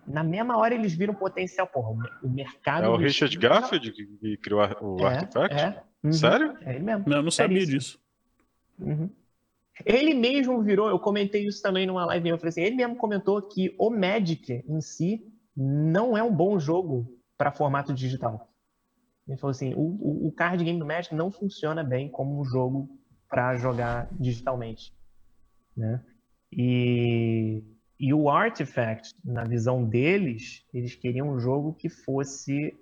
na mesma hora eles viram potencial. Porra, o mercado. É o Richard Garfield que, criou o É, Artifact? É, uhum, Sério? É ele mesmo. Não, eu não sabia Seríssimo. disso. Uhum. Ele mesmo virou, eu comentei isso também numa live, eu falei assim, ele mesmo comentou que o Magic em si não é um bom jogo para formato digital. Ele falou assim, o, o- o card game do Magic não funciona bem como um jogo para jogar digitalmente, né? E, e o Artifact, na visão deles, eles queriam um jogo que fosse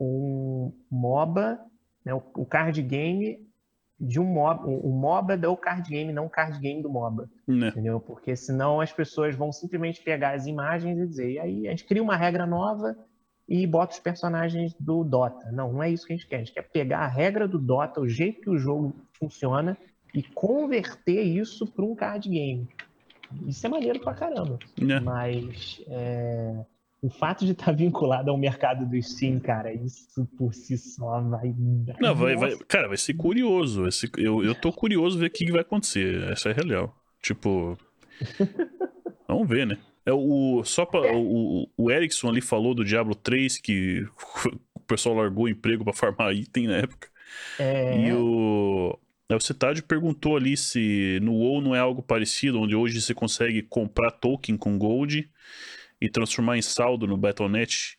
um MOBA, né? o, o card game de um MOBA, o o MOBA do card game, não o card game do MOBA, Né? entendeu? Porque senão as pessoas vão simplesmente pegar as imagens e dizer, e aí a gente cria uma regra nova e bota os personagens do Dota. Não, não é isso que a gente quer. A gente quer pegar a regra do Dota, o jeito que o jogo funciona e converter isso para um card game. Isso é maneiro pra caramba. Né? Mas é, o fato de estar vinculado ao mercado do Steam, cara, isso por si só vai. dar- Não, vai, vai, cara, vai ser curioso. vai ser- eu, eu tô curioso ver o que que vai acontecer. Essa é real. Tipo. Vamos ver, né? É o, só pra, o, o Erickson ali falou do Diablo 3 que o pessoal largou o emprego pra farmar item na época. É, E o. aí O Cetádio perguntou ali se no WoW não é algo parecido, onde hoje você consegue comprar token com gold e transformar em saldo no Battle.net.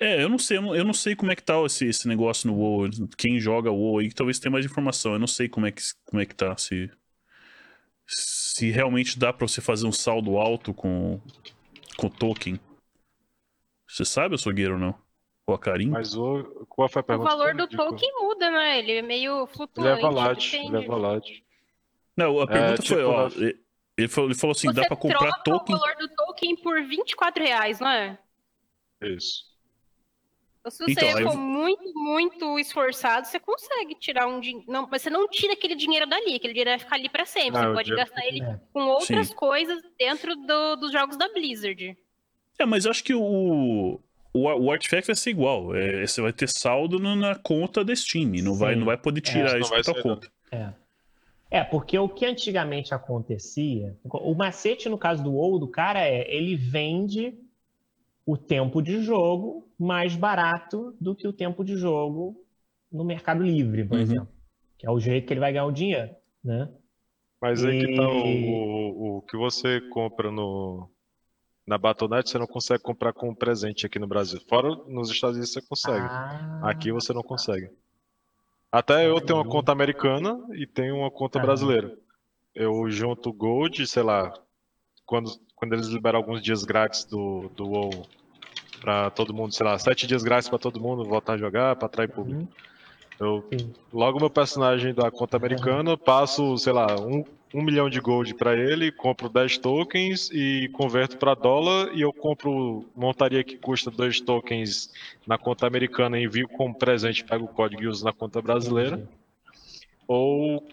É, eu não sei, eu não, eu não sei como é que tá esse, esse negócio no WoW. Quem joga WoW aí talvez tenha mais informação. Eu não sei como é que, como é que tá, se, se realmente dá pra você fazer um saldo alto com, com token. Você sabe, açougueiro, ou não? Ou a Karim? Mas o, qual foi a O pergunta? valor do token muda, né? Ele é meio Ele flutuante. é volátil, ele é volátil. Não, a pergunta tipo, foi, ó, ele falou, ele falou assim, dá Você pra comprar troca token... o valor do token por 24 reais, não é? Isso. Então, se você Então, aí eu- for muito, muito esforçado, você consegue tirar um dinheiro. Não, mas você não tira aquele dinheiro dali, aquele dinheiro vai ficar ali pra sempre. Ah, você pode gastar ele É. com outras Sim. coisas dentro do- dos jogos da Blizzard. É, mas eu acho que o, o, o Artifact vai ser igual. É, você vai ter saldo no- na conta da Steam. Não vai, não vai poder tirar não isso da sair conta. É. É, porque o que antigamente acontecia, o macete no caso do WoW do cara é, ele vende o tempo de jogo mais barato do que o tempo de jogo no Mercado Livre, por Uhum. exemplo. Que é o jeito que ele vai ganhar o dinheiro, né? Mas aí que tá o, E- o, o que você compra no, Na Battle.net você não consegue comprar como presente aqui no Brasil. Fora nos Estados Unidos você consegue. Ah, Aqui você não consegue. Até eu tenho uma conta americana e tenho uma conta brasileira. Eu junto Gold, sei lá, quando, quando eles liberam alguns dias grátis do, do WoW pra todo mundo, sei lá, sete dias grátis pra todo mundo voltar a jogar, pra atrair público. Uhum. Eu Sim. logo meu personagem da conta americana, passo, sei lá, um, um milhão de gold pra ele, compro 10 tokens e converto pra dólar e eu compro montaria que custa 2 tokens na conta americana e envio como presente, pego o código e uso na conta brasileira. Ou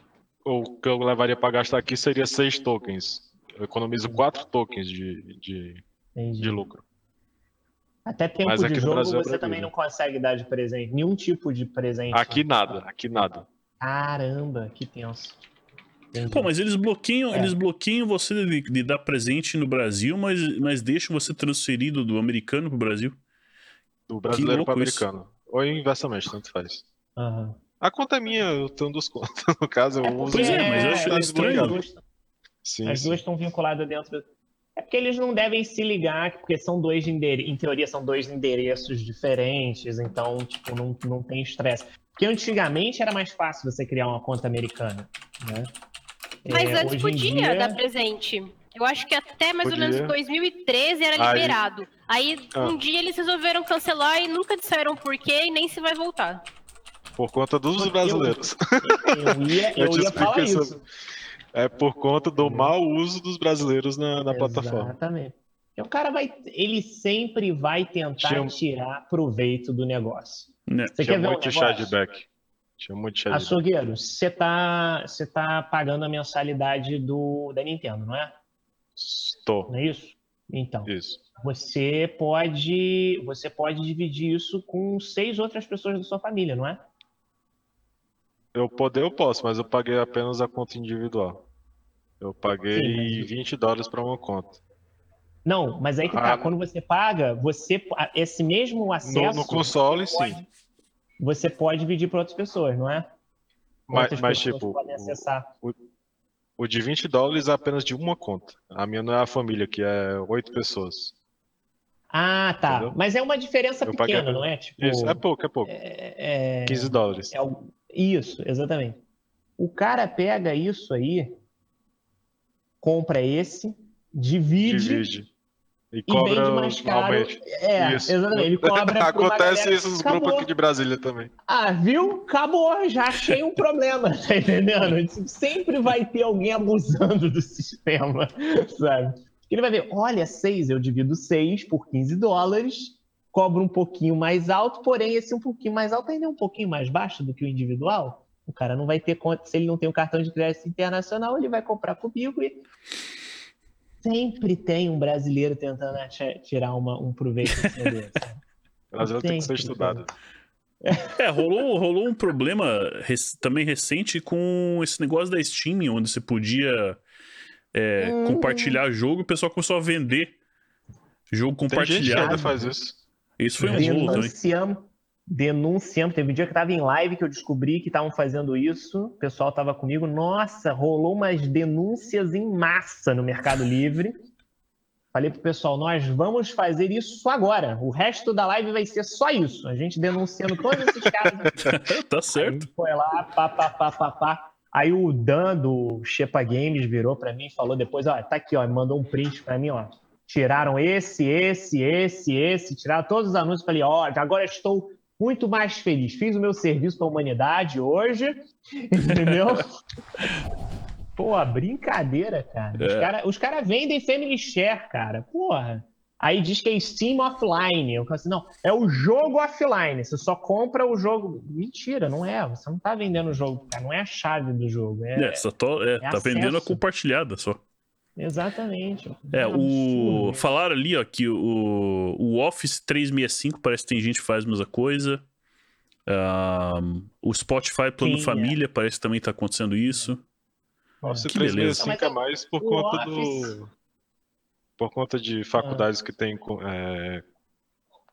ou o que eu levaria pra gastar aqui seria 6 tokens. Eu economizo 4 tokens de, de, Entendi. de lucro. Até tempo Mas de jogo Brasil é você também não consegue dar de presente. Nenhum tipo de presente. Aqui nada, aqui nada. Caramba, que tenso. Entendi. Pô, mas eles bloqueiam, É. eles bloqueiam você de, de dar presente no Brasil, mas, mas deixam você transferido do americano pro Brasil. Do brasileiro para louco isso. americano. Ou inversamente, tanto faz. Aham. A conta é minha, eu tenho um desconto. No caso, eu uso. Pois é, mas eu acho tá estranho. As duas, Sim, as sim. duas estão vinculadas dentro. É porque eles não devem se ligar, porque são dois endere... em teoria são dois endereços diferentes, então tipo não, não tem estresse. Porque antigamente era mais fácil você criar uma conta americana, né? Mas É, antes podia dia- dar presente. Eu acho que até mais ou Podia. menos 2013 era Aí- liberado. Aí, Ah. um dia eles resolveram cancelar e nunca disseram por quê e nem se vai voltar. Por conta dos Porque eu- brasileiros. Eu ia, Eu ia explico falar isso. isso. É por conta do mau uso dos brasileiros na, na plataforma. Exatamente. Porque o cara vai, ele sempre vai tentar Tinha- tirar proveito do negócio. Né? Você Tinha quer ver um negócio? Tinha muito. Açougueiro, você tá, você tá pagando a mensalidade do, da Nintendo, não é? Estou. Não é isso? Então, Isso. você pode, você pode dividir isso com seis outras pessoas da sua família, não é? Eu poder, eu posso, mas eu paguei apenas a conta individual. Eu paguei Sim, mas- 20 dólares para uma conta. Não, mas aí que tá. Ah. Quando você paga, você esse mesmo No, acesso no console, sim. Você pode dividir para outras pessoas, não é? Mas, Outras mas pessoas tipo, podem acessar. o de 20 dólares é apenas de uma conta. A minha não é a família, que é oito pessoas. Ah, tá. Entendeu? Mas é uma diferença Eu paguei pequena, a- não é? Tipo, Isso, é pouco, é pouco. é- 15 dólares. é o- Isso, exatamente. O cara pega isso aí, compra esse, divide, Divide. E e cobra vende mais caro. É, Isso. exatamente. Ele cobra Acontece isso nos Acabou. grupos aqui de Brasília também. Ah, viu? Acabou, já achei um problema, tá entendendo? Sempre vai ter alguém abusando do sistema, sabe? Ele vai ver, olha, 6, eu divido 6 por 15 dólares, cobro um pouquinho mais alto, porém esse um pouquinho mais alto ainda é um pouquinho mais baixo do que o individual. O cara não vai ter conta, se ele não tem um cartão de crédito internacional, ele vai comprar comigo e sempre tem um brasileiro tentando tirar uma- um proveito em cima dele, sabe? O Brasil tem que ser estudado. É, rolou, rolou um problema rec- também recente com esse negócio da Steam, onde você podia é, Hum. compartilhar jogo e o pessoal começou a vender jogo Tem gente que compartilhado. ainda faz isso. Isso foi um rolo também. Denunciamos. Teve um dia que eu tava em live que eu descobri que estavam fazendo isso. O pessoal tava comigo. Nossa, rolou umas denúncias em massa no Mercado Livre. Falei pro pessoal, nós vamos fazer isso agora. O resto da live vai ser só isso. A gente denunciando todos esses caras. tá certo. Aí foi lá, pá, pá, pá, pá, pá. Aí o Dan do Shepa Games virou pra mim e falou depois, ó, tá aqui, ó, mandou um print pra mim, ó. Tiraram esse, esse, esse, esse, tiraram todos os anúncios. Falei, ó, agora estou muito mais feliz. Fiz o meu serviço pra humanidade hoje, entendeu? Pô, brincadeira, cara. Os É. caras cara vendem Family Share, cara. Porra. Aí diz que é Steam Offline. Eu falo assim, não, é o jogo offline. Você só compra o jogo. Mentira, não é. Você não tá vendendo o jogo, cara. Não é a chave do jogo. É, É, só tô- é, é tá vendendo a acesso. compartilhada só. Exatamente. É, um o. Falaram ali, ó, que o, o Office 365 parece que tem gente que faz a mesma coisa. Ahn, o Spotify Plano Sim, é. Família parece que também tá acontecendo isso. Nossa, Que beleza. 365 é mais por O conta Office- do. Por conta de faculdades que têm. co- é,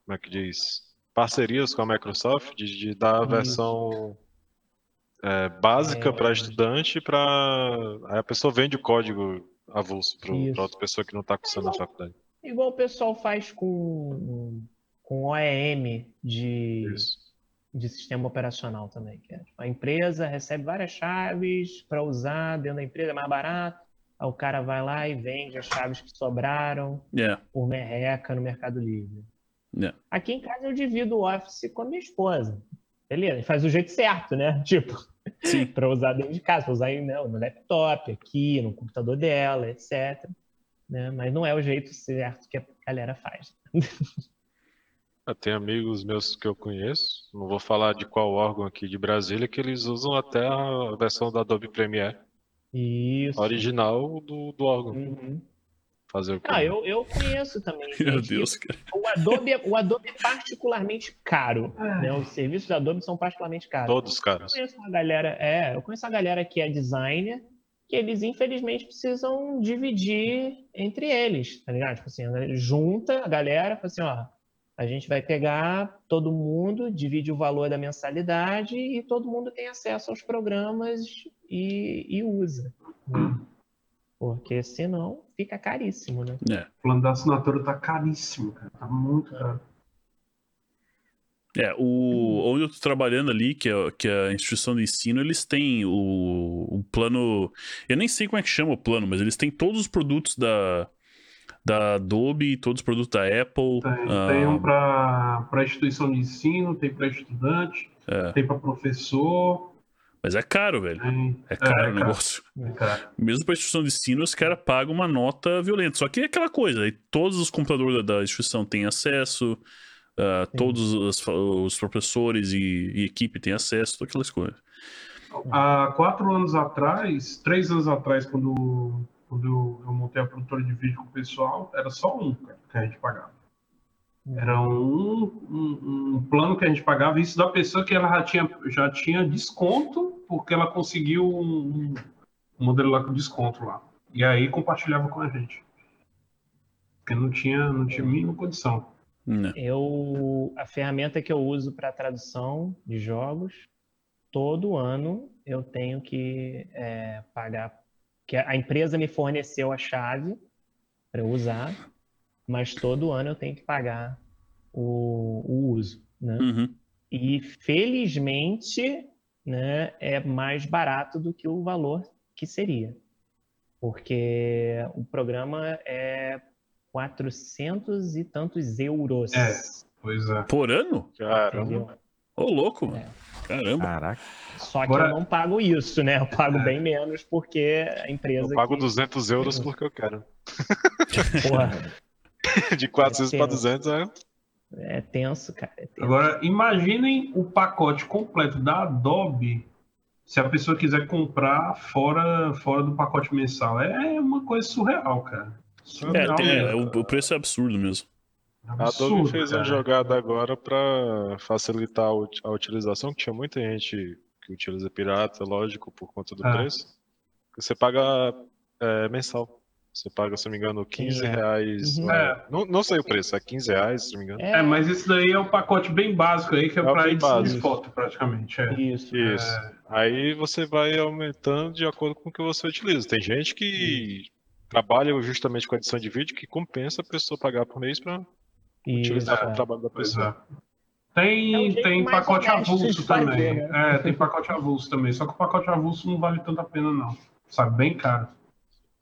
como é que diz? Parcerias com a Microsoft, de, de dar a versão é, básica É. para estudante, para. Aí a pessoa vende o código avulso para outra pessoa que não está cursando a faculdade. igual o pessoal faz com, com OEM de, Isso. de sistema operacional também. Que é, tipo, a empresa recebe várias chaves para usar dentro da empresa, é mais barato. Aí o cara vai lá e vende as chaves que sobraram Yeah. por merreca no Mercado Livre. Yeah. Aqui em casa eu divido o Office com a minha esposa. Beleza, faz do jeito certo, né? Tipo. Para usar dentro de casa, para usar aí, né, no laptop, aqui, no computador dela, etc. Né? Mas não é o jeito certo que a galera faz. Tenho amigos meus que eu conheço, não vou falar de qual órgão aqui de Brasília, que eles usam até a versão da Adobe Premiere Isso. original do, do órgão. Uhum. Fazer o quê? Ah, eu, eu conheço também. Meu gente, Deus, cara. O Adobe, é- o Adobe é particularmente caro. Né? Os serviços da Adobe são particularmente caros. Todos, caras. Eu conheço uma galera, é, eu conheço uma galera que é designer, que eles infelizmente precisam dividir entre eles, tá ligado? Tipo assim, junta a galera, fala assim, ó, a gente vai pegar todo mundo, divide o valor da mensalidade e todo mundo tem acesso aos programas e, e usa. né? Porque senão fica caríssimo, né? É. O plano da assinatura tá caríssimo, cara. Tá muito caro. É, o, onde eu tô trabalhando ali, que é, que é a instituição de ensino, eles têm o, o plano. Eu nem sei como é que chama o plano, mas eles têm todos os produtos da, da Adobe, todos os produtos da Apple. Tem, ah, tem um para para instituição de ensino, tem para estudante, É. tem para professor. Mas é caro, velho. É caro é o negócio. É caro. Mesmo pra instituição de ensino, os caras pagam uma nota violenta. Só que é aquela coisa, aí todos os computadores da, instituição têm acesso, Sim. todos os, os professores e, e equipe têm acesso, todas aquelas coisas. Há quatro anos atrás, três anos atrás, quando, quando eu montei a produtora de vídeo com o pessoal, era só um que a gente pagava. Era um, um, um plano que a gente pagava, isso da pessoa que ela já tinha, já tinha desconto, porque ela conseguiu um, um modelo lá com desconto lá. E aí compartilhava com a gente. Porque não tinha, não tinha mínima condição. Né? Eu, a ferramenta que eu uso para tradução de jogos, todo ano eu tenho que é, pagar, que a empresa me forneceu a chave para eu usar, mas todo ano eu tenho que pagar o, o uso, né? Uhum. E felizmente, né, é mais barato do que o valor que seria. Porque o programa é 400 e tantos euros. É. Pois é. Por ano? Caramba. Ô, louco, mano. Caramba. Caraca. Só que Agora- eu não pago isso, né? Eu pago bem menos porque a empresa Eu pago que, 200 euros porque eu quero. porra, De 400 para tenso. 200 é. é tenso, cara. É tenso. Agora, imaginem o pacote completo da Adobe se a pessoa quiser comprar fora, fora do pacote mensal. É uma coisa surreal, cara. É, Surreal tem- é, mesmo. o, o preço é absurdo mesmo. A Adobe Absurdo, fez uma cara. jogada agora para facilitar a ut- a utilização, que tinha muita gente que utiliza pirata, lógico, por conta do Ah. preço. Você paga é, mensal. Você paga, se não me engano, 15 é. reais. Uhum. é, É. Não, não sei o preço, é 15 reais, se não me engano. É, mas isso daí é o pacote bem básico aí, que é, É bem edição de básico. foto, praticamente. É. Isso. Isso. Aí você vai aumentando de acordo com o que você utiliza. Tem gente que trabalha justamente com edição de vídeo que compensa a pessoa pagar por mês para utilizar o é. trabalho da pessoa. é. Tem, É tem pacote avulso fazer, também. né? É, tem pacote avulso também. Só que o pacote avulso não vale tanto a pena, não. Sabe, bem caro.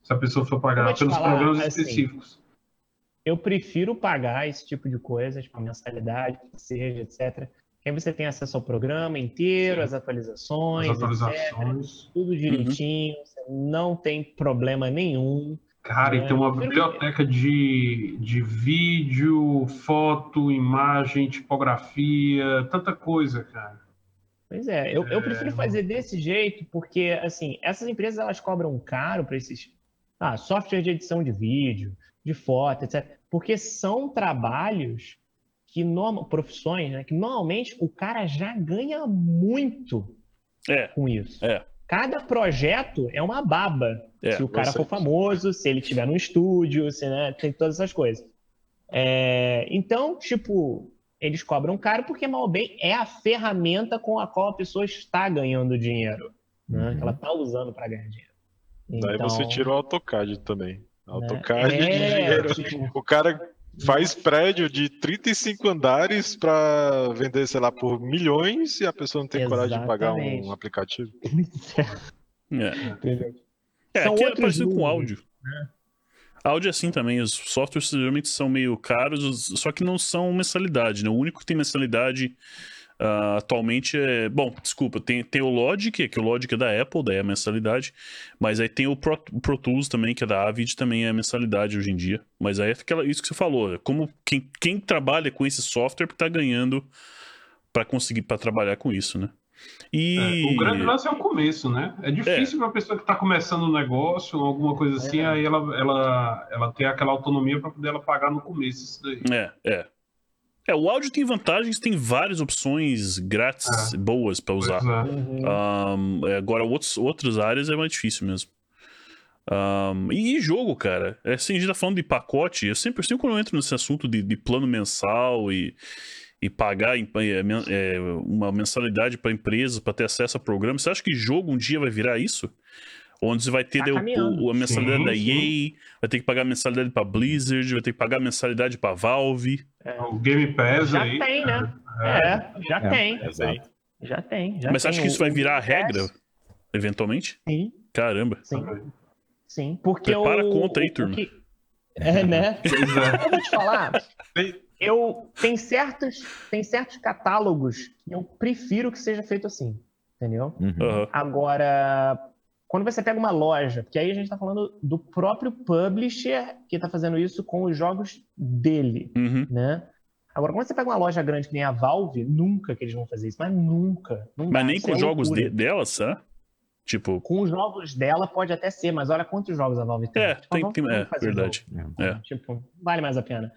Se a pessoa for Eu pagar pelos falar, programas assim, específicos. Eu prefiro pagar esse tipo de coisa, tipo mensalidade, que seja, etc. Que aí você tem acesso ao programa inteiro, às atualizações, As etc. atualizações. Tudo direitinho, você não tem problema nenhum. Cara, e É, tem uma eu biblioteca de, de vídeo, foto, imagem, tipografia, tanta coisa, cara. Pois é, eu, eu É. prefiro fazer desse jeito, porque, assim, essas empresas elas cobram caro para esses ah, software de edição de vídeo, de foto, etc. Porque são trabalhos que, norma, profissões, né, que normalmente o cara já ganha muito É, com isso. é. Cada projeto é uma baba. É, se o cara for famoso, se ele tiver no estúdio, se, né, tem todas essas coisas. É, então, tipo, eles cobram caro porque, mal bem, é a ferramenta com a qual a pessoa está ganhando dinheiro. Né? Uhum. Que ela está usando para ganhar dinheiro. Daí Então, você tira o AutoCAD também. AutoCAD de É, dinheiro. tipo, O cara faz prédio de 35 andares pra vender, sei lá, por milhões e a pessoa não tem coragem de pagar Exatamente. um aplicativo. É, entendeu? é São aqui é outros parecido com números, áudio. Áudio é assim também, os softwares geralmente são meio caros, os- só que não são mensalidade, né? O único que tem mensalidade ah, atualmente é. Bom, desculpa, tem, tem o Logic, que o Logic é da Apple, daí é a mensalidade. Mas aí tem o Pro, o Pro Tools também, que é da Avid, também é mensalidade hoje em dia. Mas aí é aquela, isso que você falou, é como quem, quem trabalha com esse software tá ganhando para conseguir para trabalhar com isso, né? E. É, o grande lance é o começo, né? É difícil para uma pessoa que está começando um negócio, alguma coisa assim, É. aí ela, ela, ela ter aquela autonomia para poder ela pagar no começo isso daí. É, é. É, o áudio tem vantagens, tem várias opções grátis Ah. boas para usar. É. Uhum. Ahn, é, agora, outros, outras áreas é mais difícil mesmo. Ahn, e, jogo, cara. É, assim, a gente tá falando de pacote. Eu sempre, sempre quando eu entro nesse assunto de, de plano mensal e, e pagar em- é, é, uma mensalidade para empresas para ter acesso a programas, você acha que jogo um dia vai virar isso? Onde você vai ter Tá o- a mensalidade Sim, da sim. EA, vai ter que pagar mensalidade para Blizzard, vai ter que pagar mensalidade para Valve. O Game Pass Já aí. tem, né? É, já É, tem. Exato. Já tem. Já Mas você acha tem. que isso vai virar a regra, eventualmente? Sim, Caramba. sim. Sim. Porque Prepara o, a conta aí, turma. que- É, né? É. Eu vou te falar. Tem- Eu tem certos, tem certos catálogos que eu prefiro que seja feito assim, entendeu? Uhum. Agora, quando você pega uma loja, porque aí a gente está falando do próprio publisher que está fazendo isso com os jogos dele, Uhum. né? Agora, quando você pega uma loja grande que nem a Valve, nunca que eles vão fazer isso, mas nunca. não Mas nem isso com é jogos de, dela, sabe? Tipo, Com os jogos dela pode até ser, mas olha quantos jogos a Valve tem. é, Tipo, tem, tem, é, verdade. jogo. É. Tipo, vale mais a pena.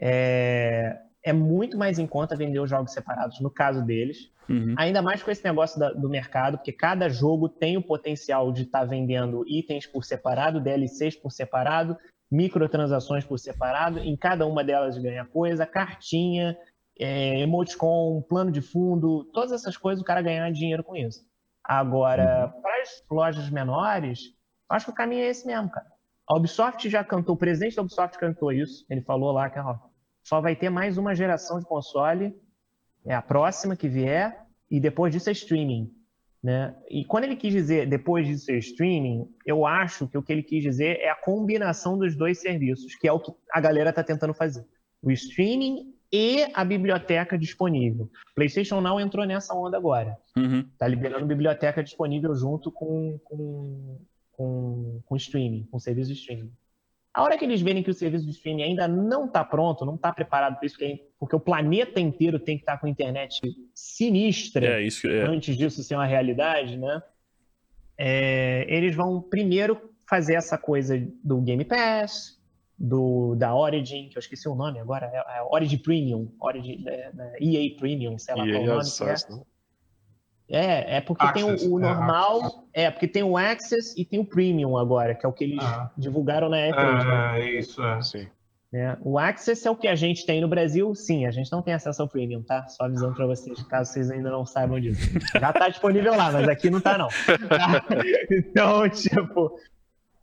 É, é muito mais em conta vender os jogos separados, no caso deles. Uhum. Ainda mais com esse negócio da- do mercado, porque cada jogo tem o potencial de estar vendendo itens por separado, DLCs por separado, microtransações por separado. Em cada uma delas ganha coisa, cartinha, é, emoticon, plano de fundo, todas essas coisas o cara ganhar dinheiro com isso. Agora, para as lojas menores, eu acho que o caminho é esse mesmo, cara. A Ubisoft já cantou, o presidente da Ubisoft cantou isso. Ele falou lá que ó, só vai ter mais uma geração de console, é a próxima que vier, e depois disso é streaming. Né? E quando ele quis dizer depois disso é streaming, eu acho que o que ele quis dizer é a combinação dos dois serviços, que é o que a galera está tentando fazer. O streaming e a biblioteca disponível. PlayStation Now entrou nessa onda agora. Uhum. Tá liberando biblioteca disponível junto com, com, com, com streaming, com serviço de streaming. A hora que eles verem que o serviço de streaming ainda não está pronto, não está preparado para isso, porque, o planeta inteiro tem que estar com internet sinistra É, isso é. antes disso ser uma realidade, né? É, eles vão primeiro fazer essa coisa do Game Pass, do, da Origin, que eu esqueci o nome agora, é, é Origin Premium, Origin, é, é, EA Premium, sei lá qual o EA nome Access, que é. né? É, é porque Access, tem o, o é, normal, é, porque tem o Access e tem o Premium agora, que é o que eles Ah. divulgaram na E3. né? É, isso, é. Sim. né? O Access é o que a gente tem no Brasil, sim, a gente não tem acesso ao Premium, tá? Só avisando pra vocês, caso vocês ainda não saibam disso. Já tá disponível lá, mas aqui não tá não. Tá? Então, tipo,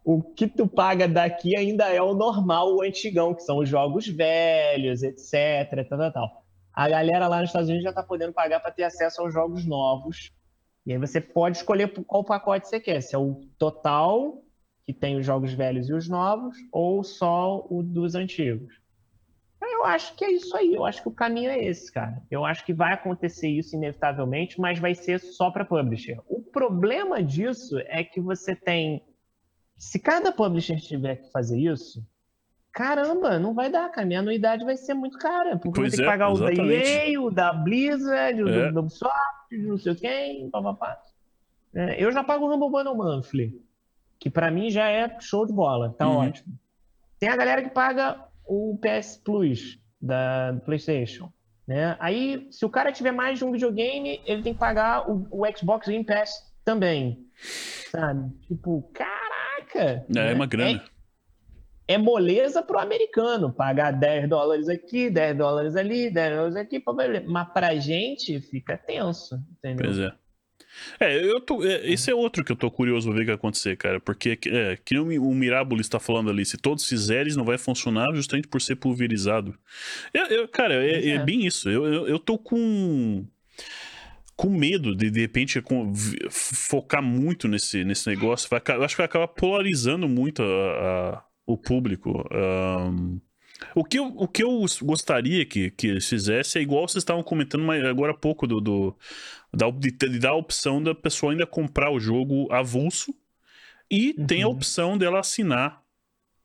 o que tu paga daqui ainda é o normal, o antigão, que são os jogos velhos, etc, tal, tal, tal. A galera lá nos Estados Unidos já tá podendo pagar para ter acesso aos jogos novos. E aí você pode escolher qual pacote você quer, se é o total que tem os jogos velhos e os novos, ou só o dos antigos. Eu acho que é isso aí. Eu acho que o caminho é esse, cara. Eu acho que vai acontecer isso inevitavelmente, mas vai ser só para publisher. O problema disso é que você tem. Se cada publisher tiver que fazer isso, caramba, não vai dar, cara. Minha anuidade vai ser muito cara. Porque Pois eu vou ter é, que pagar o da exatamente. EA, o da Blizzard, o É. do, Ubisoft, não sei quem, papapá. É, eu já pago o Humble Bundle Monthly, que pra mim já é show de bola, tá Uhum. ótimo. Tem a galera que paga o PS Plus da do PlayStation, né? Aí, se o cara tiver mais de um videogame, ele tem que pagar o, o Xbox Game Pass também, sabe? Tipo, caraca! É, né? uma grana. É, moleza pro americano pagar 10 dólares aqui, 10 dólares ali, 10 dólares aqui, mas pra gente fica tenso, entendeu? Pois é. É, eu tô, é, esse é outro que eu tô curioso pra ver o que vai acontecer, cara. Porque, é, que nem o Mirabulo está falando ali, se todos fizerem, não vai funcionar justamente por ser pulverizado. Eu, eu- cara, é, é é. bem isso. Eu, eu, eu tô com. Com medo de, de repente, focar muito nesse, nesse negócio. Vai, acho que vai acabar polarizando muito a- o público. Ahn, o, que eu, o que eu gostaria que, que eles fizessem é igual vocês estavam comentando mais- agora há pouco do, do, da, de, de dar a opção da pessoa ainda comprar o jogo avulso e tem a Uhum. opção dela assinar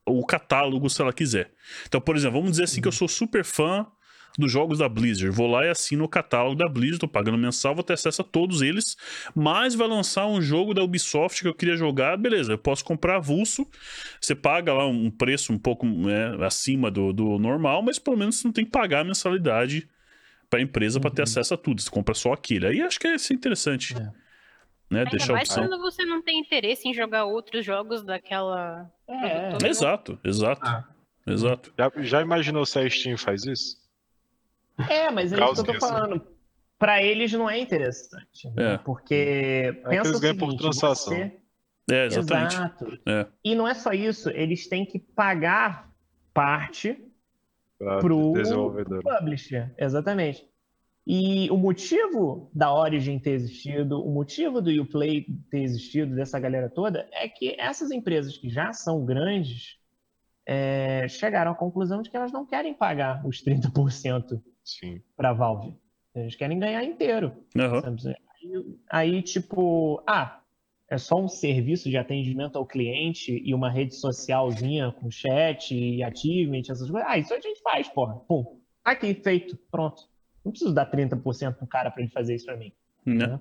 o catálogo se ela quiser. Então, por exemplo, vamos dizer assim que eu sou super fã dos jogos da Blizzard. Vou lá e assino o catálogo da Blizzard, tô pagando mensal, vou ter acesso a todos eles, mas vai lançar um jogo da Ubisoft que eu queria jogar, beleza, eu posso comprar avulso, você paga lá um preço um pouco né, acima do, do normal, mas pelo menos você não tem que pagar a mensalidade para a empresa para ter Uhum. acesso a tudo, você compra só aquilo. Aí acho que é é interessante. É. Né? Ainda Deixar mais opção. quando você não tem interesse em jogar outros jogos daquela. É, produtora. Exato, exato. Ah. Exato. Já, já imaginou se a Steam faz isso? É, mas é isso que eu tô Caos falando. Pra eles não é interessante. né? É. Porque pensa eles o ganham por seguinte, transação. você- É, exatamente. Exato. É. E não é só isso, eles têm que pagar parte Pra Pro- desenvolvedor. publisher, exatamente. E o motivo da Origin ter existido, o motivo do Uplay ter existido, dessa galera toda, é que essas empresas que já são grandes é, chegaram à conclusão de que elas não querem pagar os 30% Sim. Para a Valve. Eles querem ganhar inteiro. Sabe? Aí, aí, tipo, ah, é só um serviço de atendimento ao cliente e uma rede socialzinha com chat e achievement, essas coisas. Ah, isso a gente faz, porra. Pum. Aqui, feito. Pronto. Não preciso dar 30% pro cara para ele fazer isso para mim. Né?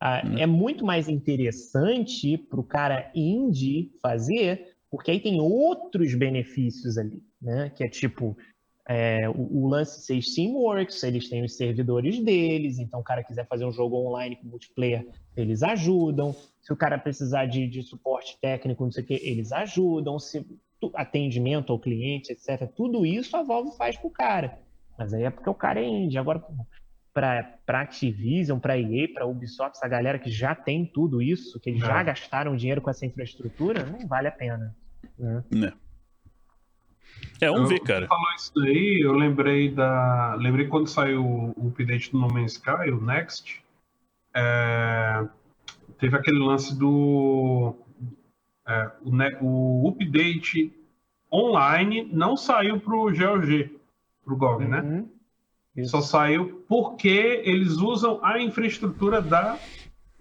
Ah, Né. É muito mais interessante pro cara indie fazer, porque aí tem outros benefícios ali, né? Que é tipo é, o, o lance ser Steamworks, eles têm os servidores deles, então o cara quiser fazer um jogo online com multiplayer, eles ajudam. Se o cara precisar de, de suporte técnico, não sei o que, eles ajudam. Se tu- atendimento ao cliente, etc. Tudo isso a Valve faz pro cara. Mas aí é porque o cara é indie. Agora, para Activision, para EA, para Ubisoft, essa galera que já tem tudo isso, que eles já É. gastaram dinheiro com essa infraestrutura, não vale a pena. né? Né? É, vamos Eu- ver, cara. falou isso daí, eu lembrei da. Lembrei quando saiu o update do No Man's Sky, o Next. é, teve aquele lance do. é, o, ne- o update online não saiu pro GOG, pro GOG, né? Uhum. Isso. Só saiu porque eles usam a infraestrutura da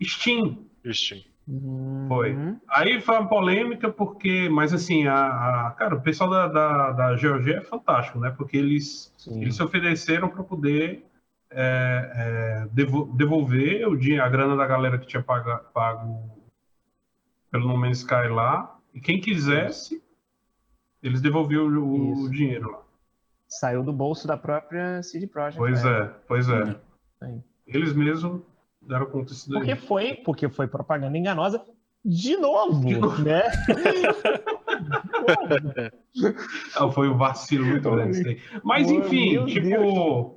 Steam. Steam. Uhum. Foi. Aí foi uma polêmica, porque, mas assim, a, a- cara, o pessoal da, da, da GOG é fantástico, né? Porque eles, Sim. eles se ofereceram para poder é, é, devo- devolver o dinheiro, a grana da galera que tinha paga- pago pelo No Man's Sky lá, e quem quisesse, eles devolviam o, Isso. dinheiro lá. Saiu do bolso da própria CD Projekt. Pois né? é, pois é. Sim. Eles mesmos deram conta disso daí. Porque foi, porque foi propaganda enganosa de novo, De novo. né? Ah, foi um vacilo muito grande. Mas enfim, tipo. Deus.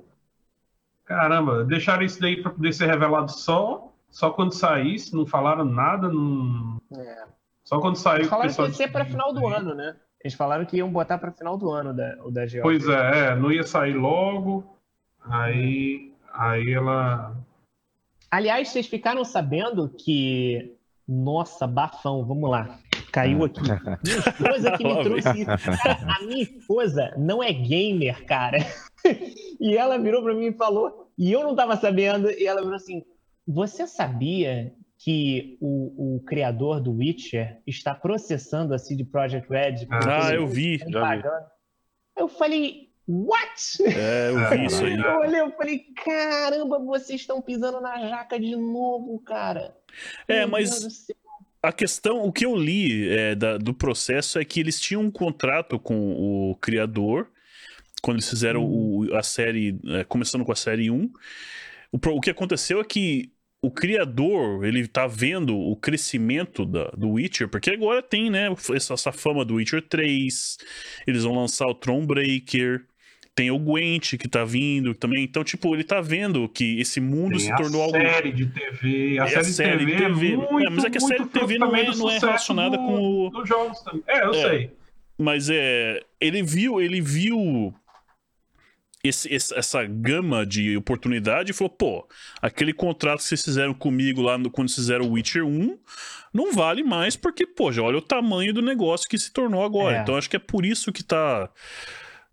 Caramba, deixaram isso daí pra poder ser revelado só, só quando saísse, não falaram nada, não... É. só quando saiu Eles falaram que ia ser para final do ano, né? Eles falaram que iam botar para final do ano da, o da GOG. Pois é, é, não ia sair logo, aí, aí ela. Aliás, vocês ficaram sabendo que. Nossa, bafão, vamos lá. Caiu aqui. Minha esposa que me trouxe isso. A minha esposa não é gamer, cara. E ela virou pra mim e falou, e eu não tava sabendo, e ela virou assim: Você sabia que o, o criador do Witcher está processando a CD Projekt Red? Ah, eu vi. já vi. pagando?" Eu falei, what? É, eu vi isso aí. Eu olhei, eu falei, caramba, vocês estão pisando na jaca de novo, cara. É, Meu mas-. A questão, o que eu li é, da- do processo é que eles tinham um contrato com o criador, quando eles fizeram o- a série, é, começando com a série 1. O, o que aconteceu é que o criador, ele tá vendo o crescimento da- do Witcher, porque agora tem, né, essa, essa fama do Witcher 3, eles vão lançar o Thronebreaker, Tem o Gwent que tá vindo também. Então, tipo, ele tá vendo que esse mundo Tem se a tornou algo. série de TV. A É, série, série de TV, é muito, É, mas é que a série de TV não é- não é relacionada do- com o- dos jogos também. É, eu É. sei. Mas é. Ele viu, ele viu esse- esse- essa gama de oportunidade e falou: pô, aquele contrato que vocês fizeram comigo lá no- quando fizeram o Witcher 1 não vale mais, porque, pô, já olha o tamanho do negócio que se tornou agora. É. Então acho que é por isso que tá,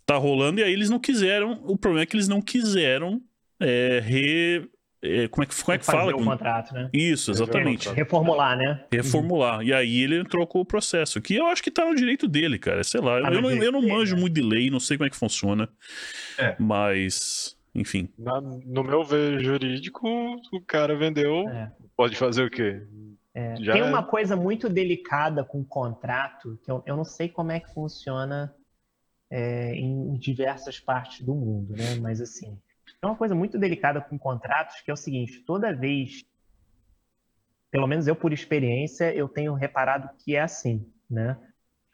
tá rolando. E aí eles não quiseram. O problema é que eles não quiseram é, re. é, como é que, como é que fala? o contrato, né? Isso, exatamente. Reformular, né? Reformular. E aí ele entrou com o processo, que eu acho que tá no direito dele, cara. Sei lá, Tá eu, no não, eu não manjo né? muito de lei, não sei como é que funciona. É. Mas, enfim. Na- no meu ver jurídico, o cara vendeu. É. Pode fazer o quê? É, Já Tem é. uma coisa muito delicada com o contrato, que eu, eu não sei como é que funciona é, em diversas partes do mundo, né? Mas assim, tem uma coisa muito delicada com contratos, que é o seguinte, toda vez, pelo menos eu por experiência, eu tenho reparado que é assim, né?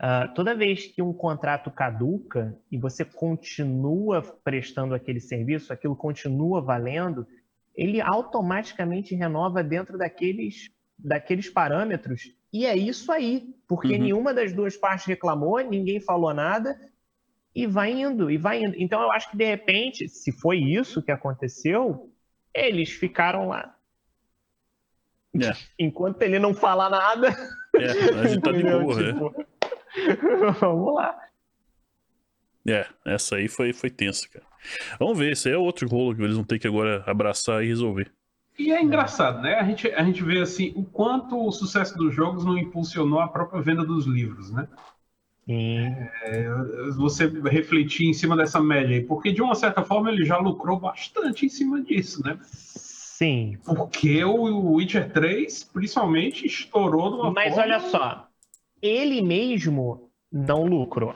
Ah, toda vez que um contrato caduca e você continua prestando aquele serviço, aquilo continua valendo, ele automaticamente renova dentro daqueles, daqueles parâmetros. E é isso aí, porque Uhum. nenhuma das duas partes reclamou, ninguém falou nada, e vai indo, e vai indo. Então eu acho que de repente, se foi isso que aconteceu, eles ficaram lá. É. Enquanto ele não falar nada, É, a gente tá de boa, né? Tipo, Vamos lá. É, essa aí foi, foi tensa, cara. Vamos ver, esse aí é outro rolo que eles vão ter que agora abraçar e resolver. E é engraçado, né? A gente, a gente vê assim o quanto o sucesso dos jogos não impulsionou a própria venda dos livros, né? Sim. Você refletir em cima dessa média aí, porque de uma certa forma ele já lucrou bastante em cima disso, né? Sim. Porque o Witcher 3, principalmente, estourou de uma Mas forma... olha só, ele mesmo não lucrou.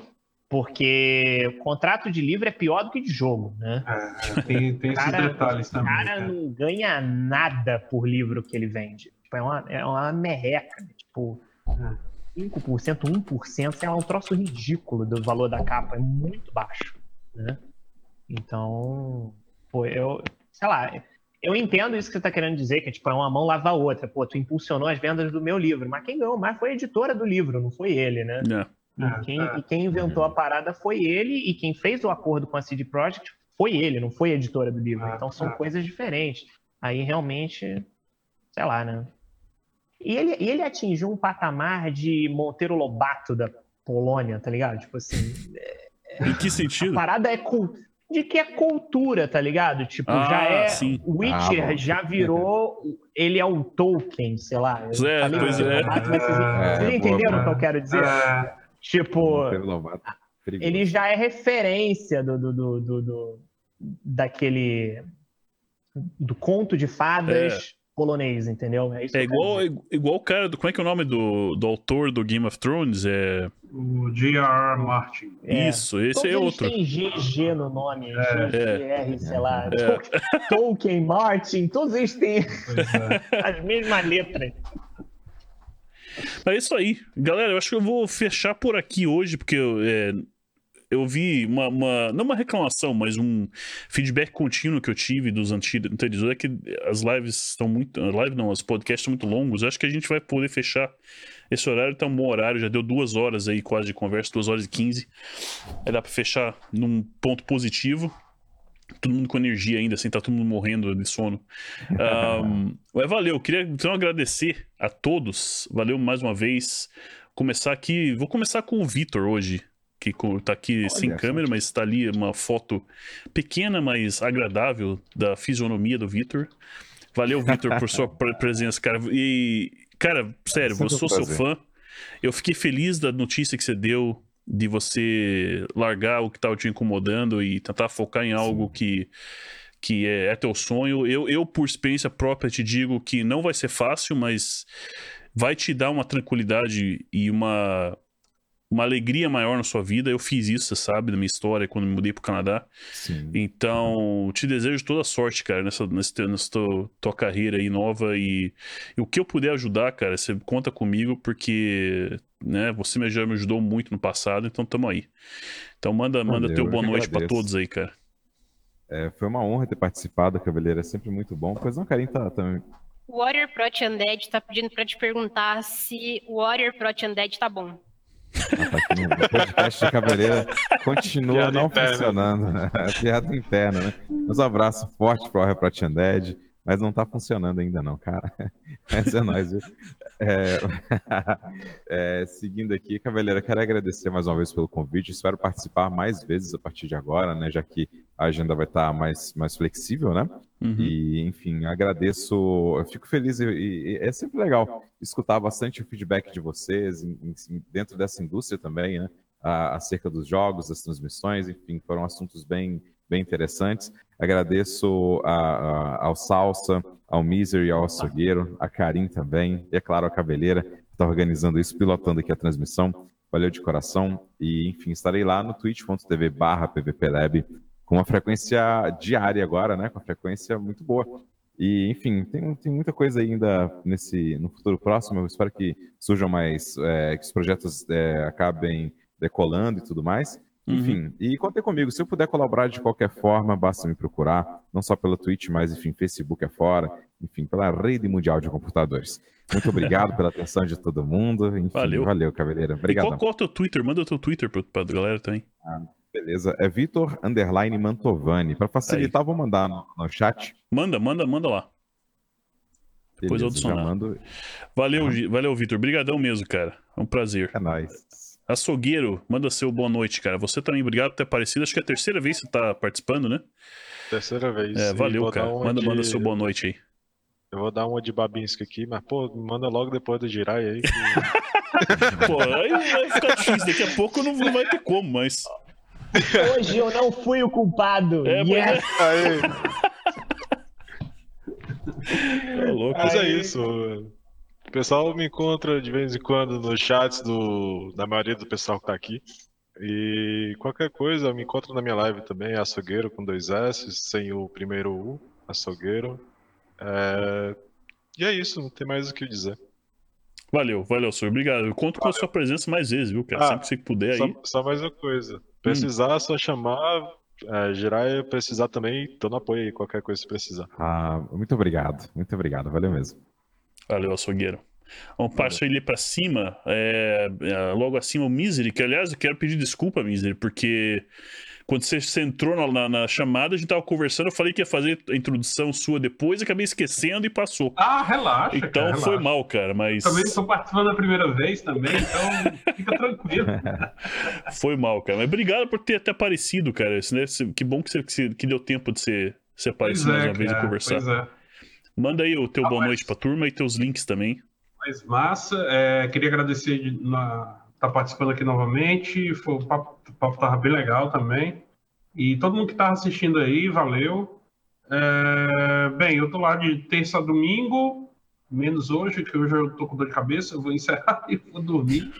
Porque o contrato de livro é pior do que de jogo, né? É, tem, tem esses Cara, detalhes O também. cara cara. não ganha nada por livro que ele vende. Tipo, é, uma, é uma merreca. né? Tipo, 5%, 1%, sei lá, é um troço ridículo do valor da capa. É muito baixo, né? Então, pô, eu, sei lá, eu entendo isso que você tá querendo dizer, que tipo, é uma mão lava a outra. Pô, tu impulsionou as vendas do meu livro. Mas quem ganhou mais foi a editora do livro, não foi ele, né? É. É, E quem, é. e quem inventou a parada foi ele, e quem fez o acordo com a CD Projekt foi ele, não foi a editora do livro. Ah, Então são ah. coisas diferentes. Aí realmente, sei lá, né? E ele, ele atingiu um patamar de Monteiro Lobato da Polônia, tá ligado? Tipo assim, Em que a sentido? parada é cul... de que é cultura, tá ligado? Tipo, Ah, já é. sim. O Witcher Ah, já virou. Ele é o Tolkien, sei lá. É, Falei pois é. Lobato, mas vocês, É, vocês entenderam boa. o que eu quero dizer? É, Tipo. Monteiro Lobato, perigoso. ele já é referência do, do, do, do- do- daquele do conto de fadas polonês, entendeu? isso É quero igual, igual o cara do. Como é que é o nome do, do autor do Game of Thrones? É. o J.R.R. Martin. É. Isso, esse Todos é eles outro. têm GG no nome, É. GGR, sei lá, É. Tolkien, Martin, todos eles têm é. as mesmas letras. É isso aí. Galera, eu acho que eu vou fechar por aqui hoje, porque eu, é, eu vi uma, uma- Não uma reclamação, mas um feedback contínuo que eu tive dos anteriores. É que as lives estão muito. Live não, os podcasts estão muito longos. Eu acho que a gente vai poder fechar. Esse horário tá um bom horário, já deu duas horas aí quase de conversa, duas horas e quinze. Aí dá pra fechar num ponto positivo. Todo mundo com energia ainda, assim, tá todo mundo morrendo de sono. Ahm, mas valeu, queria então agradecer a todos. Valeu mais uma vez. Começar aqui, vou começar com o Vitor hoje, que tá aqui sem só. câmera, mas tá ali uma foto pequena, mas agradável da fisionomia do Vitor. Valeu, Vitor, por sua pre- presença, cara. E, cara, sério, eu Sempre um sou seu fã. Eu fiquei feliz da notícia que você deu de você largar o que estava te incomodando e tentar focar em algo que, que é, é teu sonho. Eu, eu, por experiência própria, te digo que não vai ser fácil, mas vai te dar uma tranquilidade e uma uma alegria maior na sua vida. Eu fiz isso, você sabe, da minha história quando me mudei pro Canadá. Sim. Então, te desejo toda sorte, cara, nessa, nessa, teu- nessa tua, tua carreira aí nova. E, e o que eu puder ajudar, cara, você conta comigo, porque né, você me, já me ajudou muito no passado, então tamo aí. Então, manda, manda Valeu, teu eu boa noite pra agradeço. todos aí, cara. É, foi uma honra ter participado, Cabeleira. É sempre muito bom. Pois não, Karim tá também. O Warrior Prot Undead tá pedindo pra te perguntar se o Warrior Prot Undead tá bom. Ah, tá podcast de Cabeleira continua Piada não interna. funcionando. né? Piada interna, né? Mas um abraço forte pro Reprat Undead, mas não tá funcionando ainda não, cara. Mas é nóis, viu? É, é, seguindo aqui, Cabeleira, quero agradecer mais uma vez pelo convite. Espero participar mais vezes a partir de agora, né? Já que a agenda vai estar mais, mais flexível, né? Uhum. E, enfim, agradeço, eu fico feliz e, e é sempre legal escutar bastante o feedback de vocês em- em- dentro dessa indústria também, né? A- acerca dos jogos, das transmissões, enfim, foram assuntos bem, bem interessantes. Agradeço a- a- ao Salsa, ao Misery, ao Açougueiro, a Karim também, e é claro, a Cabeleira, que está organizando isso, pilotando aqui a transmissão. Valeu de coração. E, enfim, estarei lá no twitch.tv barra PVPLab com uma frequência diária agora, né? Com uma frequência muito boa. E, enfim, tem, tem muita coisa ainda nesse, no futuro próximo. Eu espero que surjam mais, é, que os projetos é, acabem decolando e tudo mais. Uhum. Enfim, e contem comigo. Se eu puder colaborar de qualquer forma, basta me procurar. Não só pela Twitch, mas, enfim, Facebook é fora. Enfim, pela rede mundial de computadores. Muito obrigado pela atenção de todo mundo. Enfim, Valeu. valeu, Cavaleira. E Obrigado. qual, qual é o teu Twitter? Manda o teu Twitter pra, pra galera também. Beleza. É Vitor Underline Mantovani. Para facilitar, vou mandar no, no chat. Manda, manda, manda lá. Depois eu Beleza, adicionar. mando. Valeu, Gi- valeu, Vitor. Obrigadão mesmo, cara. É um prazer. É nóis. Açougueiro, manda seu boa noite, cara. Você também, obrigado por ter aparecido. Acho que é a terceira vez que você tá participando, né? Terceira vez. É, valeu, cara. Manda, de- manda seu boa noite aí. Eu vou dar uma de Babinski aqui, mas, pô, manda logo depois do Jirai aí. que- Pô, aí vai ficar difícil. Daqui a pouco não, não vai ter como, mas. Hoje eu não fui o culpado. É, yes! Aí, É louco. mas é isso. O pessoal me encontra de vez em quando nos chats do, da maioria do pessoal que tá aqui. E qualquer coisa, me encontra na minha live também, açougueiro com dois S, sem o primeiro U, açougueiro. É, E é isso, não tem mais o que dizer. Valeu, valeu, senhor. Obrigado. Eu conto com a sua presença mais vezes, viu, cara? Ah, Sempre que você puder aí. Só, só mais uma coisa. Precisar, só chamar. É, Jirai, precisar também, tô no apoio aí, qualquer coisa se precisar. Ah, muito obrigado. Muito obrigado. Valeu mesmo. Valeu, açougueiro. Vamos passar ele pra cima, é, é, logo acima o Misery, que aliás eu quero pedir desculpa, Misery, porque quando você, você entrou na, na- na chamada, a gente tava conversando, eu falei que ia fazer a introdução sua depois, acabei esquecendo e passou. Ah, relaxa. Então cara, foi relaxa. mal, cara, mas Também estou participando da primeira vez também, então fica tranquilo. foi mal, cara. Mas obrigado por ter até aparecido, cara. Isso, né? Que bom que, você, que, deu tempo de você, você aparecer Pois mais é, uma vez e cara, conversar. Pois é. Manda aí o teu Ah, boa mas- noite pra turma e teus links também. Mas massa, é, queria agradecer de estar participando aqui novamente. Foi, o papo, o papo tava bem legal também. E todo mundo que tava assistindo aí, valeu. É, bem, eu tô lá de terça a domingo, menos hoje, que hoje eu tô com dor de cabeça, eu vou encerrar e vou dormir.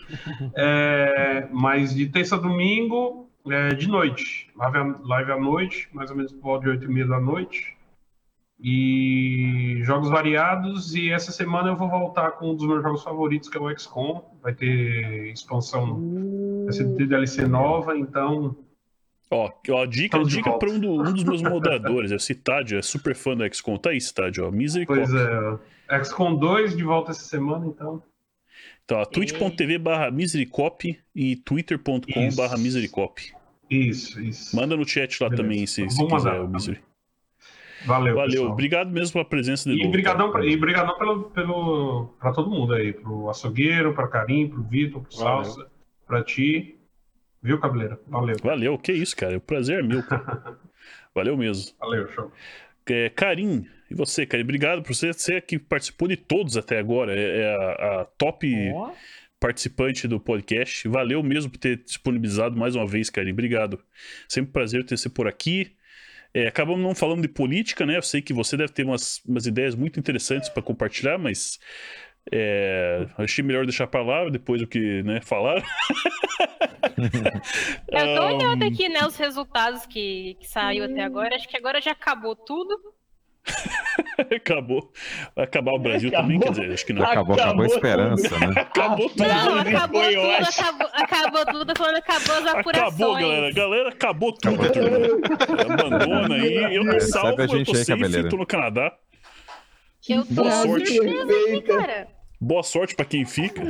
É, mas de terça a domingo, é, de noite. Live, à- live à noite, mais ou menos por volta de 8 e meia da noite e jogos variados. E essa semana eu vou voltar com um dos meus jogos favoritos, que é o XCOM. Vai ter expansão, vai ser ter DLC nova, então. Ó, ó dica, Estamos dica pra um, do- um dos meus moderadores, é o Citádio, é super fã do XCOM. Tá aí, Citádio, ó. Misericórdia. Pois é. XCOM 2 de volta essa semana, então. Então, twitch.tv barra misericop e twitter.com Isso. barra misericop. Isso, isso. Manda no chat lá Beleza. também, se, se Vou quiser, o Misery. Valeu. Valeu, pessoal. obrigado mesmo pela presença de E brigadão, pra, e brigadão pelo, pelo, pra todo mundo aí, pro açougueiro, pra Karim, pro Vitor, pro Valeu. Salsa, pra ti. Viu, Cabeleira? Valeu. Valeu, que isso, cara. O prazer é meu, cara. Valeu mesmo. Valeu, show. É, Karim, e você, Karim? Obrigado por você ser que participou de todos até agora. É, é a, a top Ó, participante do podcast. Valeu mesmo por ter disponibilizado mais uma vez, Karim. Obrigado. Sempre um prazer ter você por aqui. É, acabamos não falando de política, né? Eu sei que você deve ter umas, umas ideias muito interessantes para compartilhar, mas É, achei melhor deixar pra lá, depois do que né, falaram. Eu tô olhando aqui, né, os resultados que, que saiu até agora. Acho que agora já acabou tudo. acabou. Vai acabar o Brasil Acabou. também, quer dizer, acho que não. Acabou, acabou a Acabou esperança, né? Acabou tudo. Não, Frase acabou foi tudo, acabou, acabou tudo, falando acabou as apurações. Acabou, galera. Galera, acabou tudo, turma. Abandona aí. Eu Recebe salvo, a eu tô aí, safe, cabeleira. tô no Canadá. Eu tô Boa sorte. aqui. Boa sorte pra quem fica.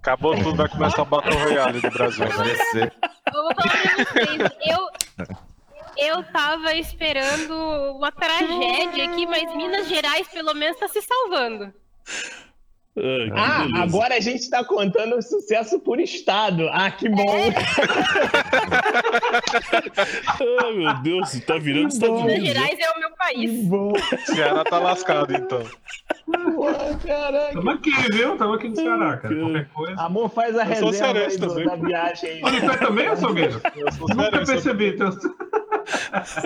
Acabou tudo, vai começar o Battle Royale do Brasil. Né? Descer. Eu vou falar pra vocês. Eu, eu tava esperando uma tragédia aqui, mas Minas Gerais pelo menos tá se salvando. Ah, que Ah, beleza. agora a gente tá contando o sucesso por estado. Ah, que bom. Ah, meu Deus, tá virando Que Estados bom. Minas Unidos. né? Gerais é o meu Que país. bom. Ceará tá lascado, então. Porra, Caraca. Tamo aqui, viu? Tamo aqui no Ceará, cara. Qualquer coisa. Amor, faz a Eu reserva aí do- também. da viagem tu é também? Eu sou Nunca percebi. Então...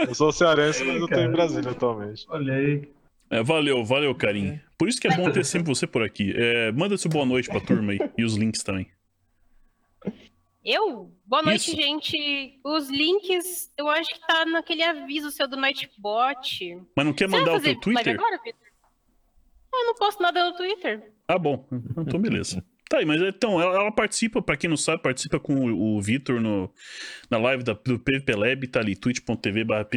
eu sou cearense mas eu tô em Brasília atualmente. Olha aí. É, valeu, valeu, carinho. Por isso que é bom ter sempre você por aqui. É, manda seu boa noite pra turma aí. E os links também. Eu? Boa noite, Isso. gente. Os links, eu acho que tá naquele aviso seu do Nightbot. Mas não quer mandar o teu Twitter? agora? Ah, Eu não posto nada no Twitter. Ah, bom. Então, beleza. Tá aí, mas então, ela, ela participa, pra quem não sabe, participa com o, o Vitor na live da, do PVP Lab, tá ali, twitch.tv barra.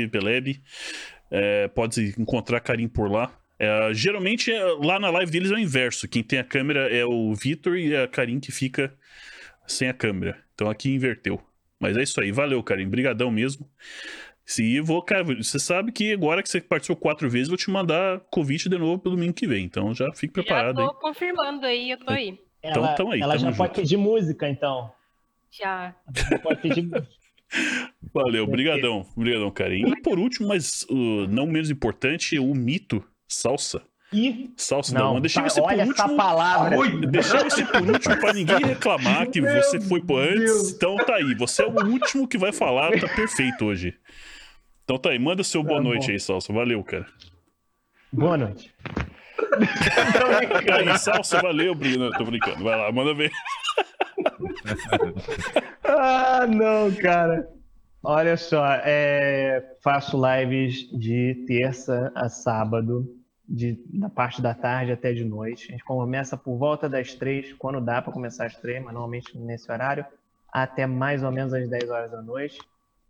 É, pode encontrar carinho por lá. É, geralmente, é, lá na live deles é o inverso. Quem tem a câmera é o Vitor e a Karim que fica sem a câmera. Então aqui inverteu. Mas é isso aí. Valeu, Karim. Brigadão mesmo. Se vou, cara, você sabe que agora que você participou quatro vezes, vou te mandar convite de novo pelo domingo que vem. Então já fique preparado Já aí. tô confirmando aí, eu tô aí. Então, ela tamo aí, ela tamo já junto. pode pedir música, então. Já. Já pode pedir música. Valeu, brigadão, brigadão, cara. E por último, mas uh, não menos importante, o mito salsa. E. Salsa da Não, One. Deixei tá- você por olha essa último. palavra. Oi! Deixei você por último pra ninguém reclamar que Meu você foi por antes. Deus. Então tá aí, você é o último que vai falar, tá perfeito hoje. Então tá aí, manda seu boa Tá noite bom. aí, Salsa. Valeu, cara. Boa noite. Aí, Salsa, valeu, Bruno. Tô brincando. Vai lá, manda ver. Ah, não, cara. Olha só, é, faço lives de terça a sábado, de, da parte da tarde até de noite. A gente começa por volta das três, quando dá para começar às três, mas normalmente nesse horário, até mais ou menos às 10 horas da noite.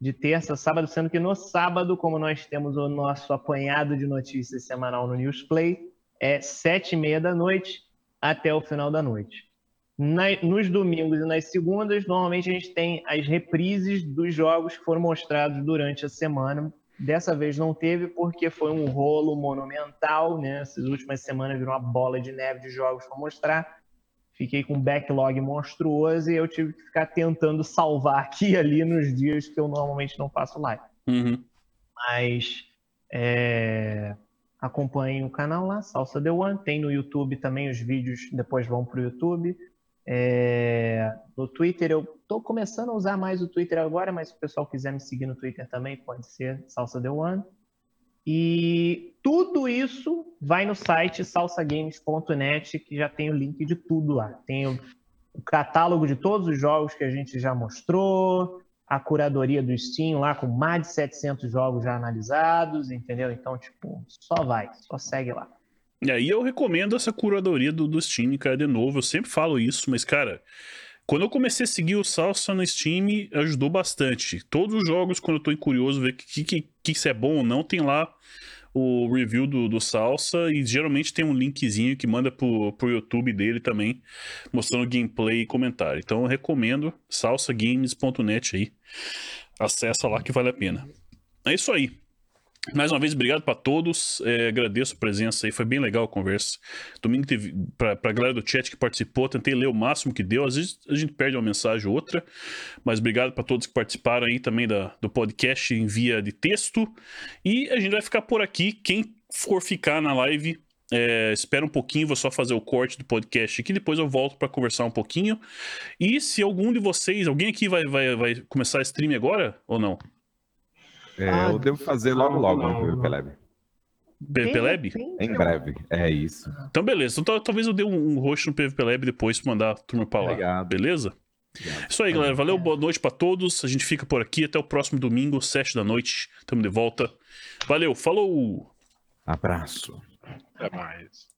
De terça a sábado, sendo que no sábado, como nós temos o nosso apanhado de notícias semanal no Newsplay, é sete e meia da noite até o final da noite. Na- nos domingos e nas segundas, normalmente a gente tem as reprises dos jogos que foram mostrados durante a semana. Dessa vez não teve porque foi um rolo monumental, né? Essas últimas semanas virou uma bola de neve de jogos para mostrar. Fiquei com um backlog monstruoso e eu tive que ficar tentando salvar aqui e ali nos dias que eu normalmente não faço live. Uhum. Mas é, acompanhem o canal lá, Salsa The One. Tem no YouTube também os vídeos, depois vão para o YouTube. É, no Twitter, eu tô começando a usar mais o Twitter agora, mas se o pessoal quiser me seguir no Twitter também, pode ser Salsa The One. E tudo isso vai no site salsagames.net, que já tem o link de tudo lá. Tem o catálogo de todos os jogos que a gente já mostrou, a curadoria do Steam lá com mais de 700 jogos já analisados, entendeu? Então, tipo, só vai, só segue lá. E aí eu recomendo essa curadoria do, do Steam, cara, de novo. Eu sempre falo isso, mas, cara, quando eu comecei a seguir o Salsa no Steam, ajudou bastante. Todos os jogos, quando eu tô curioso ver que, que, que se é bom ou não, tem lá o review do, do Salsa e geralmente tem um linkzinho que manda pro, pro YouTube dele também, mostrando gameplay e comentário. Então eu recomendo salsagames.net aí. Acessa lá que vale a pena. É isso aí. Mais uma vez, obrigado para todos. É, agradeço a presença aí, foi bem legal a conversa. Domingo teve, pra, pra galera do chat que participou, tentei ler o máximo que deu. Às vezes a gente perde uma mensagem ou outra, mas obrigado para todos que participaram aí também da, do podcast em via de texto. E a gente vai ficar por aqui. Quem for ficar na live, é, espera um pouquinho, vou só fazer o corte do podcast aqui, depois eu volto para conversar um pouquinho. E se algum de vocês, alguém aqui vai, vai, vai começar a stream agora ou não? É, Ah, eu devo fazer logo logo não, no não. PVP Lab. PVP Lab? Em breve. É isso. Então, beleza. Então, tal- talvez eu dê um, um host no PVP Lab depois pra mandar a turma pra lá. Obrigado. Beleza? Isso aí, galera. Valeu, boa noite pra todos. A gente fica por aqui. Até o próximo domingo, 7 da noite. Tamo de volta. Valeu, falou! Abraço. Até mais.